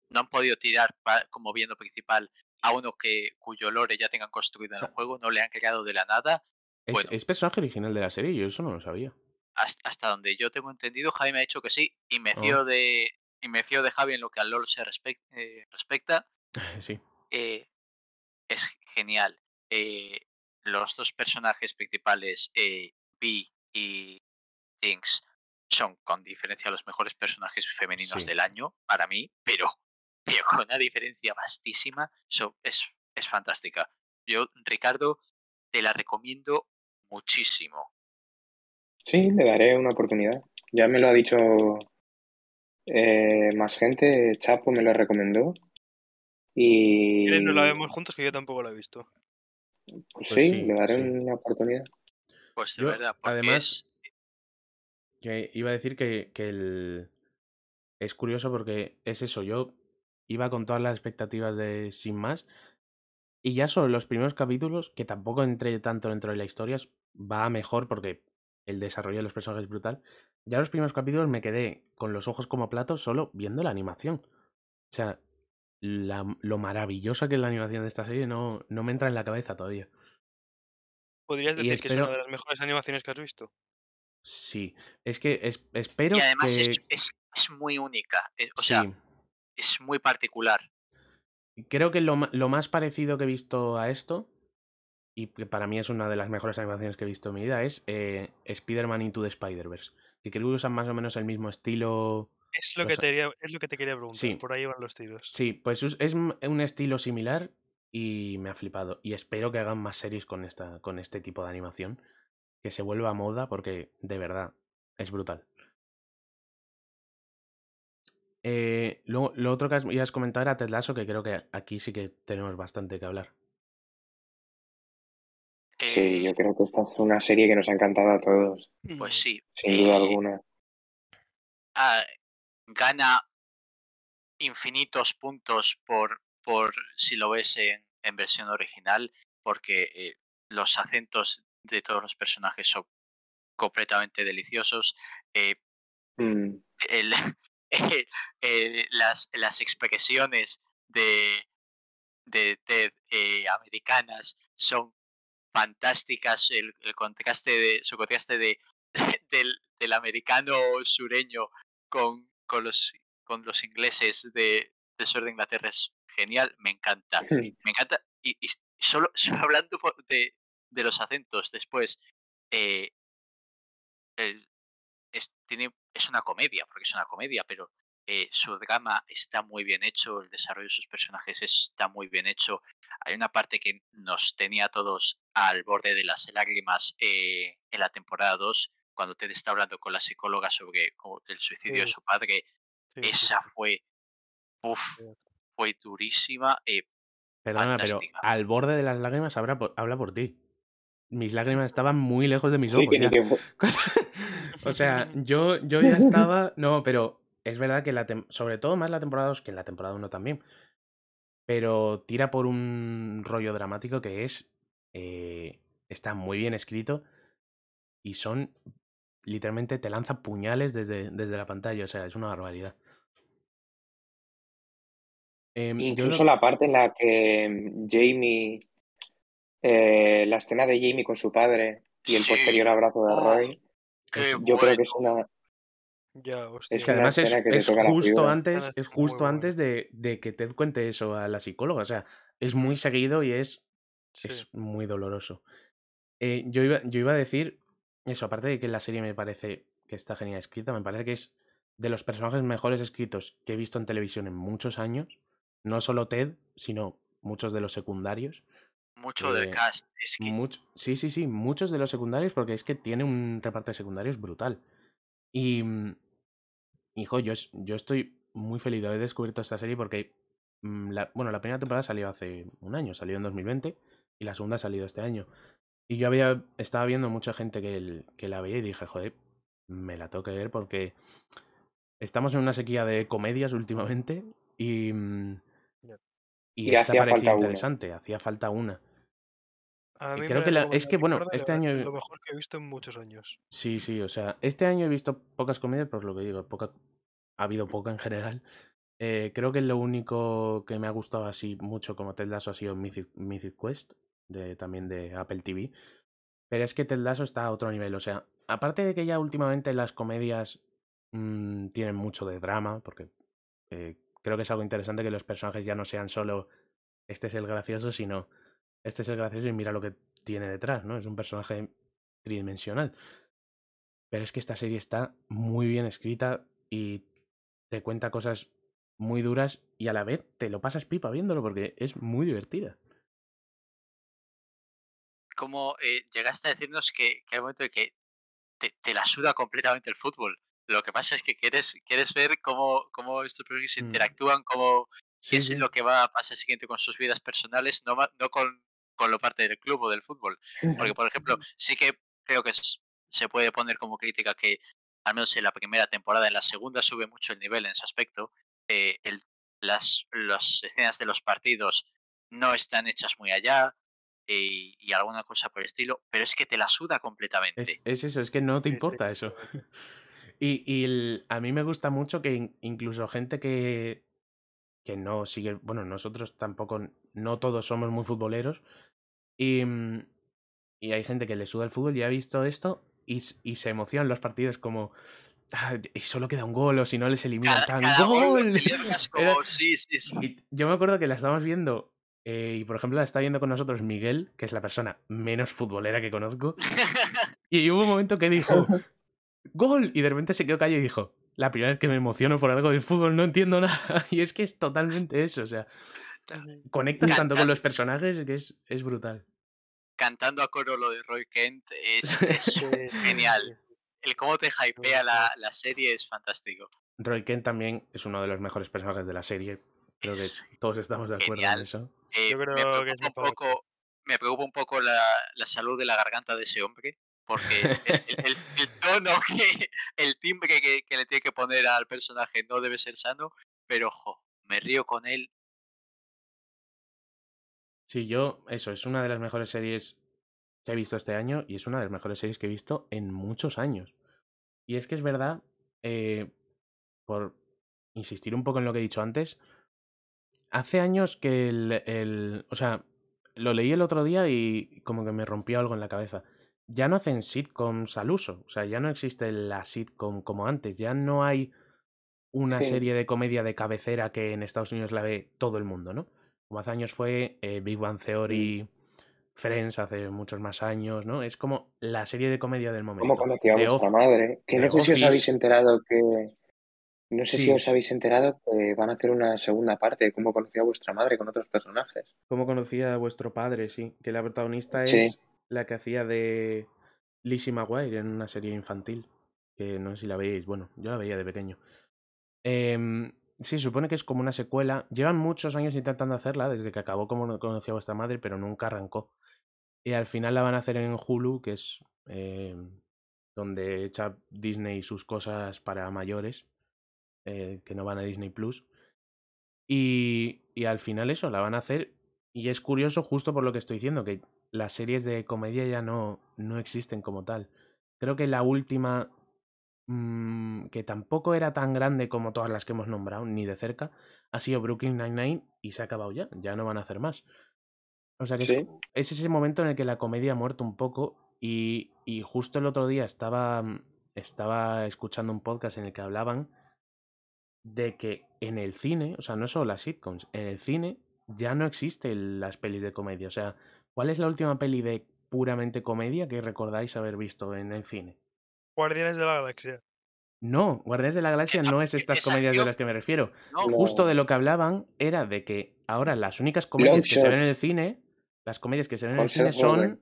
no han podido tirar como villano principal a uno que cuyo lore ya tengan construido en el juego, no le han creado de la nada. Es, personaje original de la serie, yo eso no lo sabía. Hasta, donde yo tengo entendido, Javi me ha dicho que sí, y me fío oh. de y me fío de Javi en lo que al LOL se eh, respecta. sí. Eh, es genial. Eh, los dos personajes principales, eh, Vi y Jinx, son con diferencia los mejores personajes femeninos del año para mí, pero, pero con una diferencia vastísima, es, es fantástica. Yo, Ricardo, te la recomiendo muchísimo. Sí, le daré una oportunidad. Ya me lo ha dicho eh, más gente, Chapo me lo recomendó y... no la vemos juntos? Que yo tampoco la he visto. Pues, pues sí, le daré una oportunidad. Pues de verdad, además, que iba a decir que, que el... es curioso porque es eso, yo iba con todas las expectativas de Sin Más y ya solo los primeros capítulos, que tampoco entré tanto dentro de la historia, va mejor porque el desarrollo de los personajes es brutal. Ya los primeros capítulos me quedé con los ojos como platos solo viendo la animación. O sea, lo maravillosa que es la animación de esta serie no, no me entra en la cabeza todavía. ¿Podrías decir que es una de las mejores animaciones que has visto? Sí, es que espero y además Es, es, muy única, eh, o sea, es muy particular. Creo que lo, lo, más parecido que he visto a esto, y que para mí es una de las mejores animaciones que he visto en mi vida, es eh, Spider-Man Into the Spider-Verse. Que creo que usan más o menos el mismo estilo es lo, que te, es lo que te quería preguntar, por ahí van los tiros. Sí, pues es un estilo similar y me ha flipado. Y espero que hagan más series con, esta, con este tipo de animación, que se vuelva a moda porque de verdad es brutal. Eh, lo, otro que ibas a comentar era Ted Lasso, que creo que aquí sí que tenemos bastante que hablar. Sí, yo creo que esta es una serie que nos ha encantado a todos. Pues sí. Sin duda eh, alguna. Ah, gana infinitos puntos por, por si lo ves en, versión original, porque eh, los acentos de todos los personajes son completamente deliciosos. Eh, mm. las, las expresiones de, de TED eh, americanas son fantásticas. El, contraste de, su contraste de, del, del americano sureño con, con los, con los ingleses de, del sur de Inglaterra es genial, me encanta. Me encanta y, solo, solo hablando de, de los acentos, después, eh, el- es, tiene, es una comedia, porque es una comedia, pero eh, su drama está muy bien hecho, el desarrollo de sus personajes está muy bien hecho. Hay una parte que nos tenía a todos al borde de las lágrimas eh, en la temporada 2, cuando Ted está hablando con la psicóloga sobre el suicidio de su padre. Sí, Esa sí, fue, uf, fue durísima. eh, Perdona, pero al borde de las lágrimas habla por, habla por ti. Mis lágrimas estaban muy lejos de mis Sí, ojos. que que o sea, yo, yo ya estaba. No, pero es verdad que la tem- sobre todo más la temporada 2 que en la temporada 1 también. Pero tira por un rollo dramático que es. eh, está muy bien escrito. Y son. Literalmente te lanza puñales desde, desde la pantalla. O sea, es una barbaridad. Em, Incluso la parte en la que Jamie, eh, la escena de Jamie con su padre y el Sí. posterior abrazo de Roy, es- yo creo que es una, Ya, hostia. Es Que además es, que es la justo antes, es justo antes de, de que Ted cuente eso a la psicóloga. O sea, es muy seguido y es, Sí. es muy doloroso. Eh, yo, iba, yo iba a decir eso, aparte de que la serie me parece que está genial escrita, me parece que es de los personajes mejores escritos que he visto en televisión en muchos años. No solo Ted, sino muchos de los secundarios. Mucho del Eh, cast. Es que Much- sí, sí, sí, muchos de los secundarios, porque es que tiene un reparto de secundarios brutal. Y, mm, hijo, yo, yo estoy muy feliz de haber descubierto esta serie porque, mm, la, bueno, la primera temporada salió hace un año, salió en 2020, y la segunda ha salido este año. Y yo había, estaba viendo mucha gente que, el- que la veía y dije, joder, me la tengo que ver porque estamos en una sequía de comedias últimamente y, mm, y Y esta parecía interesante, hacía falta una. A Y mí creo me que la- es que, bueno, este año- lo mejor que he visto en muchos años. Sí, sí, o sea, este año he visto pocas comedias, por lo que digo, poca, ha habido poca en general. Eh, creo que lo único que me ha gustado así mucho como Ted Lasso ha sido Mythic, Mythic Quest, de, también de Apple TV. Pero es que Ted Lasso está a otro nivel, o sea, aparte de que ya últimamente las comedias mm, tienen mucho de drama, porque eh, creo que es algo interesante que los personajes ya no sean solo este es el gracioso, sino este es el gracioso y mira lo que tiene detrás, ¿no? Es un personaje tridimensional. Pero es que esta serie está muy bien escrita y te cuenta cosas muy duras y a la vez te lo pasas pipa viéndolo porque es muy divertida. como eh, llegaste a decirnos que, que hay un momento de que te, te la suda completamente el fútbol. Lo que pasa es que quieres, quieres ver cómo, cómo estos personajes Mm. interactúan, cómo Sí, qué es sí. lo que va a pasar siguiente con sus vidas personales, no, no con, con lo parte del club o del fútbol. Porque, por ejemplo, sí que creo que se puede poner como crítica que, al menos en la primera temporada, en la segunda sube mucho el nivel en ese aspecto. eh, el- las, las escenas de los partidos no están hechas muy allá y, y alguna cosa por el estilo, pero es que te la suda completamente. Es, es eso, es que no te importa eso. Y, y el- a mí me gusta mucho que in- incluso gente que, que no sigue, bueno, nosotros tampoco, no todos somos muy futboleros, y, mm, y hay gente que le suda el fútbol y ha visto esto y, y se emocionan los partidos como, "Ah, y solo queda un gol o si no les eliminan Cada, tan cada gol lo ¡Gol! celebras Era- como, sí, sí, sí. Y yo me acuerdo que la estábamos viendo eh, y por ejemplo la está viendo con nosotros Miguel, que es la persona menos futbolera que conozco, y hubo un momento que dijo, ¡Gol! Y de repente se quedó callado y dijo, la primera vez que me emociono por algo del fútbol no entiendo nada. Y es que es totalmente eso, o sea, conectas Canta- tanto con los personajes que es, es brutal. Cantando a coro lo de Roy Kent es, genial. El cómo te hypea la, la serie es fantástico. Roy Kent también es uno de los mejores personajes de la serie. Creo que todos estamos de acuerdo genial. en eso. Eh, Yo creo me que es preocupa un poco, me preocupa un poco la, la salud de la garganta de ese hombre, porque el, el- el- el tono que, el timbre que, que le tiene que poner al personaje no debe ser sano, pero ojo, me río con él. Sí, yo, eso, es una de las mejores series que he visto este año y es una de las mejores series que he visto en muchos años. Y es que es verdad, eh, por insistir un poco en lo que he dicho antes, hace años que el, el- O sea, lo leí el otro día y como que me rompió algo en la cabeza. Ya no hacen sitcoms al uso, o sea, ya no existe la sitcom como antes, ya no hay una Sí. serie de comedia de cabecera que en Estados Unidos la ve todo el mundo, ¿no? Como hace años fue eh, Big Bang Theory, Friends hace muchos más años, ¿no? Es como la serie de comedia del momento. ¿Cómo conocía a vuestra madre? Que no sé si os habéis enterado que. No sé Sí. si os habéis enterado que van a hacer una segunda parte de cómo conocía a vuestra madre con otros personajes. ¿Cómo conocía a vuestro padre? Sí, que la protagonista Sí. es la que hacía de Lizzie McGuire en una serie infantil. Que no sé si la veis, bueno, yo la veía de pequeño. Em, sí, supone que es como una secuela. Llevan muchos años intentando hacerla, desde que acabó como no conocía a vuestra madre, pero nunca arrancó. Y al final la van a hacer en Hulu, que es em, donde echa Disney sus cosas para mayores, eh, que no van a Disney Plus. Y, y al final eso, la van a hacer. Y es curioso justo por lo que estoy diciendo, que las series de comedia ya no, no existen como tal. Creo que la última, mm, que tampoco era tan grande como todas las que hemos nombrado, ni de cerca, ha sido Brooklyn Nine-Nine y se ha acabado ya. Ya no van a hacer más. O sea que Sí. es ese momento en el que la comedia ha muerto un poco y, y justo el otro día estaba, mm, estaba escuchando un podcast en el que hablaban de que en el cine, o sea, no solo las sitcoms, en el cine ya no existen las pelis de comedia. O sea, ¿cuál es la última peli de puramente comedia que recordáis haber visto en el cine? Guardianes de la Galaxia. No, Guardianes de la Galaxia no es estas esa comedias de las que me refiero. No. Justo de lo que hablaban era de que ahora las únicas comedias que se ven en el cine, las comedias que se ven en el cine son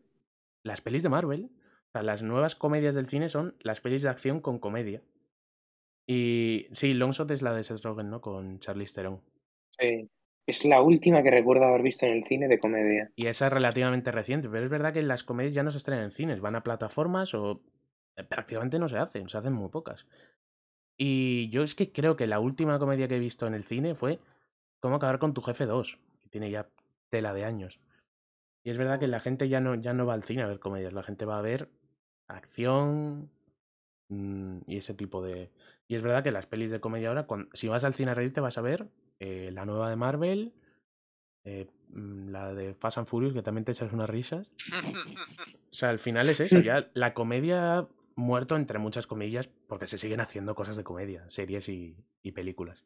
las pelis de Marvel. O sea, las nuevas comedias del cine son las pelis de acción con comedia. Y sí, Longshot es la de Seth Rogen, ¿no? Con Charlize Theron. Sí. Es la última que recuerdo haber visto en el cine de comedia. Y esa es relativamente reciente, pero es verdad que las comedias ya no se estrenan en cines, van a plataformas o prácticamente no se hacen, se hacen muy pocas. Y yo es que creo que la última comedia que he visto en el cine fue Cómo acabar con tu jefe 2, que tiene ya tela de años. Y es verdad que la gente ya no, ya no va al cine a ver comedias, la gente va a ver acción mm, y ese tipo de... Y es verdad que las pelis de comedia ahora, si vas al cine a reírte vas a ver eh, la nueva de Marvel, eh, mm, la de Fast and Furious, que también te echas unas risas. O sea, al final es eso, ya la comedia muerto entre muchas comillas porque se siguen haciendo cosas de comedia, series y, y películas.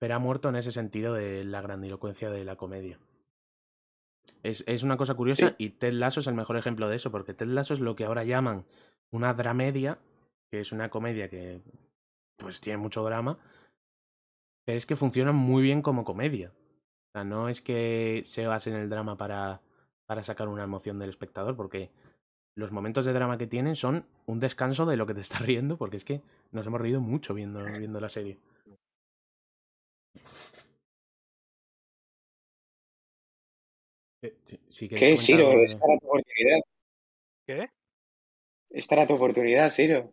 Pero ha muerto en ese sentido de la grandilocuencia de la comedia. Es, es una cosa curiosa Sí. y Ted Lasso es el mejor ejemplo de eso, porque Ted Lasso es lo que ahora llaman una dramedia, que es una comedia que pues tiene mucho drama, pero es que funciona muy bien como comedia. O sea, no es que se base en el drama para, para sacar una emoción del espectador, porque los momentos de drama que tienen son un descanso de lo que te estás riendo, porque es que nos hemos reído mucho viendo, viendo la serie. Eh, si- si ¿Qué, de- Esta era tu oportunidad. ¿Qué? Esta era tu oportunidad, Siro.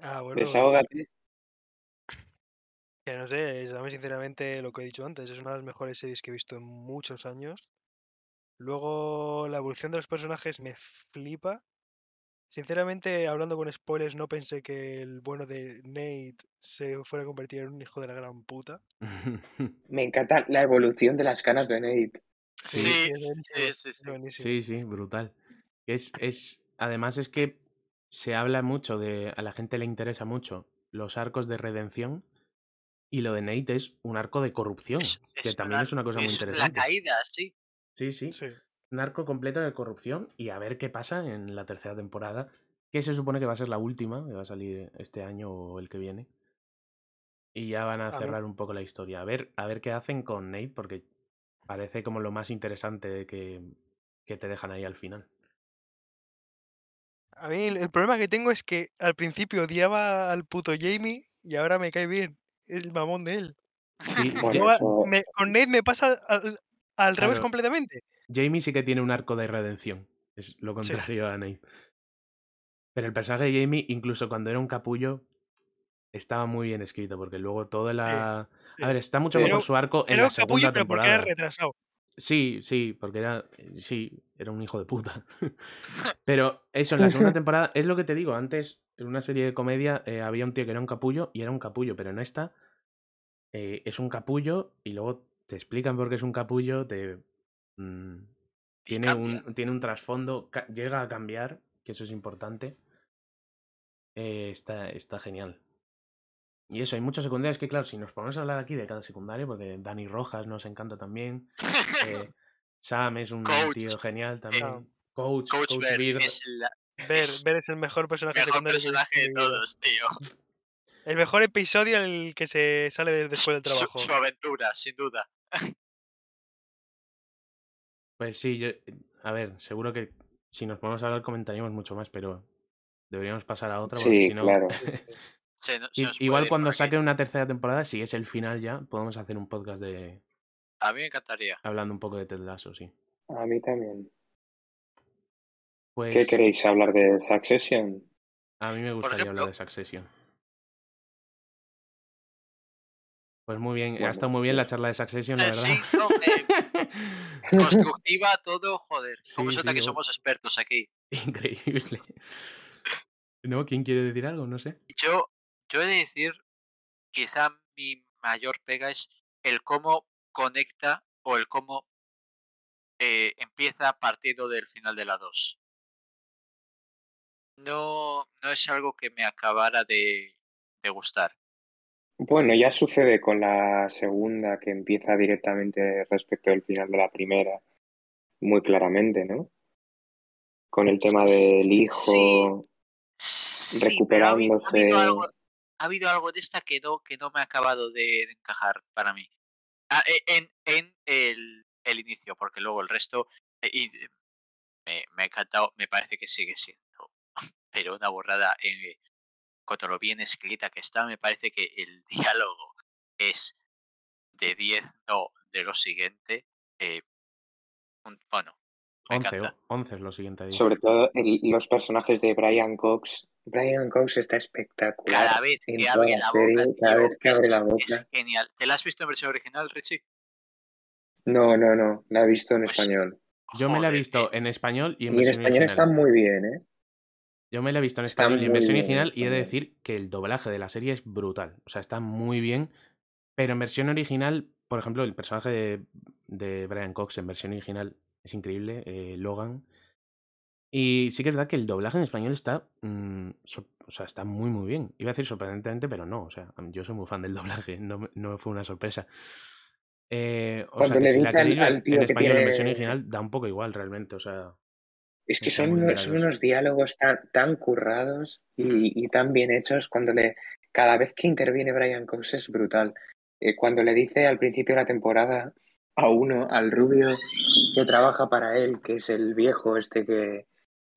Ah, bueno. Desahógate. Que no sé, a mí sinceramente lo que he dicho antes, es una de las mejores series que he visto en muchos años. Luego la evolución de los personajes me flipa. Sinceramente, hablando con spoilers, no pensé que el bueno de Nate se fuera a convertir en un hijo de la gran puta. Me encanta la evolución de las canas de Nate. Sí, sí, es sí, sí. Sí, sí, brutal. Es, es, además es que se habla mucho de, a la gente le interesa mucho los arcos de redención y lo de Nate es un arco de corrupción, Es- que es también una- es una cosa muy es interesante. La caída, sí. Sí, sí, Sí. Un arco completo de corrupción y a ver qué pasa en la tercera temporada, que se supone que va a ser la última, que va a salir este año o el que viene. Y ya van a cerrar un poco la historia. A ver, a ver qué hacen con Nate, porque parece como lo más interesante de que, que te dejan ahí al final. A mí el, el problema que tengo es que al principio odiaba al puto Jamie y ahora me cae bien. El mamón de él. Sí, Bueno, eso- me- con Nate me pasa al, al revés Claro. completamente. Jamie sí que tiene un arco de redención. Es lo contrario a Nate. Pero el personaje de Jamie, incluso cuando era un capullo, estaba muy bien escrito, porque luego toda la. sí. A ver, está mucho mejor su arco en Era la un capullo, segunda pero porque era temporada. retrasado. Sí, sí, porque era. Sí, era un hijo de puta. Pero eso, en la segunda temporada, es lo que te digo. Antes, en una serie de comedia, eh, había un tío que era un capullo y era un capullo, pero en esta eh, es un capullo y luego te explican por qué es un capullo, te. Mm, tiene, cambia. un, tiene un trasfondo, llega a cambiar, que eso es importante. Eh, está, está genial. Y eso, hay muchos secundarios que, claro, si nos ponemos a hablar aquí de cada secundario, porque Dani Rojas nos encanta también. eh, Sam es un Coach, tío genial también. Ah. Coach, Coach Coach Bear Beard. es la- Ver, es ver es el mejor personaje mejor secundario personaje de todos, tío. El mejor episodio en el que se sale de- después del Su- trabajo. Su, aventura, sin duda. Pues sí, yo, a ver, seguro que si nos ponemos a hablar comentaríamos mucho más, pero deberíamos pasar a otra, porque Sí, si no... claro. Se se Igual cuando saquen una tercera temporada, si es el final ya, podemos hacer un podcast de A mí me encantaría. hablando un poco de Ted Lasso, sí. A mí también. Pues ¿Qué queréis hablar de Succession? a mí me gustaría ejemplo- hablar de Succession. Pues muy bien, ha estado muy bien la pues- charla de Succession, la Eh, verdad. sí, no, eh, constructiva, todo, joder. ¿Cómo Sí, se nota sí, que somos expertos aquí? Increíble. ¿No? ¿Quién quiere decir algo? No sé. Yo, yo he de decir, quizá mi mayor pega es el cómo conecta o el cómo eh, empieza partiendo del final de la 2. No, no es algo que me acabara de, de gustar. Bueno, ya sucede con la segunda que empieza directamente respecto del final de la primera, muy claramente, ¿no? Con el tema del hijo. Sí, pero ha habido, ha habido recuperándose. algo, ha habido algo de esta que no, que no me ha acabado de, de encajar para mí. Ah, e- en en el, el inicio, porque luego el resto eh, y, eh, me, me ha encantado, me parece que sigue siendo, pero una borrada en cuanto a lo bien escrita que está, me parece que el diálogo es de 10, no, de lo siguiente. eh, un- bueno, me 11, encanta. 11 es lo siguiente. ahí. Sobre todo el- los personajes de Brian Cox. Brian Cox está espectacular. Cada vez que abre la la serie, boca, cada vez que abre es, la es boca. genial. ¿Te la has visto en versión original, Richie? No, no, no, la he visto en Pues, español. Yo me la he visto eh, en español y en Y en español original. está muy bien, ¿eh? Yo me la he visto en español y en versión bien original y he de decir que el doblaje de la serie es brutal. O sea, está muy bien. Pero en versión original, por ejemplo, el personaje de, de Brian Cox en versión original es increíble, eh, Logan. Y sí que es verdad que el doblaje en español está, mm, o sea, está muy, muy bien. Iba a decir sorprendentemente, pero no. O sea, yo soy muy fan del doblaje, no, me- no fue una sorpresa. Eh, o Cuando sea, que le si la dice al- queréis ver al tío en que español en versión original, da un poco igual realmente. O sea, Es que son, unos- son unos diálogos tan, tan currados y, y tan bien hechos cuando le, cada vez que interviene Brian Cox es brutal. Eh, cuando le dice al principio de la temporada a uno, al rubio que trabaja para él, que es el viejo este que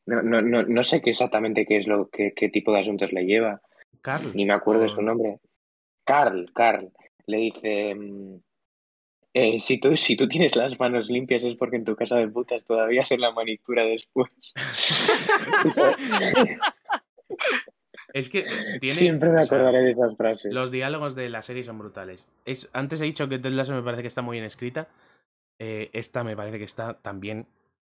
no, no, no, no sé qué exactamente qué es lo que qué tipo de asuntos le lleva, Carl. ni me acuerdo de su nombre. Carl, Carl, le dice mm, eh, si tú, si tú tienes las manos limpias es porque en tu casa de putas todavía hacen la manicura después. Es que tiene. Siempre me o sea, acordaré de esas frases. Los diálogos de la serie son brutales. Es, antes he dicho que Ted Lasso me parece que está muy bien escrita. Eh, esta me parece que está también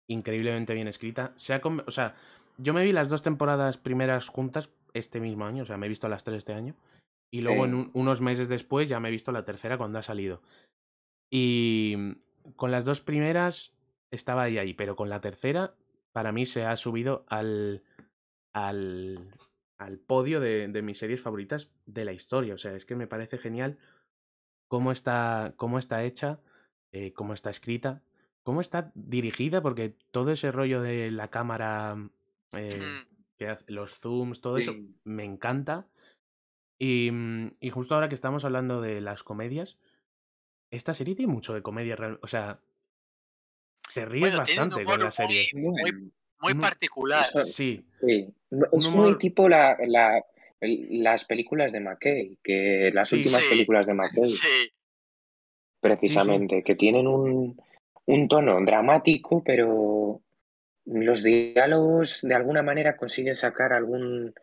increíblemente bien escrita. Se ha o sea, yo me vi las dos temporadas primeras juntas este mismo año, o sea, me he visto las tres este año. Y luego en un- unos meses después ya me he visto la tercera cuando ha salido. Y mm, con las dos primeras estaba ahí, ahí, pero con la tercera para mí se ha subido al, al, al podio de, de mis series favoritas de la historia. O sea, es que me parece genial cómo está, cómo está hecha, eh, cómo está escrita, cómo está dirigida, porque todo ese rollo de la cámara, eh, Mm, que hace- los zooms, todo eso, me encanta. Y, mm, y justo ahora que estamos hablando de las comedias, esta serie tiene mucho de comedia real. O sea, te ríes Bueno, bastante con la serie. muy, particular. eso- Sí, Es muy tipo la, la- las películas de McKay, que las Sí. últimas Sí. películas de McKay, Sí, precisamente, que tienen un, un tono dramático, pero los diálogos de alguna manera consiguen sacar algún,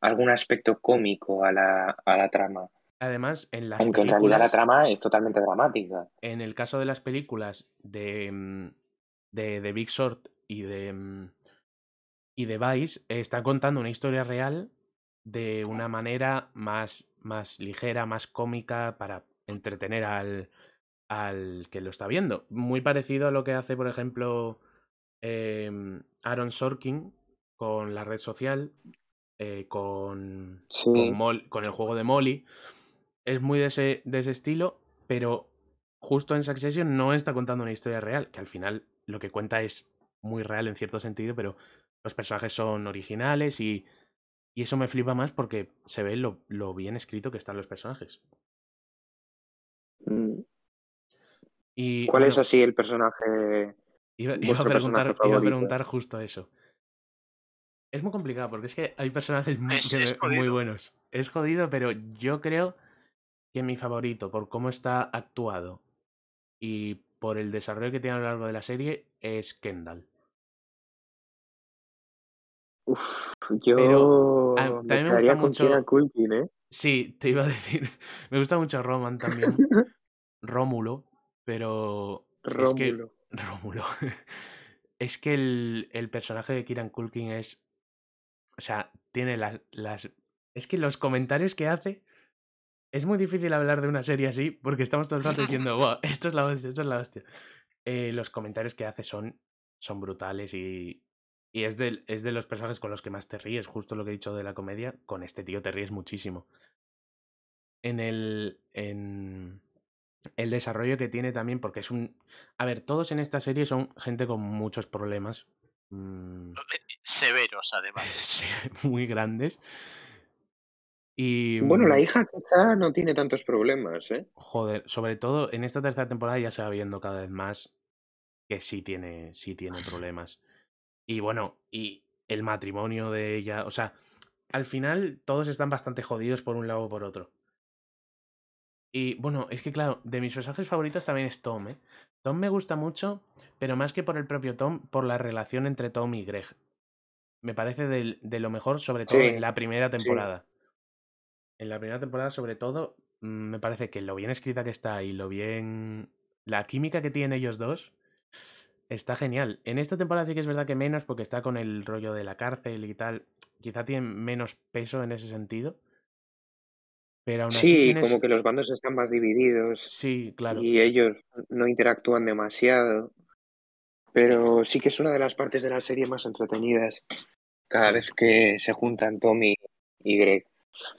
algún aspecto cómico a la, a la trama. Además en las Aunque en realidad la trama es totalmente dramática. en el caso de las películas de, mm, de, de Big Short y de, mm, y de Vice, eh, está contando una historia real de una manera más, más ligera, más cómica para entretener al, al que lo está viendo. Muy parecido a lo que hace, por ejemplo, em, Aaron Sorkin con la red social. eh, con, Sí. con, Mol- con el juego de Molly. Es muy de ese, de ese estilo, pero justo en Succession no está contando una historia real, que al final lo que cuenta es muy real en cierto sentido, pero los personajes son originales y, y eso me flipa más porque se ve lo, lo bien escrito que están los personajes. Mm. Y, ¿Cuál es así el personaje? Iba, iba a preguntar, personaje iba a preguntar justo eso. Es muy complicado porque es que hay personajes mu- Es- que es me- muy buenos. Es jodido, pero yo creo que mi favorito, por cómo está actuado y por el desarrollo que tiene a lo largo de la serie, es Kendall. Uf, yo Pero, ah, me también me gusta quedaría con mucho- Culkin, ¿eh? Sí, te iba a decir. Me gusta mucho Roman también. Rómulo, pero es que Rómulo. Rómulo. es que el, el personaje de Kieran Culkin es. O sea, tiene las, las. Es que los comentarios que hace. Es muy difícil hablar de una serie así porque estamos todo el rato diciendo, wow, esto es la hostia, esto es la hostia. Eh, los comentarios que hace son, son brutales y, y es, de, es de los personajes con los que más te ríes, justo lo que he dicho de la comedia. Con este tío te ríes muchísimo. En el. En, el desarrollo que tiene también, porque es un... A ver, todos en esta serie son gente con muchos problemas. mm, Severos, además. muy grandes. Y... Bueno, la mm, hija quizá no tiene tantos problemas, ¿eh? Joder, sobre todo en esta tercera temporada ya se va viendo cada vez más que sí tiene, sí tiene problemas. Y bueno, y el matrimonio de ella, o sea, al final todos están bastante jodidos por un lado o por otro. Y bueno, es que claro, de mis personajes favoritos también es Tom, ¿eh? Tom me gusta mucho, pero más que por el propio Tom, por la relación entre Tom y Greg. Me parece de, lo mejor, sobre todo Sí, en la primera sí. En la primera temporada, sobre todo, mm, me parece que lo bien escrita que está y lo bien. La química que tienen ellos dos está genial. En esta temporada sí que es verdad que menos, porque está con el rollo de la cárcel y tal. Quizá tienen menos peso en ese sentido. Pero aún así Sí, tienes. como que los bandos están más divididos Sí, claro. y ellos no interactúan demasiado. Pero sí que es una de las partes de la serie más entretenidas cada Sí. vez que se juntan Tommy y Greg.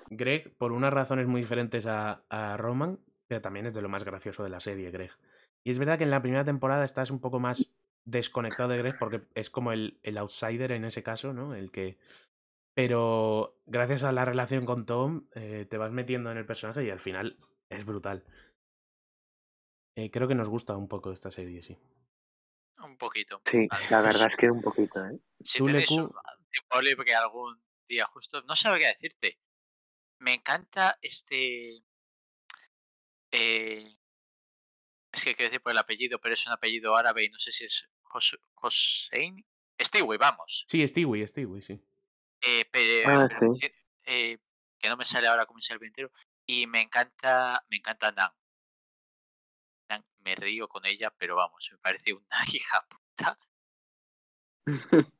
Greg, por unas razones muy diferentes a, a Roman, pero también es de lo más gracioso de la serie, Greg. Y es verdad que en la primera temporada estás un poco más desconectado de Greg porque es como el, el outsider en ese caso, ¿no? El que. Pero gracias a la relación con Tom, eh, te vas metiendo en el personaje y al final es brutal. Eh, creo que nos gusta un poco esta serie, sí. Un poquito. Sí, la verdad es que un poquito, ¿eh? Si Tú, tenéis un tiempo libre algún día justo, no sabría decirte. Me encanta este. eh, es que quiero decir por el apellido, pero es un apellido árabe y no sé si es Hossein. Stewie, vamos. Sí, Stewie, Stewie, sí. Eh, pero, Ah, pero sí. eh, que no me sale ahora como el entero. Y me encanta, me encanta Nan. Nan, Me río con ella, pero vamos, me parece una hija puta.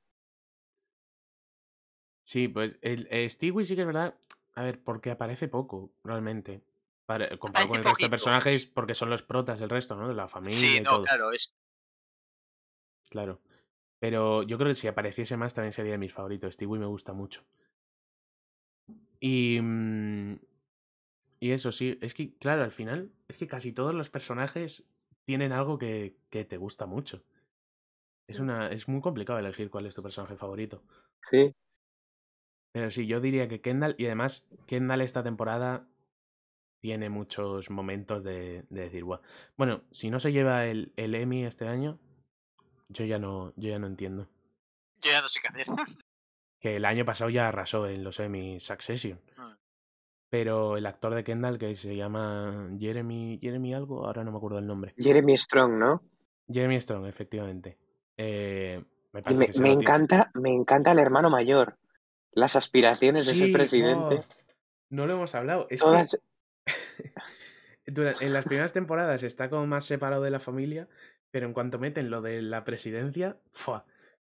Sí, pues el, eh, Stewie sí que es verdad. A ver, porque aparece poco, realmente. Para, comparado con el resto de personajes, porque son los protas el resto, ¿no? De la familia Sí, y no, todo. claro, es Claro. Pero yo creo que si apareciese más también sería de mis favoritos. Stewie me gusta mucho. Y. mm, Y eso sí, es que, claro, al final, es que casi todos los personajes tienen algo que, que te gusta mucho. Es, una, es muy complicado elegir cuál es tu personaje favorito. Sí. Pero sí, yo diría que Kendall, y además, Kendall esta temporada tiene muchos momentos de, de decir, "Buah". Bueno, si no se lleva el, el Emmy este año, yo ya no, yo ya no entiendo. yo ya no sé qué hacer. Que el año pasado ya arrasó en los Emmy Succession. Mm. Pero el actor de Kendall, que se llama Jeremy, Jeremy algo, ahora no me acuerdo el nombre. Jeremy Strong, ¿no? Jeremy Strong, efectivamente. Eh, me encanta, me encanta el hermano mayor. Las aspiraciones de ser presidente. oh, no lo hemos hablado. Es que- en las primeras temporadas está como más separado de la familia, pero en cuanto meten lo de la presidencia, ¡fua!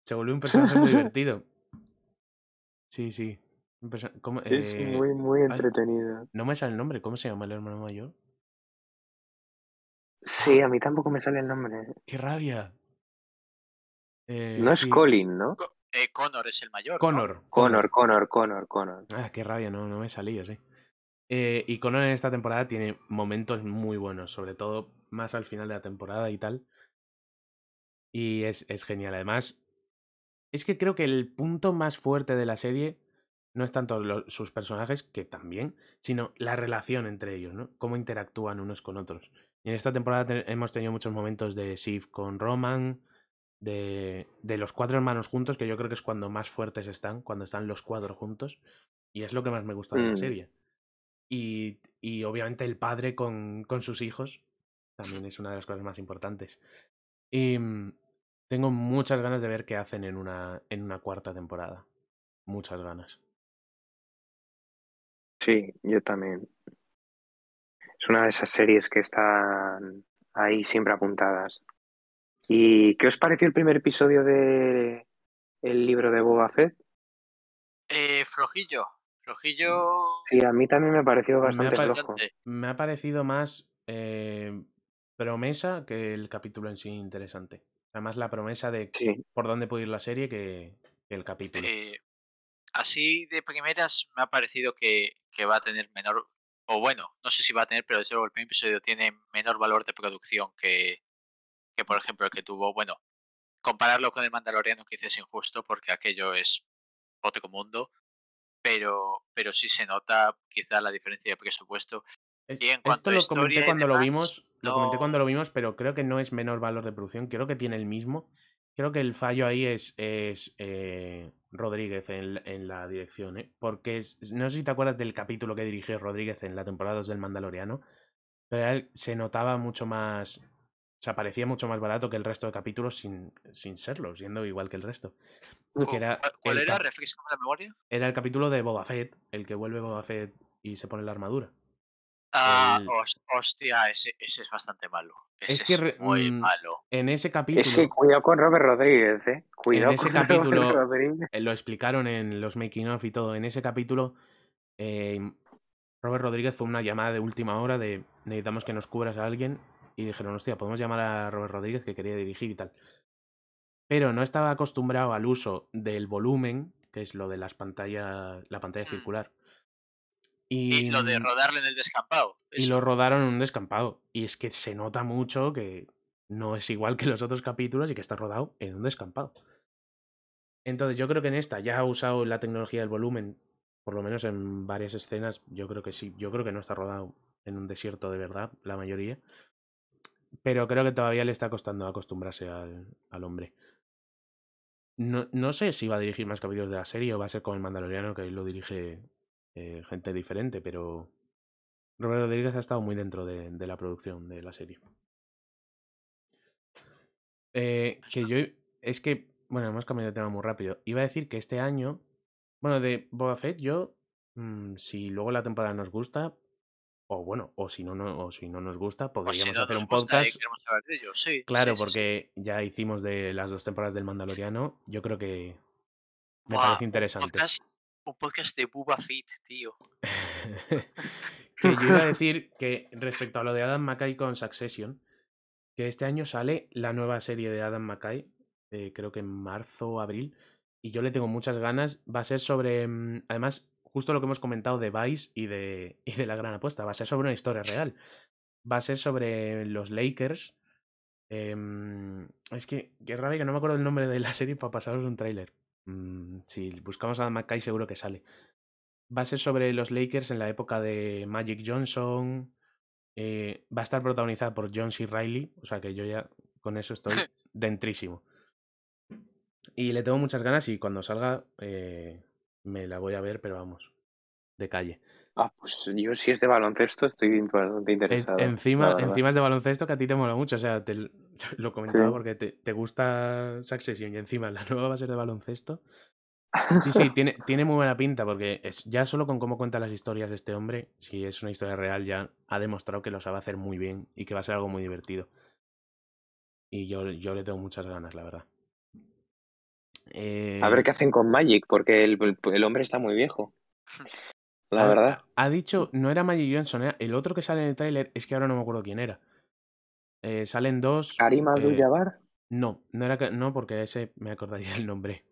se vuelve un personaje muy divertido. Sí, sí. Un perso- ¿cómo- es eh, muy, muy ay, entretenido. no me sale el nombre, ¿cómo se llama el hermano mayor? Sí, a mí tampoco me sale el nombre. ¡Qué rabia! Eh, No es Colin, ¿no? Eh, Connor es el mayor. ¿no? Connor. Connor, Connor, Connor, Connor. Ah, qué rabia, no, no me salía, sí. Eh, y Connor en esta temporada tiene momentos muy buenos, sobre todo más al final de la temporada y tal. Y es, es genial. Además, es que creo que el punto más fuerte de la serie no es tanto lo- sus personajes, que también, sino la relación entre ellos, ¿no? Cómo interactúan unos con otros. Y en esta temporada te- hemos tenido muchos momentos de Sif con Roman, de, de los cuatro hermanos juntos, que yo creo que es cuando más fuertes están, cuando están los cuatro juntos. Y es lo que más me gusta de la Mm. serie. Y, y obviamente el padre con, con sus hijos también es una de las cosas más importantes. Y mm, tengo muchas ganas de ver qué hacen en una, en una cuarta temporada. Muchas ganas. Sí, yo también. Es una de esas series que están ahí siempre apuntadas. ¿Y qué os pareció el primer episodio de el libro de Boba Fett? Eh, flojillo. Flojillo. Sí, a mí también me pareció Me ha bastante parecido- flojo. bastante. Me ha parecido más eh, promesa que el capítulo en sí interesante. Además, la promesa de Sí, por dónde puede ir la serie que, que el capítulo. Eh, así de primeras me ha parecido que, que va a tener menor, o bueno, no sé si va a tener, pero desde luego el primer episodio tiene menor valor de producción que, que por ejemplo el que tuvo, bueno, compararlo con el Mandaloriano quizás es injusto porque aquello es otro mundo, pero, pero sí se nota quizá la diferencia de presupuesto. Es- y en cuanto esto lo comenté cuando lo vimos, lo comenté cuando lo vimos, pero creo que no es menor valor de producción, creo que tiene el mismo. Creo que el fallo ahí es, es eh, Rodríguez en, en la dirección, ¿eh? porque es- no sé si te acuerdas del capítulo que dirigió Rodríguez en la temporada 2 del Mandaloriano, pero él se notaba mucho más, o sea, parecía mucho más barato que el resto de capítulos sin, sin serlo, siendo igual que el resto. Que era ¿Cuál- ¿Cuál el era? la memoria. Era el capítulo de Boba Fett, el que vuelve Boba Fett y se pone la armadura. Ah, El- hos- hostia, ese, ese es bastante malo. Ese Es es, que re- muy mm, malo. En ese capítulo... es que cuidado con Robert Rodríguez, ¿eh? Cuidado ese con Robert capítulo- Rodríguez. eh, lo explicaron en los making of y todo. En ese capítulo, eh, Robert Rodríguez fue una llamada de última hora de necesitamos que nos cubras a alguien. Y dijeron, hostia, podemos llamar a Robert Rodríguez que quería dirigir y tal. Pero no estaba acostumbrado al uso del volumen, que es lo de las pantallas, la pantalla Hmm. circular. Y, Y, lo de rodarle en el descampado. y lo rodaron en un descampado. Y es que se nota mucho que no es igual que los otros capítulos y que está rodado en un descampado. Entonces yo creo que en esta ya ha usado la tecnología del volumen, por lo menos en varias escenas, yo creo que sí. Yo creo que no está rodado en un desierto de verdad, la mayoría. Pero creo que todavía le está costando acostumbrarse al, al hombre. No, no sé si va a dirigir más capítulos de la serie o va a ser con el Mandaloriano, que lo dirige eh, gente diferente, pero Robert Rodríguez ha estado muy dentro de, de la producción de la serie. Eh, que yo. Es que. Bueno, hemos cambiado de tema muy rápido. Iba a decir que este año. Bueno, de Boba Fett, yo. mm, si luego la temporada nos gusta. O bueno, o si no, no, o si no nos gusta, si podríamos no hacer un podcast. de ello, sí, Claro, sí, sí, sí. porque ya hicimos de las dos temporadas del Mandaloriano. Yo creo que me parece un interesante. podcast, un podcast de Bubba Fit, tío. que yo iba a decir que respecto a lo de Adam McKay con Succession, que este año sale la nueva serie de Adam McKay, eh, creo que en marzo o abril, y yo le tengo muchas ganas. Va a ser sobre, mm, además, justo lo que hemos comentado de Vice y de, y de la gran apuesta, va a ser sobre una historia real. Va a ser sobre los Lakers. em, es que, qué rabia que no me acuerdo el nombre de la serie para pasaros un tráiler. Mm, si buscamos a Adam McKay seguro que sale. Va a ser sobre los Lakers en la época de Magic Johnson. eh, va a estar protagonizada por John C. Riley. O sea que yo ya con eso estoy dentrísimo. Y le tengo muchas ganas y cuando salga eh, me la voy a ver, pero vamos, de calle. Ah, pues yo si es de baloncesto estoy bastante interesado. encima, encima es de baloncesto que a ti te mola mucho. O sea, te lo comentaba Sí. porque te, te gusta Succession y encima la nueva va a ser de baloncesto. Sí, sí, tiene, tiene muy buena pinta porque es, ya solo con cómo cuenta las historias este hombre, si es una historia real, ya ha demostrado que lo sabe hacer muy bien y que va a ser algo muy divertido. Y yo, yo le tengo muchas ganas, la verdad. A ver Eh, qué hacen con Magic, porque el, el- el hombre está muy viejo. La ha, verdad. ha dicho, no era Magic Johnson, era el otro que sale en el tráiler, es que ahora no me acuerdo quién era. Eh, salen dos. Karim eh, Abdul-Jabbar. No, no era no, porque ese me acordaría el nombre.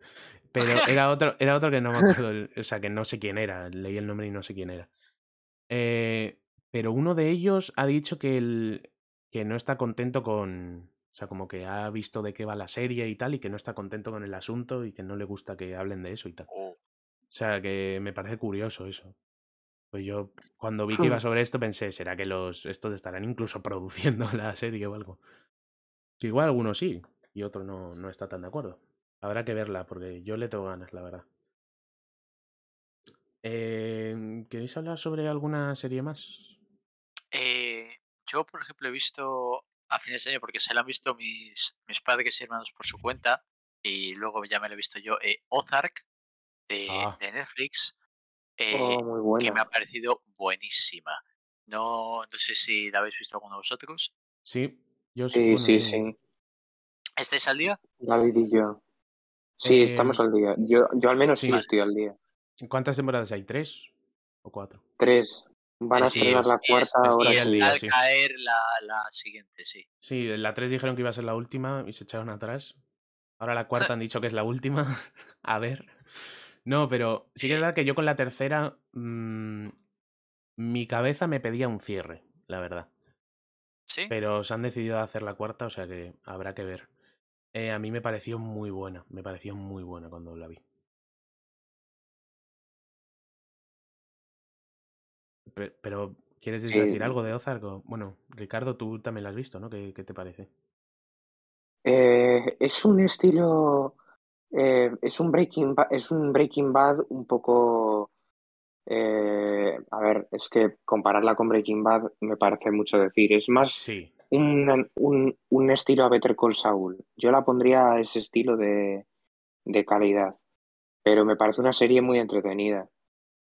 Pero era otro, era otro que no me acuerdo, o sea, que no sé quién era, leí el nombre y no sé quién era. Eh, pero uno de ellos ha dicho que, el, que no está contento con, o sea, como que ha visto de qué va la serie y tal, y que no está contento con el asunto y que no le gusta que hablen de eso y tal. Oh, O sea, que me parece curioso eso. Pues yo, cuando vi que iba sobre esto, pensé, ¿será que los estos estarán incluso produciendo la serie o algo? Que igual algunos sí, y otro no, no está tan de acuerdo. Habrá que verla, porque yo le tengo ganas, la verdad. Eh, ¿Queréis hablar sobre alguna serie más? Eh, yo, por ejemplo, he visto a fines de año, porque se la han visto mis, mis padres y hermanos por su cuenta, y luego ya me la he visto yo, eh, Ozark de, Ah. de Netflix, eh, Oh, que me ha parecido buenísima. No, no sé si la habéis visto alguno de vosotros. Sí, yo Sí, sí, sí. ¿Estáis al día? David y yo. Sí, estamos Eh, al día. Yo, yo al menos sí, sí. estoy al día. ¿Cuántas temporadas hay? ¿Tres o cuatro? Tres. Van a Sí, estrenar la cuarta ahora y al sí. día, está al sí. caer la, la siguiente, sí. Sí, la 3 dijeron que iba a ser la última y se echaron atrás. Ahora la cuarta han dicho que es la última. a ver. No, pero sí que es verdad que yo con la tercera. mm, mi cabeza me pedía un cierre, la verdad. ¿Sí? Pero se han decidido a hacer la cuarta, o sea que habrá que ver. Eh, a mí me pareció muy buena. Me pareció muy buena cuando la vi. Pe- Pero, ¿quieres decir algo de Ozark? Bueno, Ricardo, tú también la has visto, ¿no? ¿Qué, qué te parece? Eh, es un estilo. eh, es un Breaking Bad, es un Breaking Bad un poco. eh, a ver, es que compararla con Breaking Bad me parece mucho decir. Es más Sí, un, un, un estilo a Better Call Saul. Yo la pondría a ese estilo de, de calidad. Pero me parece una serie muy entretenida.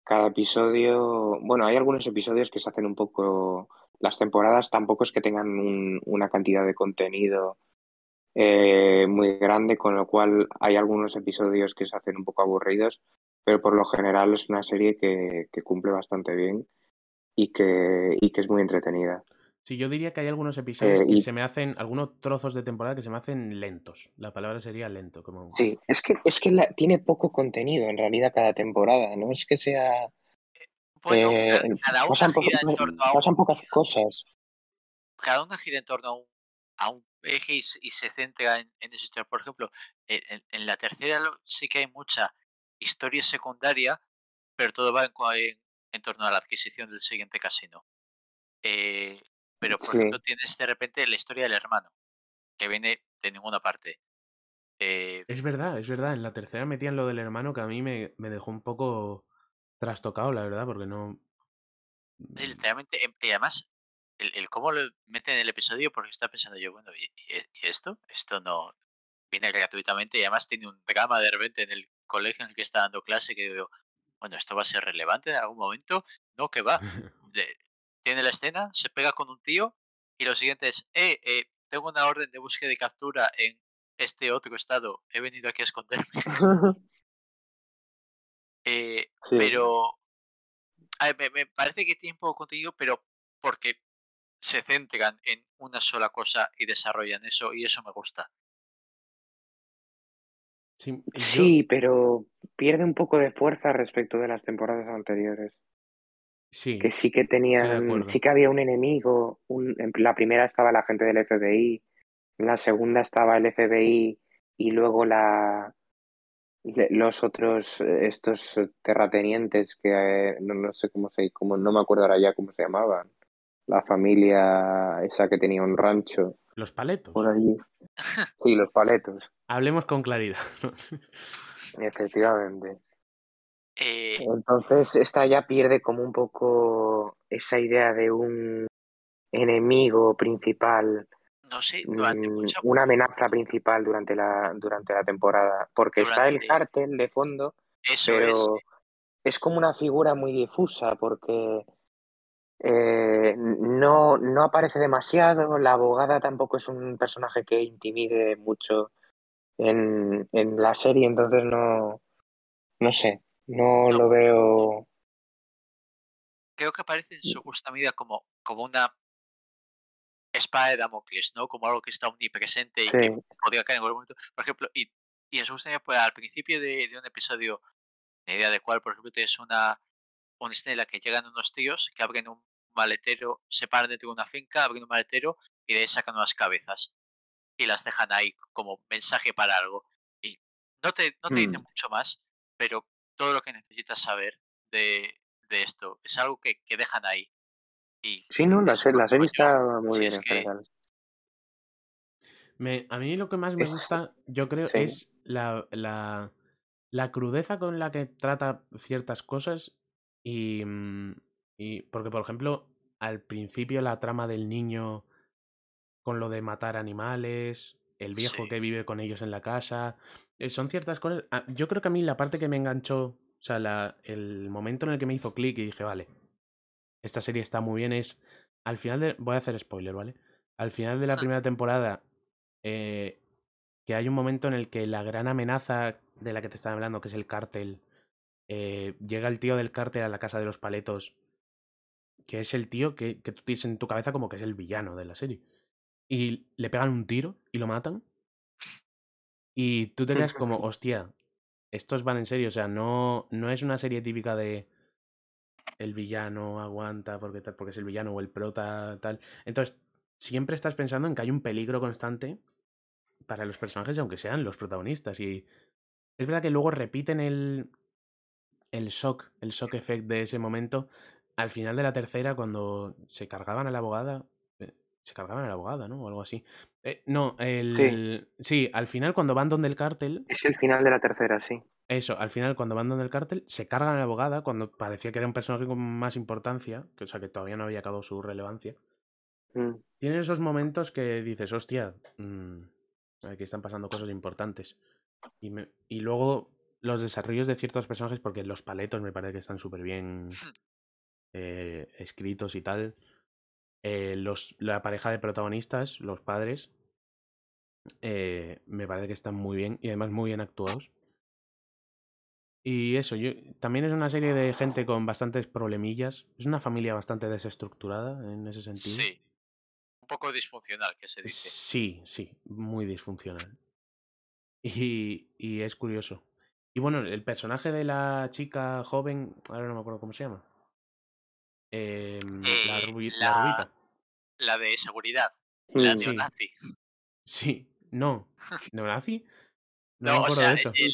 Cada episodio, bueno, hay algunos episodios que se hacen un poco, las temporadas tampoco es que tengan un- una cantidad de contenido eh, muy grande, con lo cual hay algunos episodios que se hacen un poco aburridos, pero por lo general es una serie que, que cumple bastante bien y que, y que es muy entretenida. Sí, yo diría que hay algunos episodios Eh, que y- se me hacen, algunos trozos de temporada que se me hacen lentos. La palabra sería lento, como... Sí, es que, es que la- tiene poco contenido en realidad cada temporada, no es que sea... Bueno, eh, cada, una pasan, po- gira en torno a un, pasan pocas cosas. cada una gira en torno a un, a un eje y, se centra en, en esa historia. Por ejemplo, en, la tercera sí que hay mucha historia secundaria, pero todo va en- en torno a la adquisición del siguiente casino. Eh, pero, por Sí. ejemplo, tienes de repente la historia del hermano, que viene de ninguna parte. Eh, Es verdad, es verdad. En la tercera metían lo del hermano que a mí me, me dejó un poco trastocado, la verdad, porque no... y literalmente, em- y además, el, el cómo lo meten en el episodio, porque está pensando yo, bueno, ¿y, y- y esto? Esto no viene gratuitamente y además tiene un drama de repente en el colegio en el que está dando clase que digo, bueno, ¿esto va a ser relevante en algún momento? No, que va. Tiene la escena, se pega con un tío y lo siguiente es, eh, eh, tengo una orden de búsqueda y captura en este otro estado, he venido aquí a esconderme. Eh, Sí. pero a ver, me, me parece que tiene poco contenido, pero porque se centran en una sola cosa y desarrollan eso, y eso me gusta. Sí, y yo- Sí, pero pierde un poco de fuerza respecto de las temporadas anteriores. Sí, Que sí que tenían, sí que había un enemigo. Un, en la primera estaba la gente del FBI, en la segunda estaba el FBI y luego la los otros, eh, estos terratenientes que eh, no, no sé cómo se, cómo, no me acuerdo ahora ya cómo se llamaban. La familia esa que tenía un rancho Los paletos. por allí. Sí, los paletos, Hablemos con claridad. efectivamente. Eh, Entonces, esta ya pierde como un poco esa idea de un enemigo principal, no sé, durante mm, mucha, una amenaza principal durante la, durante la temporada, porque está el Durante- cártel de fondo, eso pero es. es como una figura muy difusa, porque eh, no, no aparece demasiado, la abogada tampoco es un personaje que intimide mucho en, en la serie, entonces no, no sé, no No. lo veo. Creo que aparece en su justa medida como, como una espada de Damocles, ¿no? Como algo que está omnipresente y que Sí. podría caer en cualquier momento. Por ejemplo, y, Y eso gustaría, pues al principio de, de un episodio, la idea de cual, por ejemplo, tienes una, una escena en la que llegan unos tíos que abren un maletero, se paran dentro de una finca, abren un maletero y de ahí sacan unas cabezas y las dejan ahí como mensaje para algo. Y no te, no te dicen Mm. mucho más, pero todo lo que necesitas saber de, de esto es algo que, que dejan ahí. Y Sí, no, la, la serie está muy si bien es que. Me, a mí lo que más me Es- gusta, yo creo, sí. es la, la, la crudeza con la que trata ciertas cosas y, mm, y porque, por ejemplo, al principio la trama del niño con lo de matar animales, el viejo Sí. que vive con ellos en la casa, eh, son ciertas cosas. ah, Yo creo que a mí la parte que me enganchó, o sea, la- el momento en el que me hizo clic y dije, vale, esta serie está muy bien es, al final de, voy a hacer spoiler, ¿vale? Al final de la primera temporada, eh, que hay un momento en el que la gran amenaza de la que te estaba hablando, que es el cártel, eh, llega el tío del cártel a la casa de los paletos, que es el tío que, que tú tienes en tu cabeza como que es el villano de la serie. Y le pegan un tiro y lo matan. Y tú te quedas como, hostia, estos van en serio. O sea, no, no es una serie típica de el villano aguanta porque, tal, porque es el villano o el prota tal. Entonces, siempre estás pensando en que hay un peligro constante para los personajes, aunque sean los protagonistas. Y es verdad que luego repiten el, el shock, el shock effect de ese momento al final de la tercera, cuando se cargaban a la abogada. Se cargaban a la abogada, ¿no? O algo así. Eh, no, el. Sí. al final, cuando van donde el cártel. Es el final de la tercera, sí. Eso, al final, cuando van donde el cártel, se cargan a la abogada, cuando parecía que era un personaje con más importancia, que, o sea, que todavía no había acabado su relevancia. Mm. Tienen esos momentos que dices, hostia, mm, aquí están pasando cosas importantes. Y, me- y luego los desarrollos de ciertos personajes, porque los paletos me parece que están súper bien eh, escritos y tal. Eh, los, la pareja de protagonistas, los padres, eh, me parece que están muy bien y además muy bien actuados. Y eso, yo, también es una serie de gente con bastantes problemillas. Es una familia bastante desestructurada en ese sentido. Sí. Un poco disfuncional, que se dice. Sí, sí, muy disfuncional. Y, y es curioso. Y bueno, el personaje de la chica joven, ahora no me acuerdo cómo se llama. Em, la, Eh, rubi- la la- rubita. La de seguridad. La Mm. Sí. neonazi. Sí, no. ¿Neonazi? No, No, me o sea, de eso. el,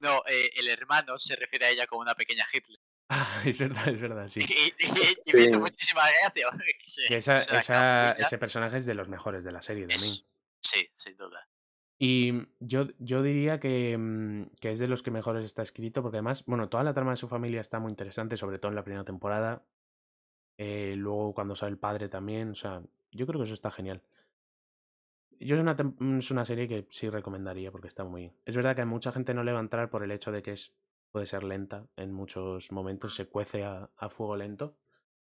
no, eh, el hermano se refiere a ella como una pequeña Hitler. Ah, es verdad, es verdad, sí. Y, y- y me hizo muchísima gracia. se- esa, esa- ese personaje es de los mejores de la serie también. Sí, sin duda. Y yo, yo diría que, mm, que es de los que mejores está escrito, porque además, bueno, toda la trama de su familia está muy interesante, sobre todo en la primera temporada. Eh, luego cuando sale el padre también, o sea, yo creo que eso está genial. Yo es una, tem- es una serie que sí recomendaría porque está muy bien. Es verdad que a mucha gente no le va a entrar por el hecho de que es, puede ser lenta en muchos momentos, se cuece a, a fuego lento,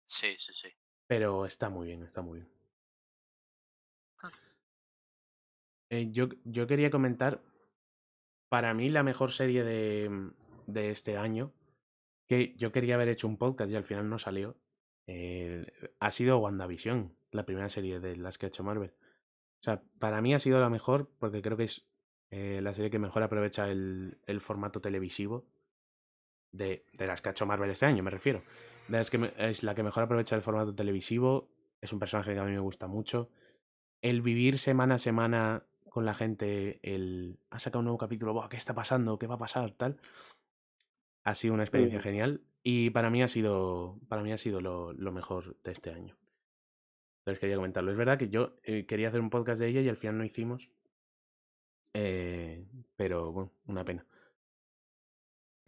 Sí, sí, sí. pero está muy bien, está muy bien. Ah. Eh, yo, yo quería comentar, para mí la mejor serie de, de este año, que yo quería haber hecho un podcast y al final no salió, ha sido WandaVision, la primera serie de las que ha hecho Marvel. O sea, para mí ha sido la mejor porque creo que es eh, la serie que mejor aprovecha el, formato televisivo de, de las que ha hecho Marvel este año, me refiero. De que es la que mejor aprovecha el formato televisivo. Es un personaje que a mí me gusta mucho. El vivir semana a semana con la gente, el ha sacado un nuevo capítulo, "Buah, ¿qué está pasando? ¿Qué va a pasar? Tal. Ha sido una experiencia Mm. genial. Y para mí ha sido. Para mí ha sido lo, lo mejor de este año. Entonces quería comentarlo. Es verdad que yo eh, quería hacer un podcast de ella y al final no hicimos. Eh, pero bueno, una pena.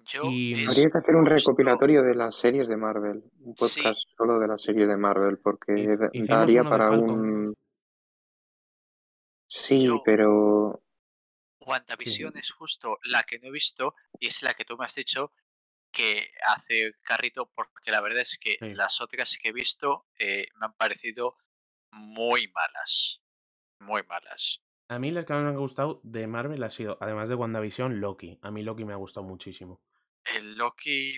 Yo Y- Habría que hacer un recopilatorio de las series de Marvel. Un Sí. podcast solo de las series de Marvel, porque Hic- daría para un. Sí, Yo- pero. WandaVision es justo la que no he visto y es la que tú me has dicho que hace carrito porque la verdad es que Sí. las otras que he visto eh, me han parecido muy malas. Muy malas. A mí las que más me han gustado de Marvel ha sido, además de WandaVision, Loki. A mí Loki me ha gustado muchísimo. El Loki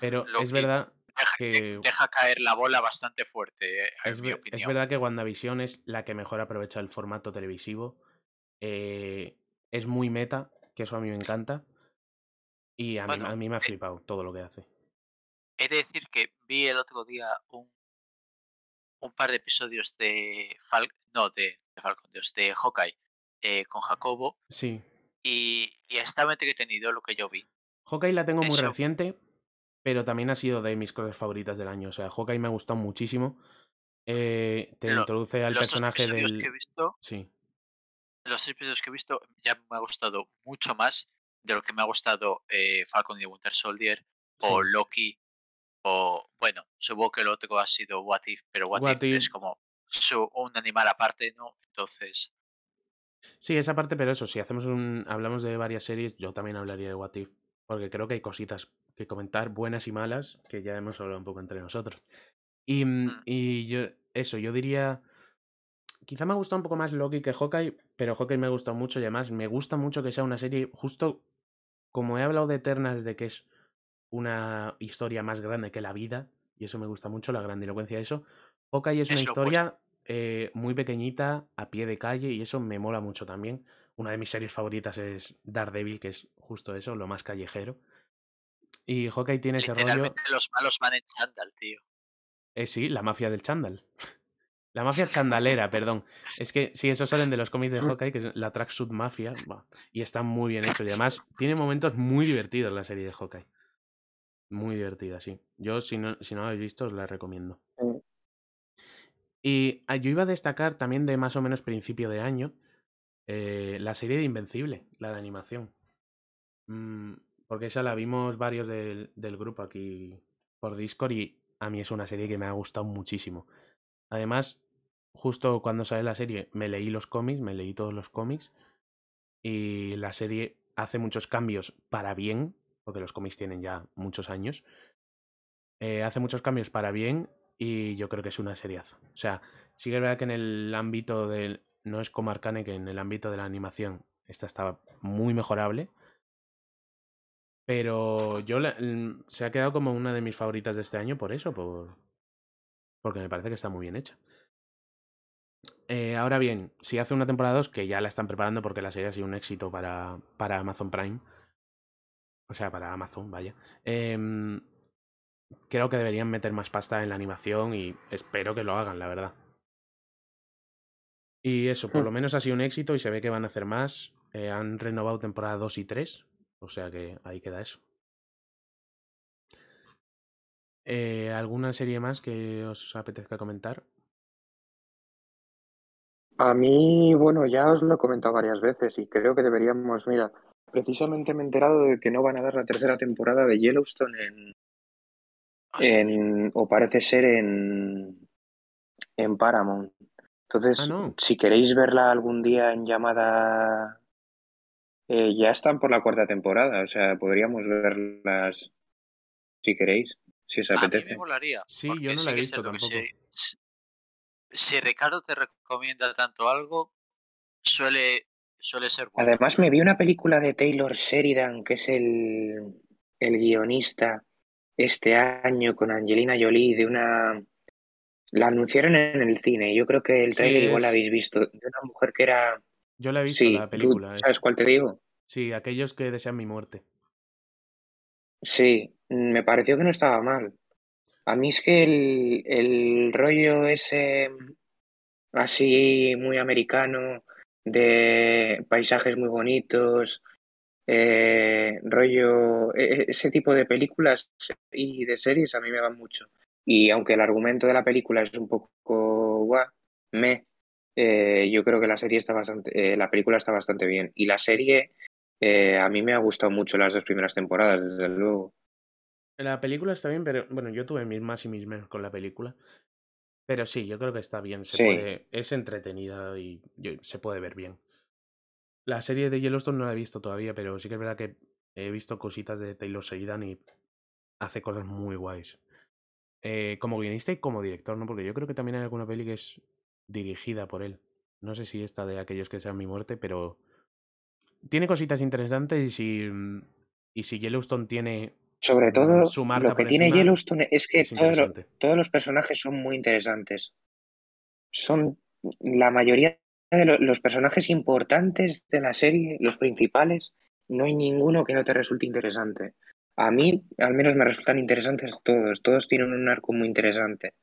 Pero es verdad deja, de- que deja caer la bola bastante fuerte, eh, en es, mi es verdad que WandaVision es la que mejor aprovecha el formato televisivo. Eh, es muy meta, que eso a mí me encanta. Y a, mí, a mí me ha eh, flipado todo lo que hace. He de decir que vi el otro día un, un par de episodios de Fal no, de, de Falcon, Dios, de Hawkeye eh, con Jacobo Sí. y, y estaba entretenido lo que yo vi. Hawkeye la tengo muy reciente, pero también ha sido de mis cosas favoritas del año. O sea, Hawkeye me ha gustado muchísimo. Eh, te Lo- introduce al Los personaje episodios del. que he visto, Sí. los episodios que he visto ya me ha gustado mucho más de lo que me ha gustado eh, Falcon y the Winter Soldier o sí. Loki o bueno, supongo que el otro ha sido What If, pero What, What If, If. es como su, un animal aparte, ¿no? Entonces, Sí, esa parte, pero eso, si hacemos un. hablamos de varias series, yo también hablaría de What If. Porque creo que hay cositas que comentar, buenas y malas, que ya hemos hablado un poco entre nosotros. Y, mm, Mm. y yo, eso, yo diría. Quizá me ha gustado un poco más Loki que Hawkeye, pero Hawkeye me ha gustado mucho y además me gusta mucho que sea una serie, justo como he hablado de Eternals, de que es una historia más grande que la vida, y eso me gusta mucho, la grandilocuencia de eso. Hawkeye es una Es opuesto. historia eh, muy pequeñita, a pie de calle, y eso me mola mucho también. Una de mis series favoritas es Daredevil, que es justo eso, lo más callejero. Y Hawkeye tiene ese rollo. los malos van en chándal, tío. Eh, sí, la mafia del chándal. La mafia chandalera, perdón. Es que sí, esos salen de los cómics de Hawkeye, que es la Tracksuit Mafia, y está muy bien hecho. Y además tiene momentos muy divertidos la serie de Hawkeye. Muy divertida, sí. Yo, si no, si no la habéis visto, os la recomiendo. Mm. Y ah, yo iba a destacar también de más o menos principio de año eh, la serie de Invencible, la de animación. Mm, porque esa la vimos varios del, del grupo aquí por Discord y a mí es una serie que me ha gustado muchísimo. Además, justo cuando sale la serie me leí los cómics, me leí todos los cómics y la serie hace muchos cambios para bien, porque los cómics tienen ya muchos años. Eh, hace muchos cambios para bien y yo creo que es una seriaza. O sea, sí que es verdad que en el ámbito del... No es como Arcane, que en el ámbito de la animación esta estaba muy mejorable. Pero yo mm, se ha quedado como una de mis favoritas de este año por eso, por porque me parece que está muy bien hecha. Eh, ahora bien, si hace una temporada 2, que ya la están preparando porque la serie ha sido un éxito para, para Amazon Prime, o sea, para Amazon, vaya, em, creo que deberían meter más pasta en la animación y espero que lo hagan, la verdad. Y eso, por Hmm. lo menos ha sido un éxito y se ve que van a hacer más. Eh, han renovado temporada 2 y 3, o sea que ahí queda eso. Eh, ¿Alguna serie más que os apetezca comentar? A mí, bueno, ya os lo he comentado varias veces y creo que deberíamos, mira, precisamente me he enterado de que no van a dar la tercera temporada de Yellowstone en, en o parece ser en, en Paramount. Entonces, Ah, no. si queréis verla algún día en llamada, eh, ya están por la cuarta temporada, o sea, podríamos verlas si queréis, si os a mí me apetece. molaría. Sí, yo no la he visto tampoco. Si, Ricardo te recomienda tanto algo, suele, suele ser bueno. Además, me vi una película de Taylor Sheridan, que es el, el guionista este año con Angelina Jolie, de una... La anunciaron en el cine. Yo creo que el Sí, trailer igual la es- habéis visto. De una mujer que era... Yo la he visto, Sí, la película. es- ¿sabes cuál te digo? Sí, aquellos que desean mi muerte. Sí, me pareció que no estaba mal. A mí es que el, el rollo ese así muy americano, de paisajes muy bonitos, eh, rollo, e- e- ese tipo de películas y de series a mí me van mucho. Y aunque el argumento de la película es un poco guau, me, eh, yo creo que la serie está bastante, eh, la película está bastante bien. Y la serie eh, a mí me ha gustado mucho las dos primeras temporadas, desde luego. La película está bien, pero bueno, yo tuve mis más y mis menos con la película. Pero sí, yo creo que está bien. Se Sí. puede, es entretenida y se puede ver bien. La serie de Yellowstone no la he visto todavía, pero sí que es verdad que he visto cositas de Taylor Sheridan y hace cosas muy guays. Eh, como guionista y como director, ¿no? Porque yo creo que también hay alguna peli que es dirigida por él. No sé si esta de aquellos que sean mi muerte, pero tiene cositas interesantes y si, mm, y si Yellowstone tiene Sobre mm, todo, su marca lo que tiene encima, Yellowstone es que es todo lo- interesante. todos los personajes son muy interesantes. Son la mayoría de lo- los personajes importantes de la serie, los principales, no hay ninguno que no te resulte interesante. A mí, al menos, me resultan interesantes todos. Todos tienen un arco muy interesante.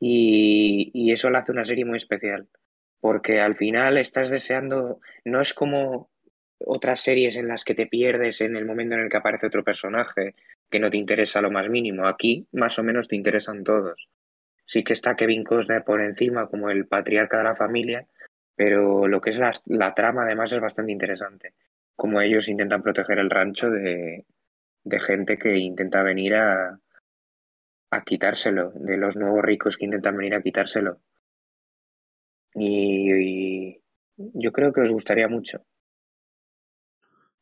Y, y eso lo hace una serie muy especial. Porque al final estás deseando. No es como otras series en las que te pierdes en el momento en el que aparece otro personaje que no te interesa lo más mínimo. Aquí, más o menos, te interesan todos. Sí que está Kevin Costner por encima como el patriarca de la familia, pero lo que es la, la trama además es bastante interesante. Como ellos intentan proteger el rancho de, de gente que intenta venir a, a quitárselo, de los nuevos ricos que intentan venir a quitárselo. Y, y yo creo que os gustaría mucho.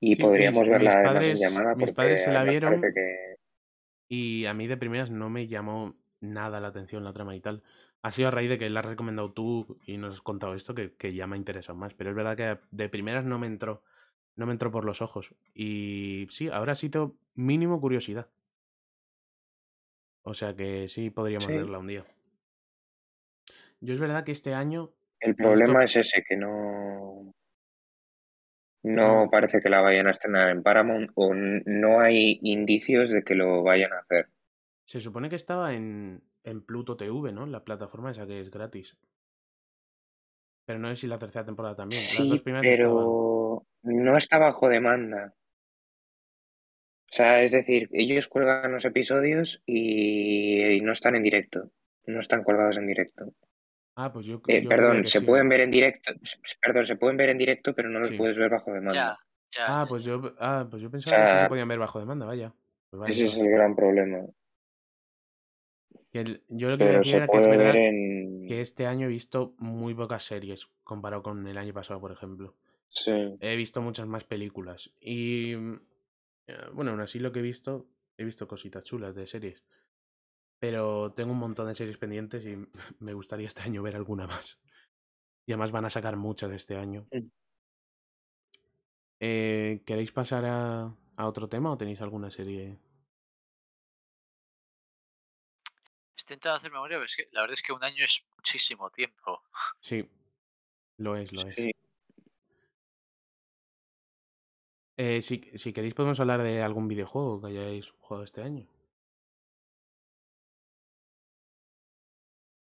Y Sí, podríamos mis, verla mis en padres, llamada mis padres se la vieron que y a mí de primeras no me llamó nada la atención la trama y tal. Ha sido a raíz de que la has recomendado tú y nos has contado esto que, que ya me ha interesado más. Pero es verdad que de primeras no me entró, no me entró por los ojos. Y sí, ahora sí tengo mínimo curiosidad. O sea que sí podríamos sí. verla un día. Yo es verdad que este año El problema es ese, que no, No, parece que la vayan a estrenar en Paramount o no hay indicios de que lo vayan a hacer. se supone que estaba en, en Pluto TV, ¿no? La plataforma esa que es gratis. Pero no sé si la tercera temporada también. Las dos Sí, estaban. pero no está bajo demanda. O sea, es decir, ellos cuelgan los episodios y, y no están en directo. No están colgados en directo. Ah, pues yo, Eh, yo perdón, se sí. pueden ver en directo. Perdón, se pueden ver en directo, pero no los Sí. puedes ver bajo demanda. Ya, ya, Ah, ya, pues yo, ah, pues yo O pensaba que sí se podían ver bajo demanda, vaya. Pues ese es el gran problema. El- yo lo que Pero se era que es verdad en... que este año he visto muy pocas series comparado con el año pasado, por ejemplo. Sí. He visto muchas más películas. Y eh, bueno, aún así lo que he visto, he visto cositas chulas de series. Pero tengo un montón de series pendientes y me gustaría este año ver alguna más. Y además van a sacar muchas este año. Eh, ¿Queréis pasar a, a otro tema o tenéis alguna serie? Estoy intentando hacer memoria, pero es que la verdad es que un año es muchísimo tiempo. Sí, lo es, lo es. Sí. Eh, si, si queréis podemos hablar de algún videojuego que hayáis jugado este año.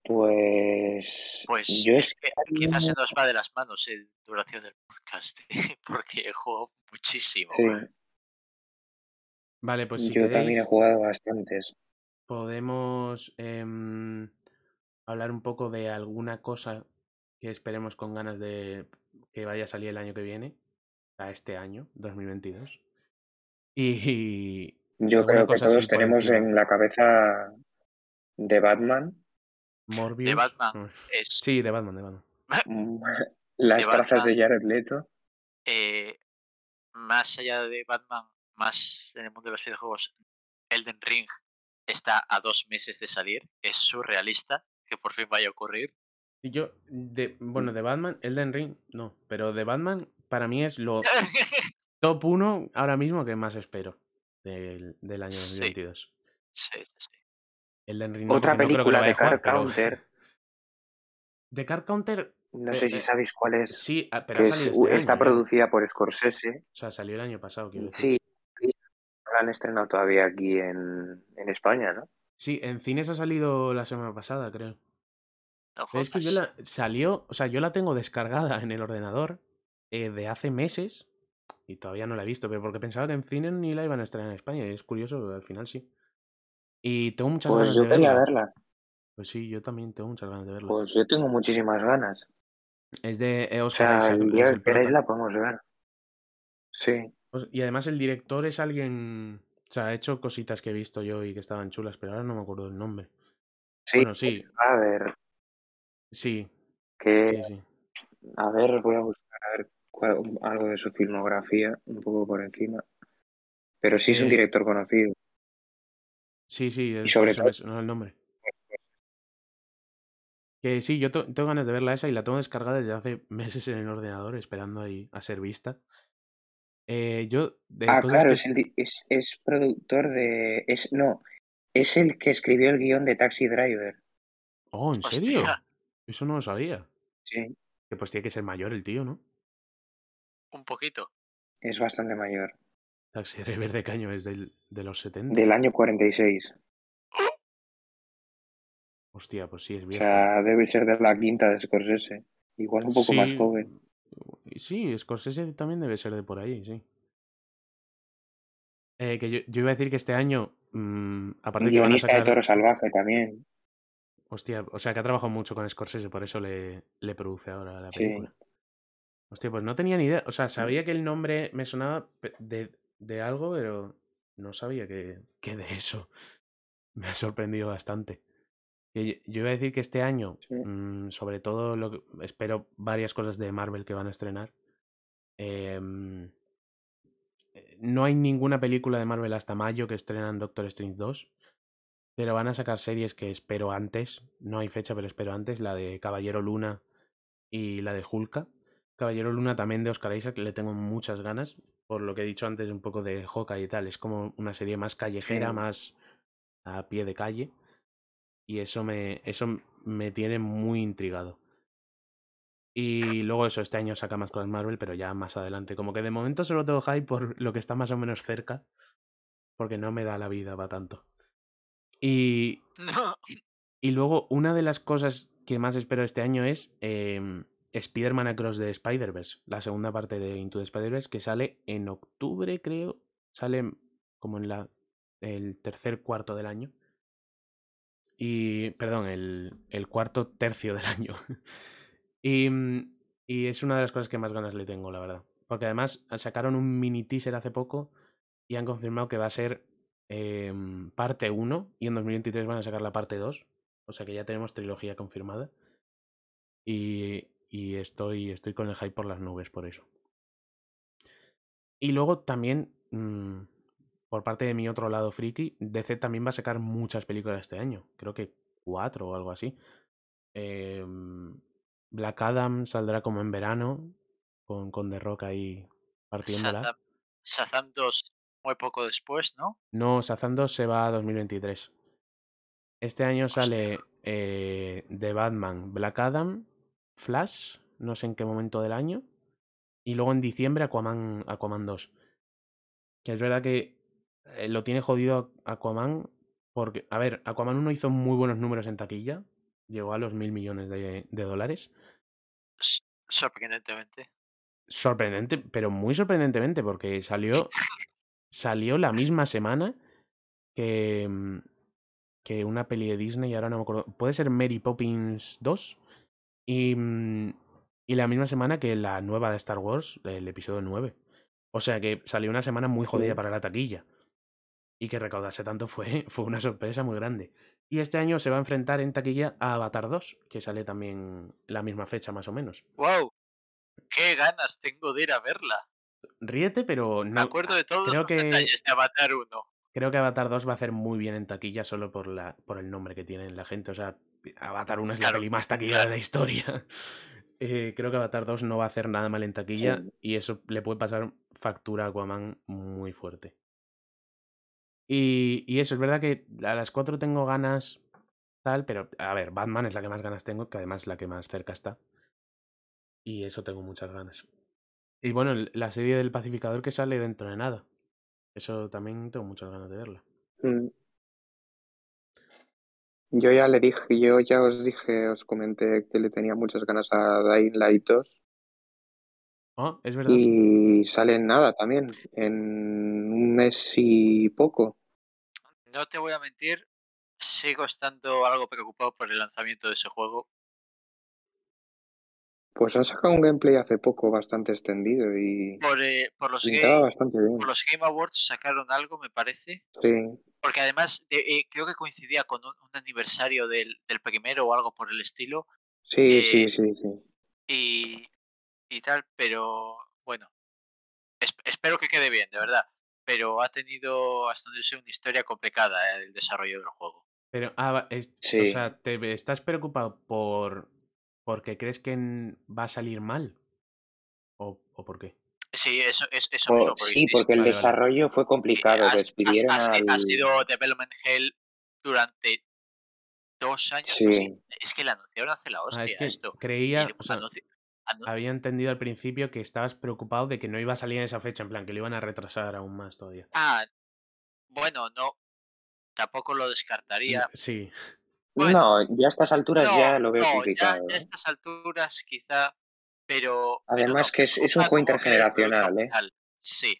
Pues Pues yo es que quizás se nos va de las manos en duración del podcast, porque he jugado muchísimo. Sí, Vale, pues si yo también he jugado bastantes. podemos em, hablar un poco de alguna cosa que esperemos con ganas de que vaya a salir el año que viene, a este año, 2022. Y, y Yo creo que todos tenemos en la cabeza de Batman Morbius. Batman es. Sí, de Batman, de Batman. mm, las De trazas de Jared Leto. eh, más allá de Batman, más en el mundo de los videojuegos, Elden Ring está a dos meses de salir. Es surrealista que por fin vaya a ocurrir. Y yo, de, bueno, de Batman, Elden Ring, no, pero de Batman para mí es lo top 1 ahora mismo que más espero del, del año Sí, 2022. sí, sí, sí. Ring no, Otra porque no creo que lo película de a jugar, Car pero... Counter, De Card Counter, no eh, sé si eh, sabéis cuál es, sí, ah, pero ha que salido es, este está año producida por Scorsese. O sea, salió el año pasado, quiero decir. Sí, no la han estrenado todavía aquí en, en España, ¿no? Sí, en cines ha salido la semana pasada, creo. No es que yo la salió, o sea, yo la tengo descargada en el ordenador eh, de hace meses y todavía no la he visto, pero porque pensaba que en cine ni la iban a estrenar en España y es curioso, al final sí. Y tengo muchas Pues ganas yo de quería verla. Pues sí, yo también tengo muchas ganas de verla. Pues yo tengo muchísimas ganas. Es de O Oscar sea, Isaac, el día es el la podemos ver. Sí, Os- Y además el director es alguien, o sea, ha hecho cositas que he visto yo y que estaban chulas, pero ahora no me acuerdo del nombre. sí, Bueno, sí, a ver, sí, que, sí, sí. a ver, voy a buscar a ver cuál- algo de su filmografía, un poco por encima. Pero sí es un Eh, director conocido. Sí, sí, Y sobre eso todo, me sonó el nombre. Que sí, yo tengo ganas de verla esa y la tengo descargada desde hace meses en el ordenador, esperando ahí a ser vista. Eh, yo, de ah, claro, que... es, el, es, es productor de, es, no, es el que escribió el guion de Taxi Driver. Oh, ¿en serio? Eso no lo sabía. Sí, Que pues tiene que ser mayor el tío, ¿no? un poquito. Es bastante mayor. Taxi Driver de Caño es del, de los 70. Del año 46. Hostia, pues sí, es O viejo. sea, debe ser de la quinta de Scorsese. Igual un poco más Sí, joven. Sí, Scorsese también debe ser de por ahí, sí. Eh, que yo, yo iba a decir que este año, mm, aparte que van a Guionista de sacar... Toro Salvaje también. Hostia, o sea que ha trabajado mucho con Scorsese, por eso le, le produce ahora la Sí. película. Hostia, pues no tenía ni idea. O sea, sabía que el nombre me sonaba de, de algo, pero no sabía que, que de eso. Me ha sorprendido bastante. Y Yo, iba a decir que este año, Sí. mm, sobre todo, lo que- espero varias cosas de Marvel que van a estrenar. Em, eh, no hay ninguna película de Marvel hasta mayo que estrenan Doctor Strange 2. Pero van a sacar series que espero antes. No hay fecha, pero espero antes. La de Caballero Luna y la de Hulka. Caballero Luna también de Oscar Isaac, le tengo muchas ganas. Por lo que he dicho antes, un poco de Hawkeye y tal. Es como una serie más callejera, Sí. más a pie de calle. Y eso me, eso me tiene muy intrigado. Y luego eso, este año saca más cosas Marvel, pero ya más adelante. Como que de momento solo tengo hype por lo que está más o menos cerca. Porque no me da la vida para tanto. Y, No. y luego, una de las cosas que más espero este año es em, Spider-Man Across the Spider-Verse, la segunda parte de Into the Spider-Verse, que sale en octubre, creo. Sale como en la, el tercer cuarto del año. Y, perdón, el, el cuarto tercio del año. y, y es una de las cosas que más ganas le tengo, la verdad. Porque además sacaron un mini teaser hace poco y han confirmado que va a ser em, parte 1 y en 2023 van a sacar la parte 2. O sea que ya tenemos trilogía confirmada. Y, y estoy, estoy con el hype por las nubes por eso. Y luego también, mm, por parte de mi otro lado friki, DC también va a sacar muchas películas este año. Creo que cuatro o algo así. Em, Black Adam saldrá como en verano, con, con The Rock ahí partiéndola. Shazam, Shazam 2 muy poco después, ¿no? No, Shazam 2 se va a 2023. Este año Hostia. sale eh, The Batman, Black Adam, Flash, no sé en qué momento del año. Y luego en diciembre Aquaman, Aquaman 2. Que es verdad que eh, lo tiene jodido Aquaman porque, a ver, Aquaman 1 hizo muy buenos números en taquilla. Llegó a los mil millones de, de dólares. Sorprendentemente. Sorprendente, pero muy sorprendentemente porque salió, salió la misma semana que, mm, que una peli de Disney, ahora no me acuerdo. Puede ser Mary Poppins 2. Y, mm, y la misma semana que la nueva de Star Wars, el episodio 9. O sea que salió una semana muy jodida para la taquilla. Y que recaudase tanto fue, fue una sorpresa muy grande. Y este año se va a enfrentar en taquilla a Avatar 2, que sale también la misma fecha más o menos. ¡Wow! ¡Qué ganas tengo de ir a verla! Ríete, pero Me no. acuerdo de todos creo los que- detalles de Avatar 1. Creo que Avatar 2 va a hacer muy bien en taquilla solo por, la, por el nombre que tiene la gente. O sea, Avatar 1 es la Claro, peli más taquillera claro. de la historia. Eh, creo que Avatar 2 no va a hacer nada mal en taquilla Sí. y eso le puede pasar factura a Aquaman muy fuerte. Y, y eso, es verdad que a las 4 tengo ganas tal, pero a ver, Batman es la que más ganas tengo, que además es la que más cerca está. Y eso tengo muchas ganas. Y bueno, la serie del pacificador que sale dentro de nada. Eso también tengo muchas ganas de verla. Mm. Yo ya le dije, yo ya os dije, os comenté que le tenía muchas ganas a Dying Light 2 Ah, es verdad. y sale en nada también, en un mes y poco. No te voy a mentir, sigo estando algo preocupado por el lanzamiento de ese juego. Pues han sacado un gameplay hace poco bastante extendido y Por, eh, por, los game, bastante bien. por los Game Awards sacaron algo, me parece. Sí, Porque además de- eh, creo que coincidía con un, un aniversario del, del primero o algo por el estilo. sí, Eh, sí, sí, sí. y, y tal, pero bueno, es- espero que quede bien, de verdad. Pero ha tenido, hasta donde una historia complicada eh, el desarrollo del juego. Pero, ah, va- es- o Sí. sea, ¿te estás preocupado por porque crees que va a salir mal? ¿O, o por qué? Sí, eso, es, eso mismo. porque sí, porque el Vale, vale. desarrollo fue eh, complicado. ha, Despidieron ha- ha si- ha al... sido Development Hell durante dos años. así. Sí, Es que le anunciaron hace la Ah, hostia es que esto. Creía, o sea, anunci- había entendido al principio que estabas preocupado de que no iba a salir en esa fecha, en plan que lo iban a retrasar aún más todavía. Ah, bueno, no. Tampoco lo descartaría. Sí, Bueno, no, ya a estas alturas no, ya lo veo no, complicado. ya a ¿eh? estas alturas quizá, pero. Además que es- es un juego que intergeneracional, ¿eh? Sí,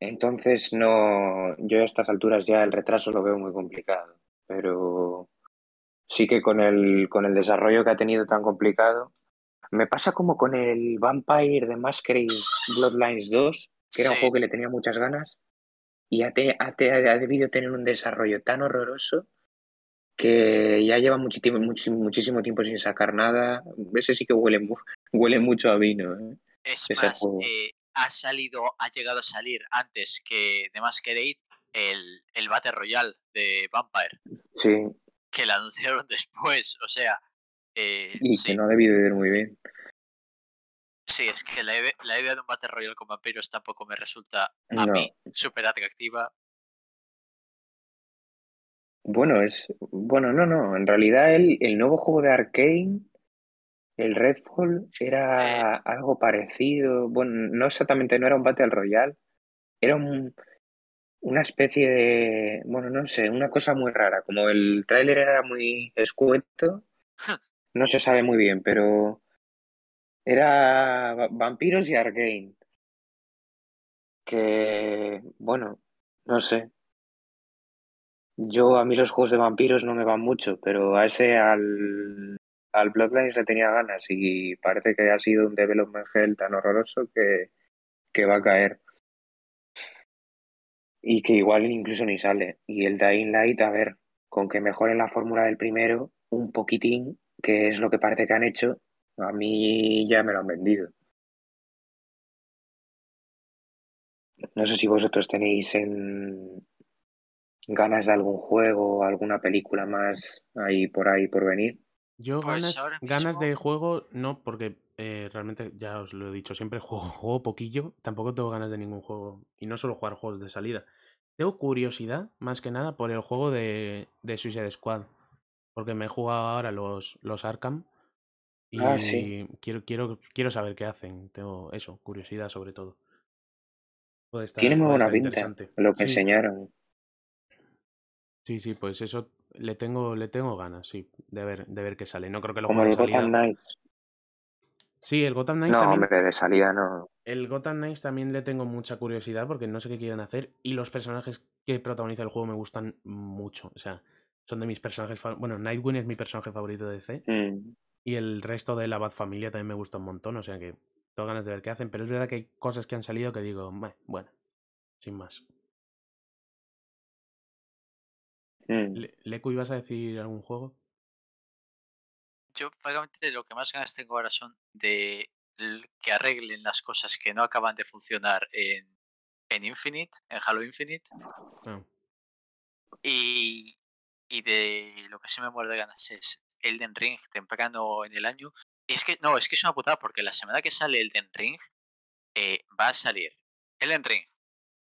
Entonces no, yo a estas alturas ya el retraso lo veo muy complicado. Pero sí que con el, con el desarrollo que ha tenido tan complicado, me pasa como con el Vampire de Masquerade Bloodlines 2, que era un juego que le tenía muchas ganas, y ha, te- ha, te- ha debido tener un desarrollo tan horroroso que ya lleva muchísimo tiempo sin sacar nada. Ese sí que huele, huele mucho a vino. ¿eh? Es ese más, eh, ha salido, ha llegado a salir antes que de Masquerade el, el Battle Royale de Vampire, Sí, que lo anunciaron después. O sea, eh, y sí, que no ha debido ir muy bien. sí, es que la, ide- la idea de un Battle Royale con vampiros tampoco me resulta a No. mí súper atractiva. Bueno, es. Bueno, no, no. En realidad el, el nuevo juego de Arkane, el Redfall, era algo parecido. Bueno, no exactamente, no era un Battle Royale. Era un, una especie de. Bueno, no sé, una cosa muy rara. Como el tráiler era muy escueto, no se sabe muy bien, pero. Era va- vampiros y Arkane. Que. Bueno, no sé. Yo a mí los juegos de vampiros no me van mucho, pero a ese al, al Bloodlines le tenía ganas y parece que ha sido un development hell tan horroroso que, que va a caer. Y que igual incluso ni sale. Y el Dying Light, a ver, con que mejoren la fórmula del primero un poquitín, que es lo que parece que han hecho, a mí ya me lo han vendido. No sé si vosotros tenéis en ganas de algún juego, alguna película más ahí por ahí por venir. Yo Pues ganas, ganas de juego no, porque eh, realmente ya os lo he dicho siempre, juego, juego poquillo, tampoco tengo ganas de ningún juego y no solo jugar juegos de salida. Tengo curiosidad, más que nada, por el juego de, de Suicide Squad, porque me he jugado ahora los, los Arkham y Ah, sí. quiero, quiero, quiero saber qué hacen. Tengo eso, curiosidad sobre todo. Puede estar, Tiene muy buena pinta interesante. lo que Sí, enseñaron. Sí, sí, pues eso le tengo, le tengo ganas, sí, de ver, de ver qué sale. No creo que lo Como el. Gotham Knights. Sí, el Gotham Knights No, también. hombre, de salida no. El Gotham Knights también le tengo mucha curiosidad porque no sé qué quieren hacer y los personajes que protagoniza el juego me gustan mucho. O sea, son de mis personajes favoritos. Bueno, Nightwing es mi personaje favorito de DC Mm. y el resto de la Bat Familia también me gusta un montón. O sea que tengo ganas de ver qué hacen, pero es verdad que hay cosas que han salido que digo, "Meh, bueno, sin más. Mm. Le- Leku, ¿ibas a decir algún juego? Yo, vagamente, lo que más ganas tengo ahora son de que arreglen las cosas que no acaban de funcionar en, en Infinite, en Halo Infinite, Ah, y, y de lo que sí me muero de ganas es Elden Ring temprano en el año. Y es que, no, es que es una putada porque la semana que sale Elden Ring eh, va a salir Elden Ring,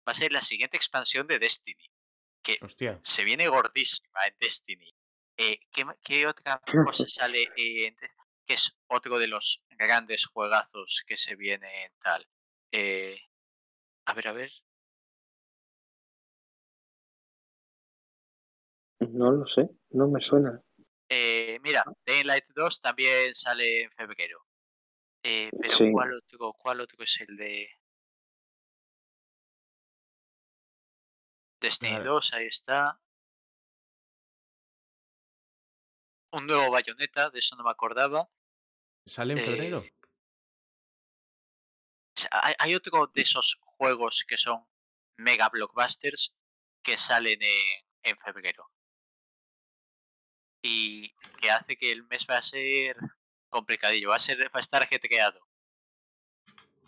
va a ser la siguiente expansión de Destiny, que hostia. se viene gordísima en Destiny. Eh, ¿qué, qué otra cosa sale en que es otro de los grandes juegazos que se viene en tal? Eh, a ver, a ver. No lo sé, no me suena. Eh, mira, Daylight 2 también sale en febrero. Eh, pero Sí. ¿cuál otro, ¿cuál otro es el de Destiny Vale. 2? Ahí está. Un nuevo Bayonetta, de eso no me acordaba. ¿Sale en febrero? Eh, hay, hay otro de esos juegos que son mega blockbusters que salen en, en febrero. Y que hace que el mes va a ser complicadillo. Va a ser, va a estar ajetreado.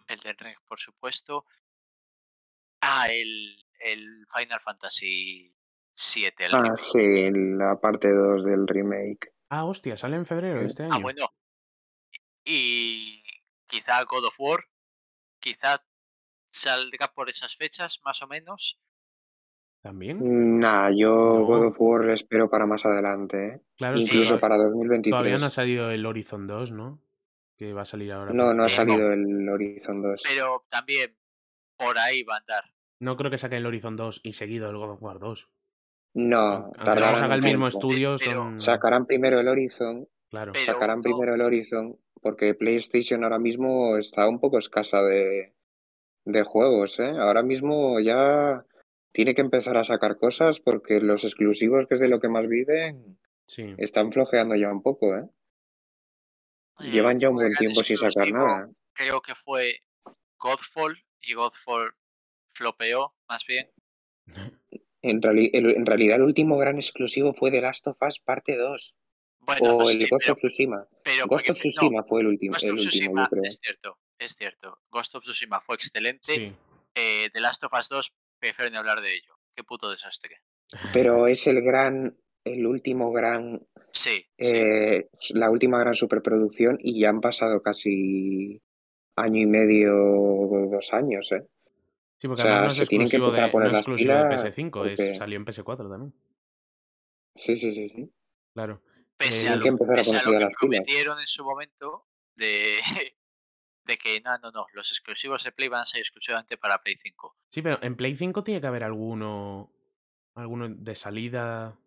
El de Ring, por supuesto. Ah, el, el Final Fantasy 7. El Ah, remake. sí, la parte 2 del remake. Ah, hostia, sale en febrero Sí. este Ah, año. bueno. Y quizá God of War. Quizá salga por esas fechas, más o menos. ¿También? Nah, yo No. God of War le espero para más adelante, ¿eh? Claro, sí, Incluso todavía- para 2023. Todavía no ha salido el Horizon 2, ¿no? que va a salir ahora. No, no ha Eh, no. salido el Horizon 2. Pero también por ahí va a andar. No creo que saquen el Horizon 2 y seguido el God of War 2. No, tardarán haga el mismo estudio, Pero- son. Sacarán primero el Horizon, Claro. Pero sacarán primero el Horizon, porque PlayStation ahora mismo está un poco escasa de, de juegos, ¿eh? Ahora mismo ya tiene que empezar a sacar cosas porque los exclusivos, que es de lo que más viven, Sí. están flojeando ya un poco, ¿eh? Llevan ya un buen tiempo sin sacar nada. Creo que fue Godfall y Godfall flopeó, más bien. En, reali- el- en realidad el último gran exclusivo fue The Last of Us parte 2 Bueno, o sí, el Ghost pero, of Tsushima. pero Ghost porque of no, Tsushima fue el último, Ghost el of último, Tsushima, yo creo. es cierto, es cierto. Ghost of Tsushima fue excelente. Sí. Eh, The Last of Us 2, prefiero ni hablar de ello. Qué puto desastre. Pero es el gran, el último gran, Sí, sí. eh, la última gran superproducción y ya han pasado casi año y medio, dos años, ¿eh? Sí, porque O sea, además no es se tienen que exclusivo, empezar de, a poner no es las exclusivo de pilas PS5, es- porque- salió en PS4 también. Sí, sí, sí, sí. Claro. Pese eh, a lo, que pese a lo que prometieron en su momento de, de que no, no, no, los exclusivos de Play van a ser exclusivamente para Play 5. Sí, pero en Play 5 tiene que haber alguno. Alguno de salida.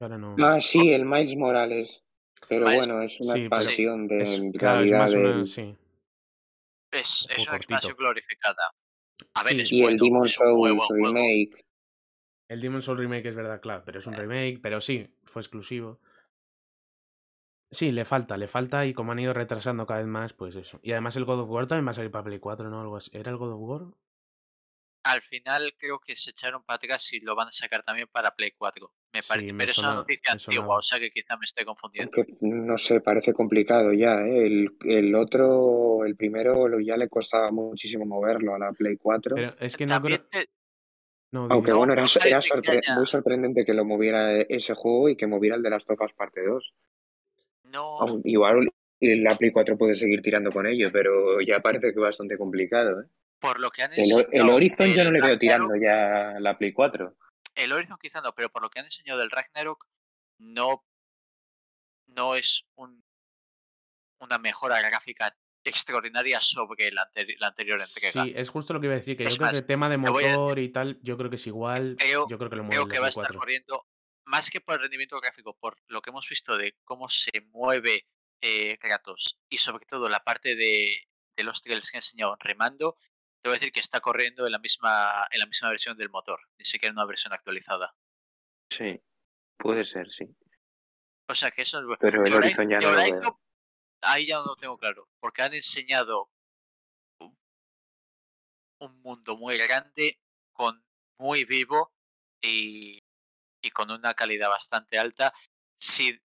Ahora no. Ah, sí, el Miles Morales. Pero Miles- bueno, es una Sí, expansión de es, claro, es más una. Sí. Es, una expansión glorificada. A ver, Sí. es y el Demon juego. remake. El Demon's Souls Remake es verdad, claro, pero es un remake, pero sí, fue exclusivo. Sí, le falta, le falta y como han ido retrasando cada vez más, pues eso. Y además el God of War también va a salir para Play 4, ¿no? Algo así. ¿Era el God of War? Al final creo que se echaron para atrás y lo van a sacar también para Play 4. Me Sí, parece, me pero es una noticia antigua, o sea que quizá me esté confundiendo. Aunque no sé, parece complicado ya, ¿eh? El, el otro, el primero, lo- ya le costaba muchísimo moverlo a la Play 4. Pero es que no También creo. te- No, Aunque no, bueno, era, no era sorpre- haya- muy sorprendente que lo moviera e- ese juego y que moviera el de las Tofas parte 2. no, Igual la Play 4 puede seguir tirando con ello, pero ya parece que bastante complicado. ¿eh? por lo que han El, el Horizon yo no le veo tirando ya la Play 4. El Horizon quizá no, pero por lo que han enseñado del Ragnarok, no, no es un, una mejora gráfica extraordinaria sobre la, anteri- la anterior entrega. Sí, es justo lo que iba a decir, que Es yo creo que el tema de decir- motor y tal, yo creo que es igual. Creo- yo creo que lo Creo que va a estar 4. corriendo, más que por el rendimiento gráfico, por lo que hemos visto de cómo se mueve eh, Kratos y sobre todo la parte de, de los trailers que han enseñado remando, te voy a decir que está corriendo en la misma, en la misma versión del motor, ni siquiera en una versión actualizada. Sí, puede ser, sí. O sea que eso es bueno. Pero el Horizon ya no lo ahí ya no lo tengo claro, porque han enseñado un- un mundo muy grande, con muy vivo y, y con una calidad bastante alta. Si,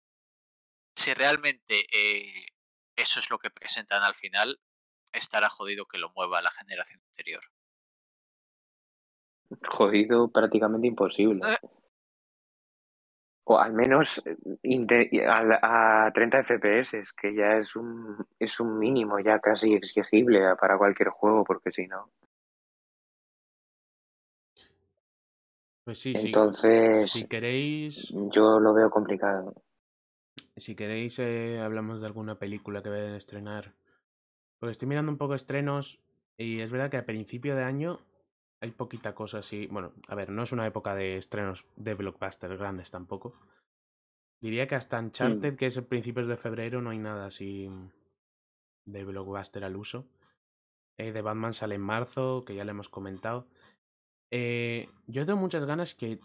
si realmente eh, eso es lo que presentan al final, estará jodido que lo mueva la generación anterior. Jodido, prácticamente imposible. Eh. O al menos eh, a, a 30 FPS, que ya es un, es un mínimo ya casi exigible para cualquier juego, porque si no. Pues sí, sí. Entonces, Si queréis, yo lo veo complicado. si queréis, eh, hablamos de alguna película que vayan a estrenar. Porque estoy mirando un poco estrenos y es verdad que a principio de año hay poquita cosa así. Bueno, a ver, no es una época de estrenos de blockbuster grandes tampoco. Diría que hasta Uncharted, que es el principios de febrero, no hay nada así de blockbuster al uso. Eh, de Batman sale en marzo, que ya le hemos comentado. Eh, yo tengo muchas ganas que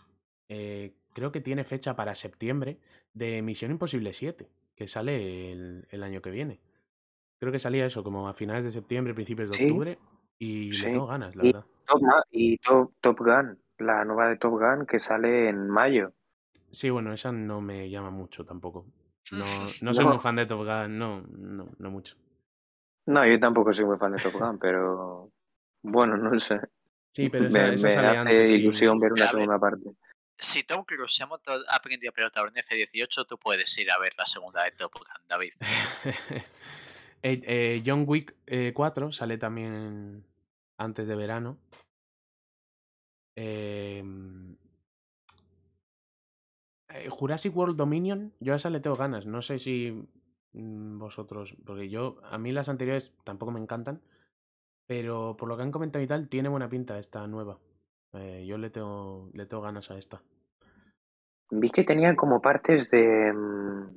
eh, creo que tiene fecha para septiembre de Misión Imposible 7, que sale el, el año que viene. Creo que salía eso como a finales de septiembre, principios de Sí, octubre, y sí. le tengo ganas, la Y- verdad. Top, Gun- y Top, Top Gun, la nueva de Top Gun que sale en mayo. Sí, bueno, esa no me llama mucho tampoco. No, no soy muy fan de Top Gun, no, no, no mucho. No, yo tampoco soy muy fan de Top Gun, pero bueno, no sé. Sí, pero esa, me esa me sale hace antes. sí. ilusión ver una segunda parte. Si Tom Cruise se ha montado, ha aprendido a pilotar un F-18, tú puedes ir a ver la segunda de Top Gun, David. Eh, eh, John Wick eh, 4 sale también antes de verano. Em, eh, Jurassic World Dominion, yo a esa le tengo ganas. No sé si mm, vosotros, porque yo, a mí las anteriores tampoco me encantan, pero por lo que han comentado y tal, tiene buena pinta esta nueva. Eh, yo le tengo, le tengo ganas a esta. Vi que tenían como partes de, mm,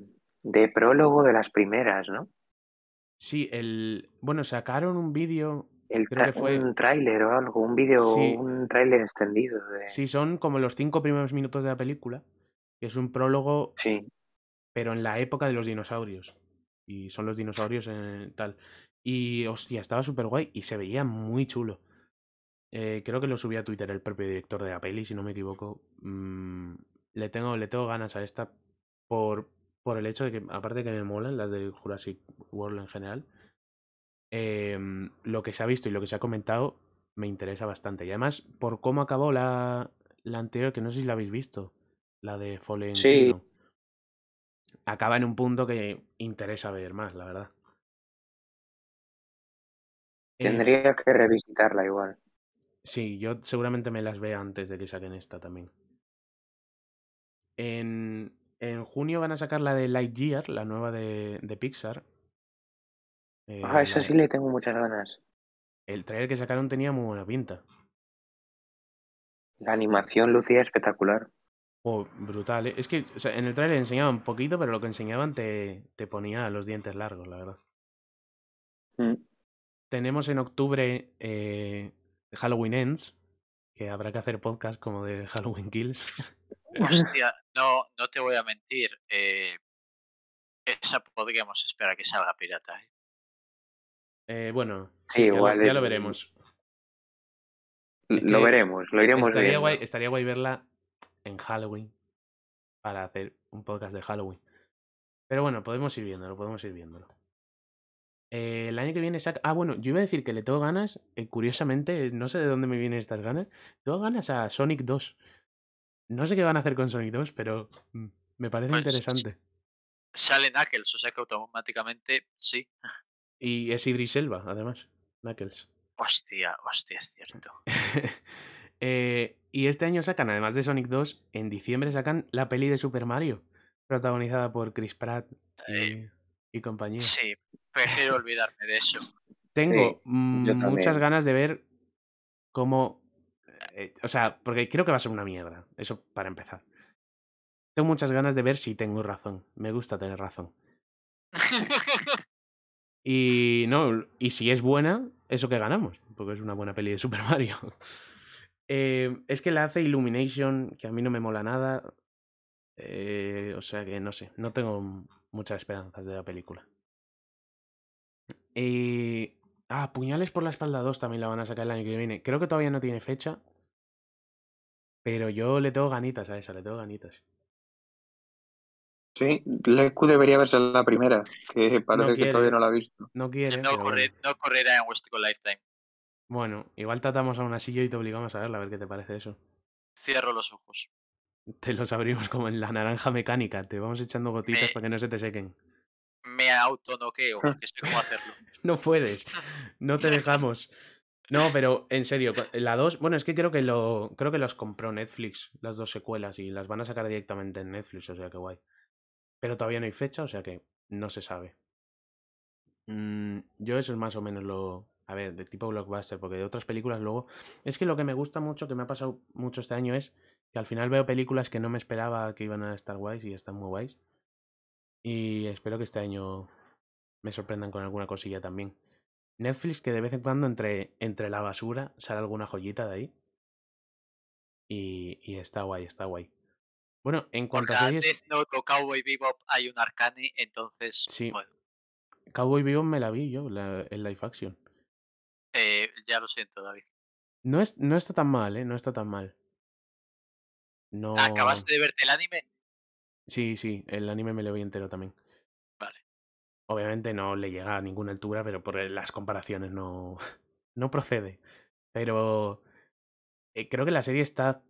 de prólogo de las primeras, ¿no? Sí, el. Bueno, sacaron un vídeo. El Creo que fue- Un tráiler o algo, un vídeo, Sí. un tráiler extendido de... Sí, son como los cinco primeros minutos de la película. Que es un prólogo, Sí. pero en la época de los dinosaurios. Y son los dinosaurios en tal. Y hostia, estaba súper guay y se veía muy chulo. Eh, creo que lo subí a Twitter el propio director de la peli, si no me equivoco. Mm, le, tengo, le tengo ganas a esta por, por el hecho de que, aparte de que me molan las de Jurassic World en general, em, lo que se ha visto y lo que se ha comentado me interesa bastante. Y además, por cómo acabó la, la anterior, que no sé si la habéis visto, la de Fallen Sí. Kingdom. Acaba en un punto que interesa ver más, la verdad. Eh, Tendría que revisitarla igual. Sí, yo seguramente me las vea antes de que saquen esta también. En, en junio van a sacar la de Lightyear, la nueva de, de Pixar. Eh, Ah, esa la- sí le tengo muchas ganas. El trailer que sacaron tenía muy buena pinta. La animación lucía espectacular. Oh, brutal, ¿eh? Es que o sea, en el trailer enseñaban poquito, pero lo que enseñaban te, te ponía los dientes largos, la verdad. Mm. Tenemos en octubre eh, Halloween Ends, que habrá que hacer podcast como de Halloween Kills. Hostia, no, no te voy a mentir. eh, esa podríamos esperar que salga pirata. ¿eh? Eh, bueno, Sí, ya lo- lo veremos. Es Lo veremos, lo iremos Estaría viendo. guay, estaría guay verla en Halloween para hacer un podcast de Halloween. Pero bueno, podemos ir viéndolo, podemos ir viéndolo. Eh, el año que viene saca... Ah, bueno, yo iba a decir que le tengo ganas, eh, curiosamente, no sé de dónde me vienen estas ganas, tengo ganas a Sonic 2. No sé qué van a hacer con Sonic 2, pero mm, me parece Pues, interesante. Sale Knuckles, o sea que automáticamente sí. Y es Idris Elba, además, Knuckles. Hostia, hostia, es cierto. Eh, y este año sacan, además de Sonic 2, en diciembre sacan la peli de Super Mario, protagonizada por Chris Pratt y, Eh, y compañía. Sí, prefiero olvidarme de eso. Tengo Sí, muchas ganas de ver cómo... eh, o sea, porque creo que va a ser una mierda, eso para empezar. Tengo muchas ganas de ver si tengo razón. Me gusta tener razón. Y no, y si es buena, eso que ganamos, porque es una buena peli de Super Mario. Eh, es que la hace Illumination, que a mí no me mola nada. Eh, o sea que no sé, no tengo muchas esperanzas de la película. Y. Ah, Puñales por la espalda 2 también la van a sacar el año que viene. Creo que todavía no tiene fecha. Pero yo le tengo ganitas a esa, le tengo ganitas. Sí, Leku debería verse la primera, que parece que todavía no la ha visto. No quiere. no, pero correr- bueno. no correrá en Westico Lifetime. Bueno, igual tratamos a una silla y te obligamos a verla, a ver qué te parece eso. Cierro los ojos. Te los abrimos como en la naranja mecánica, te vamos echando gotitas Me- para que no se te sequen. Me autonoqueo, que sé cómo hacerlo. No puedes, no te dejamos. No, pero en serio, la 2, bueno, es que creo que lo creo que los compró Netflix, las dos secuelas, y las van a sacar directamente en Netflix, o sea que guay. Pero todavía no hay fecha, o sea que no se sabe. Mm, yo eso es más o menos lo... A ver, de tipo blockbuster, porque de otras películas luego... Es que lo que me gusta mucho, que me ha pasado mucho este año, es que al final veo películas que no me esperaba que iban a estar guays y están muy guays. Y espero que este año me sorprendan con alguna cosilla también. Netflix que de vez en cuando entre, entre la basura sale alguna joyita de ahí. Y, y está guay, está guay. Bueno, en cuanto Porque a series, Death Note o Cowboy Bebop hay un Arcane, entonces, Sí. bueno, Cowboy Bebop me la vi yo, la, el live action. eh, ya lo siento, David. No, es, no está tan mal, ¿eh? No está tan mal. No... ¿Acabaste de verte el anime? Sí, sí, el anime me lo vi entero también. Vale. Obviamente no le llega a ninguna altura, pero por las comparaciones no, no procede. Pero eh, creo que la serie está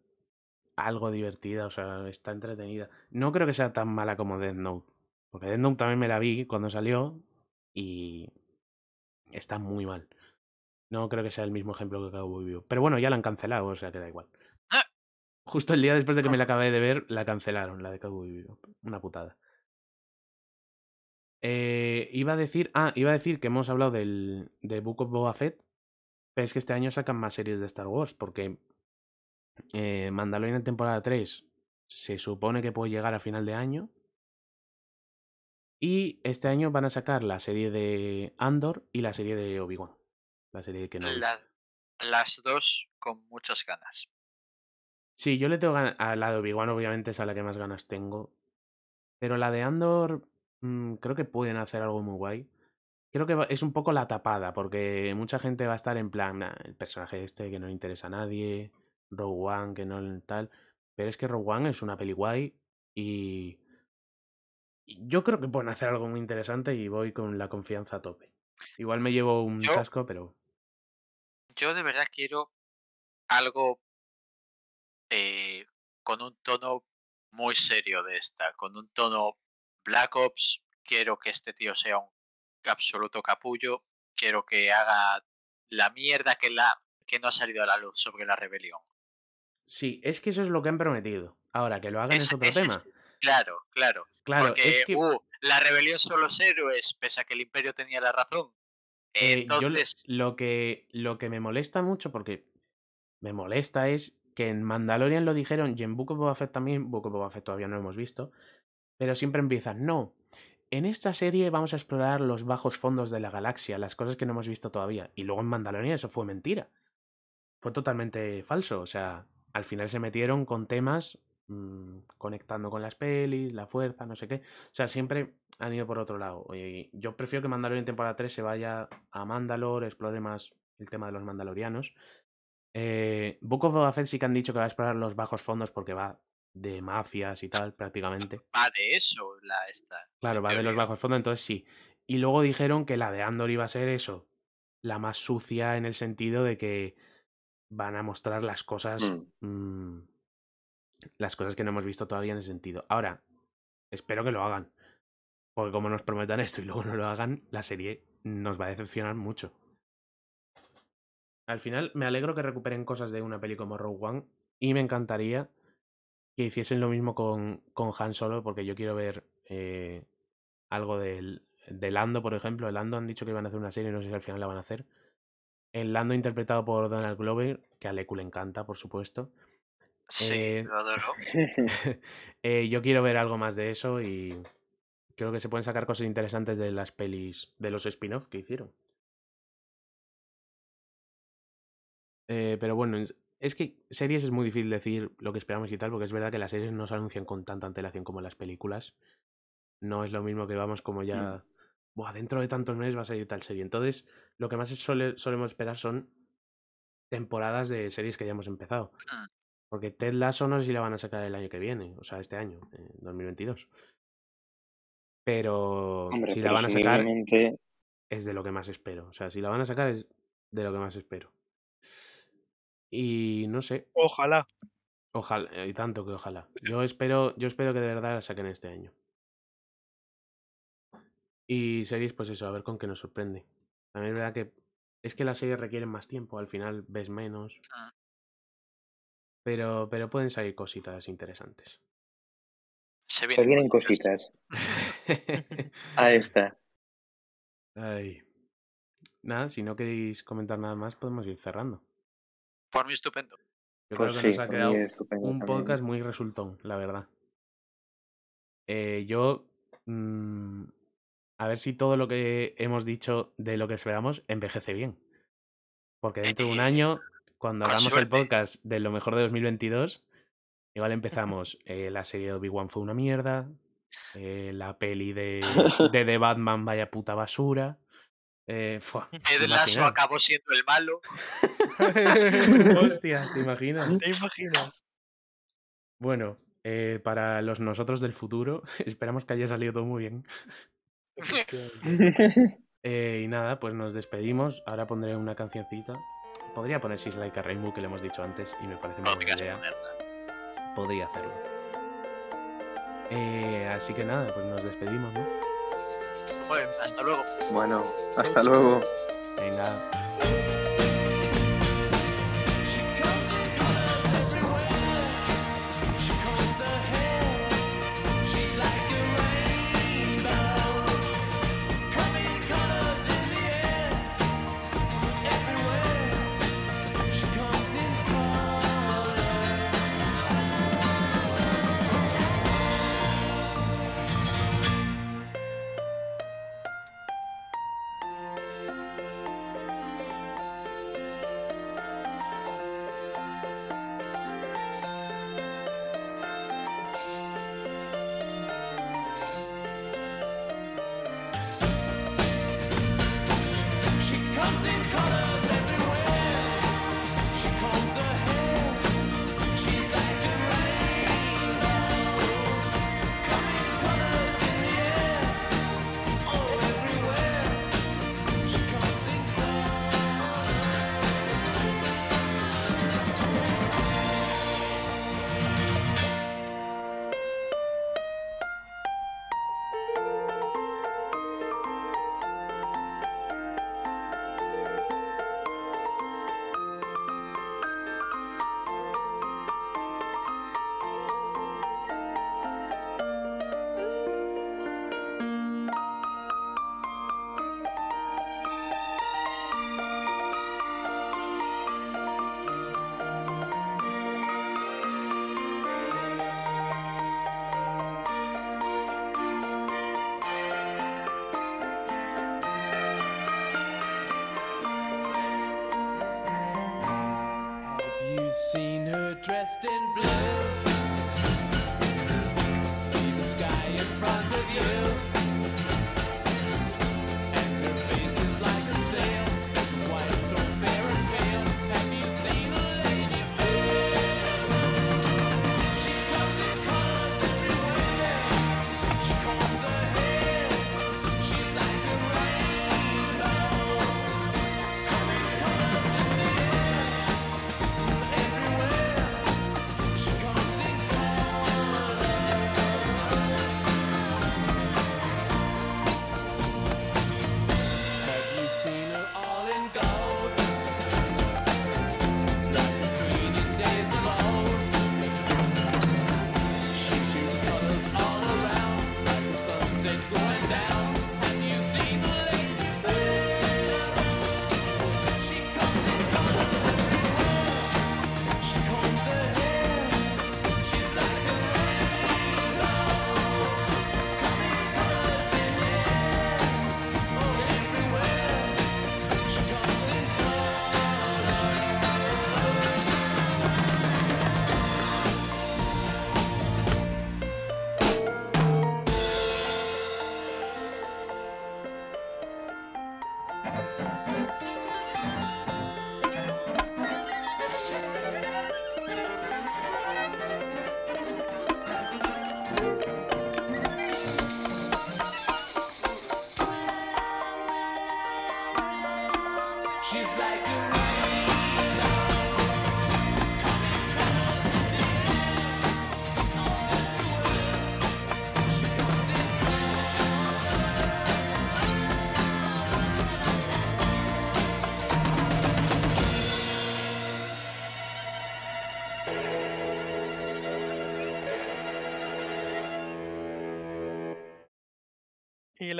algo divertida, o sea, está entretenida. No creo que sea tan mala como Death Note. Porque Death Note también me la vi cuando salió y está muy mal. No creo que sea el mismo ejemplo que Cowboy Bebop. Pero bueno, ya la han cancelado, o sea que da igual. Justo el día después de que me la acabé de ver, la cancelaron, la de Cowboy. Una putada. Eh, iba a decir. Ah, iba a decir que hemos hablado del, de Book of Boba Fett. Pero es que este año sacan más series de Star Wars. Porque eh, Mandalorian en temporada 3 se supone que puede llegar a final de año. Y este año van a sacar la serie de Andor y la serie de Obi-Wan. La serie que no. La- las dos con muchas ganas. Sí, yo le tengo ganas. A la de Obi-Wan, obviamente, es a la que más ganas tengo. Pero la de Andor, mm, creo que pueden hacer algo muy guay. Creo que es un poco la tapada, porque mucha gente va a estar en plan, "Nah, el personaje este que no le interesa a nadie, Rogue One, que no tal. Pero es que Rogue One es una peli guay y. y Yo creo que pueden hacer algo muy interesante y voy con la confianza a tope. Igual me llevo un Yo- chasco, pero. Yo de verdad quiero algo eh, con un tono muy serio de esta, con un tono Black Ops. Quiero que este tío sea un absoluto capullo. Quiero que haga la mierda que, la, que no ha salido a la luz sobre la rebelión. Sí, es que eso es lo que han prometido. Ahora, que lo hagan es otro tema. es- claro, claro. Claro, porque es que. uh, la rebelión son los héroes, pese a que el imperio tenía la razón. Eh, yo Entonces, lo, que, lo que me molesta mucho, porque me molesta, es que en Mandalorian lo dijeron y en Book of Boba Fett también, Book of Boba Fett todavía no lo hemos visto, pero siempre empiezan, no, en esta serie vamos a explorar los bajos fondos de la galaxia, las cosas que no hemos visto todavía. Y luego en Mandalorian eso fue mentira. Fue totalmente falso, o sea, al final se metieron con temas mm, conectando con las pelis, la fuerza, no sé qué. O sea, siempre han ido por otro lado. Yo prefiero que Mandalorian temporada 3 se vaya a Mandalore, explore más el tema de los mandalorianos. Eh, Book of Boba Fett sí que han dicho que va a explorar los bajos fondos porque va de mafias y tal, prácticamente. va de eso la esta. Claro, va de los bajos fondos, entonces sí. Y luego dijeron que la de Andor iba a ser eso, la más sucia en el sentido de que van a mostrar las cosas, mm, las cosas que no hemos visto todavía en ese sentido. Ahora, espero que lo hagan, porque como nos prometan esto y luego no lo hagan, la serie nos va a decepcionar mucho. Al final, me alegro que recuperen cosas de una peli como Rogue One y me encantaría que hiciesen lo mismo con, con Han Solo, porque yo quiero ver eh, algo del, de Lando, por ejemplo. El Lando han dicho que iban a hacer una serie, no sé si al final la van a hacer. El Lando interpretado por Donald Glover, que a Leku le encanta, por supuesto. Sí, Eh, lo adoro. Eh, yo quiero ver algo más de eso y creo que se pueden sacar cosas interesantes de las pelis, de los spin-off que hicieron. Eh, pero bueno, es- que series es muy difícil decir lo que esperamos y tal, porque es verdad que las series no se anuncian con tanta antelación como las películas. No es lo mismo que vamos como ya. Buah, dentro de tantos meses va a salir tal serie. Entonces, lo que más solemos esperar son temporadas de series que ya hemos empezado. Ah. Porque Ted Lasso no sé si la van a sacar el año que viene, o sea, este año, en 2022. Pero Hombre, si la van a sacar es de lo que más espero. O sea, si la van a sacar es de lo que más espero. Y no sé, Ojalá. ojalá, y tanto que ojalá. Yo espero, yo espero que de verdad la saquen este año. Y series, pues eso, a ver con qué nos sorprende. También es verdad que es que las series requieren más tiempo, al final ves menos. Ah. Pero, pero pueden salir cositas interesantes. Se se vienen, cositas. Ahí está. Ay. Nada, si no queréis comentar nada más, podemos ir cerrando. Por mí estupendo. Yo Pues creo que sí, nos ha quedado un también. podcast muy resultón, la verdad. Eh, yo. mm, a ver si todo lo que hemos dicho de lo que esperamos envejece bien. Porque dentro de un año, cuando hagamos el podcast de lo mejor de 2022, igual empezamos. eh, la serie de Obi-Wan fue una mierda. eh, la peli de, de The Batman, vaya puta basura. Eh, fua, Ted Lasso acabó siendo el malo. Hostia, ¿te imaginas? ¿Te imaginas? Bueno, eh, para los nosotros del futuro, esperamos que haya salido todo muy bien. Eh, y nada, pues nos despedimos. Ahora pondré una cancioncita. Podría poner She's Like a Rainbow, que le hemos dicho antes, y me parece muy buena idea. ponerla. Podría hacerlo. Eh, así que nada, pues nos despedimos, ¿no? Bueno, hasta luego. Bueno, hasta luego. Venga.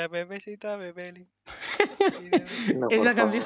La bebecita Bebeli. No, Esa favor. canción,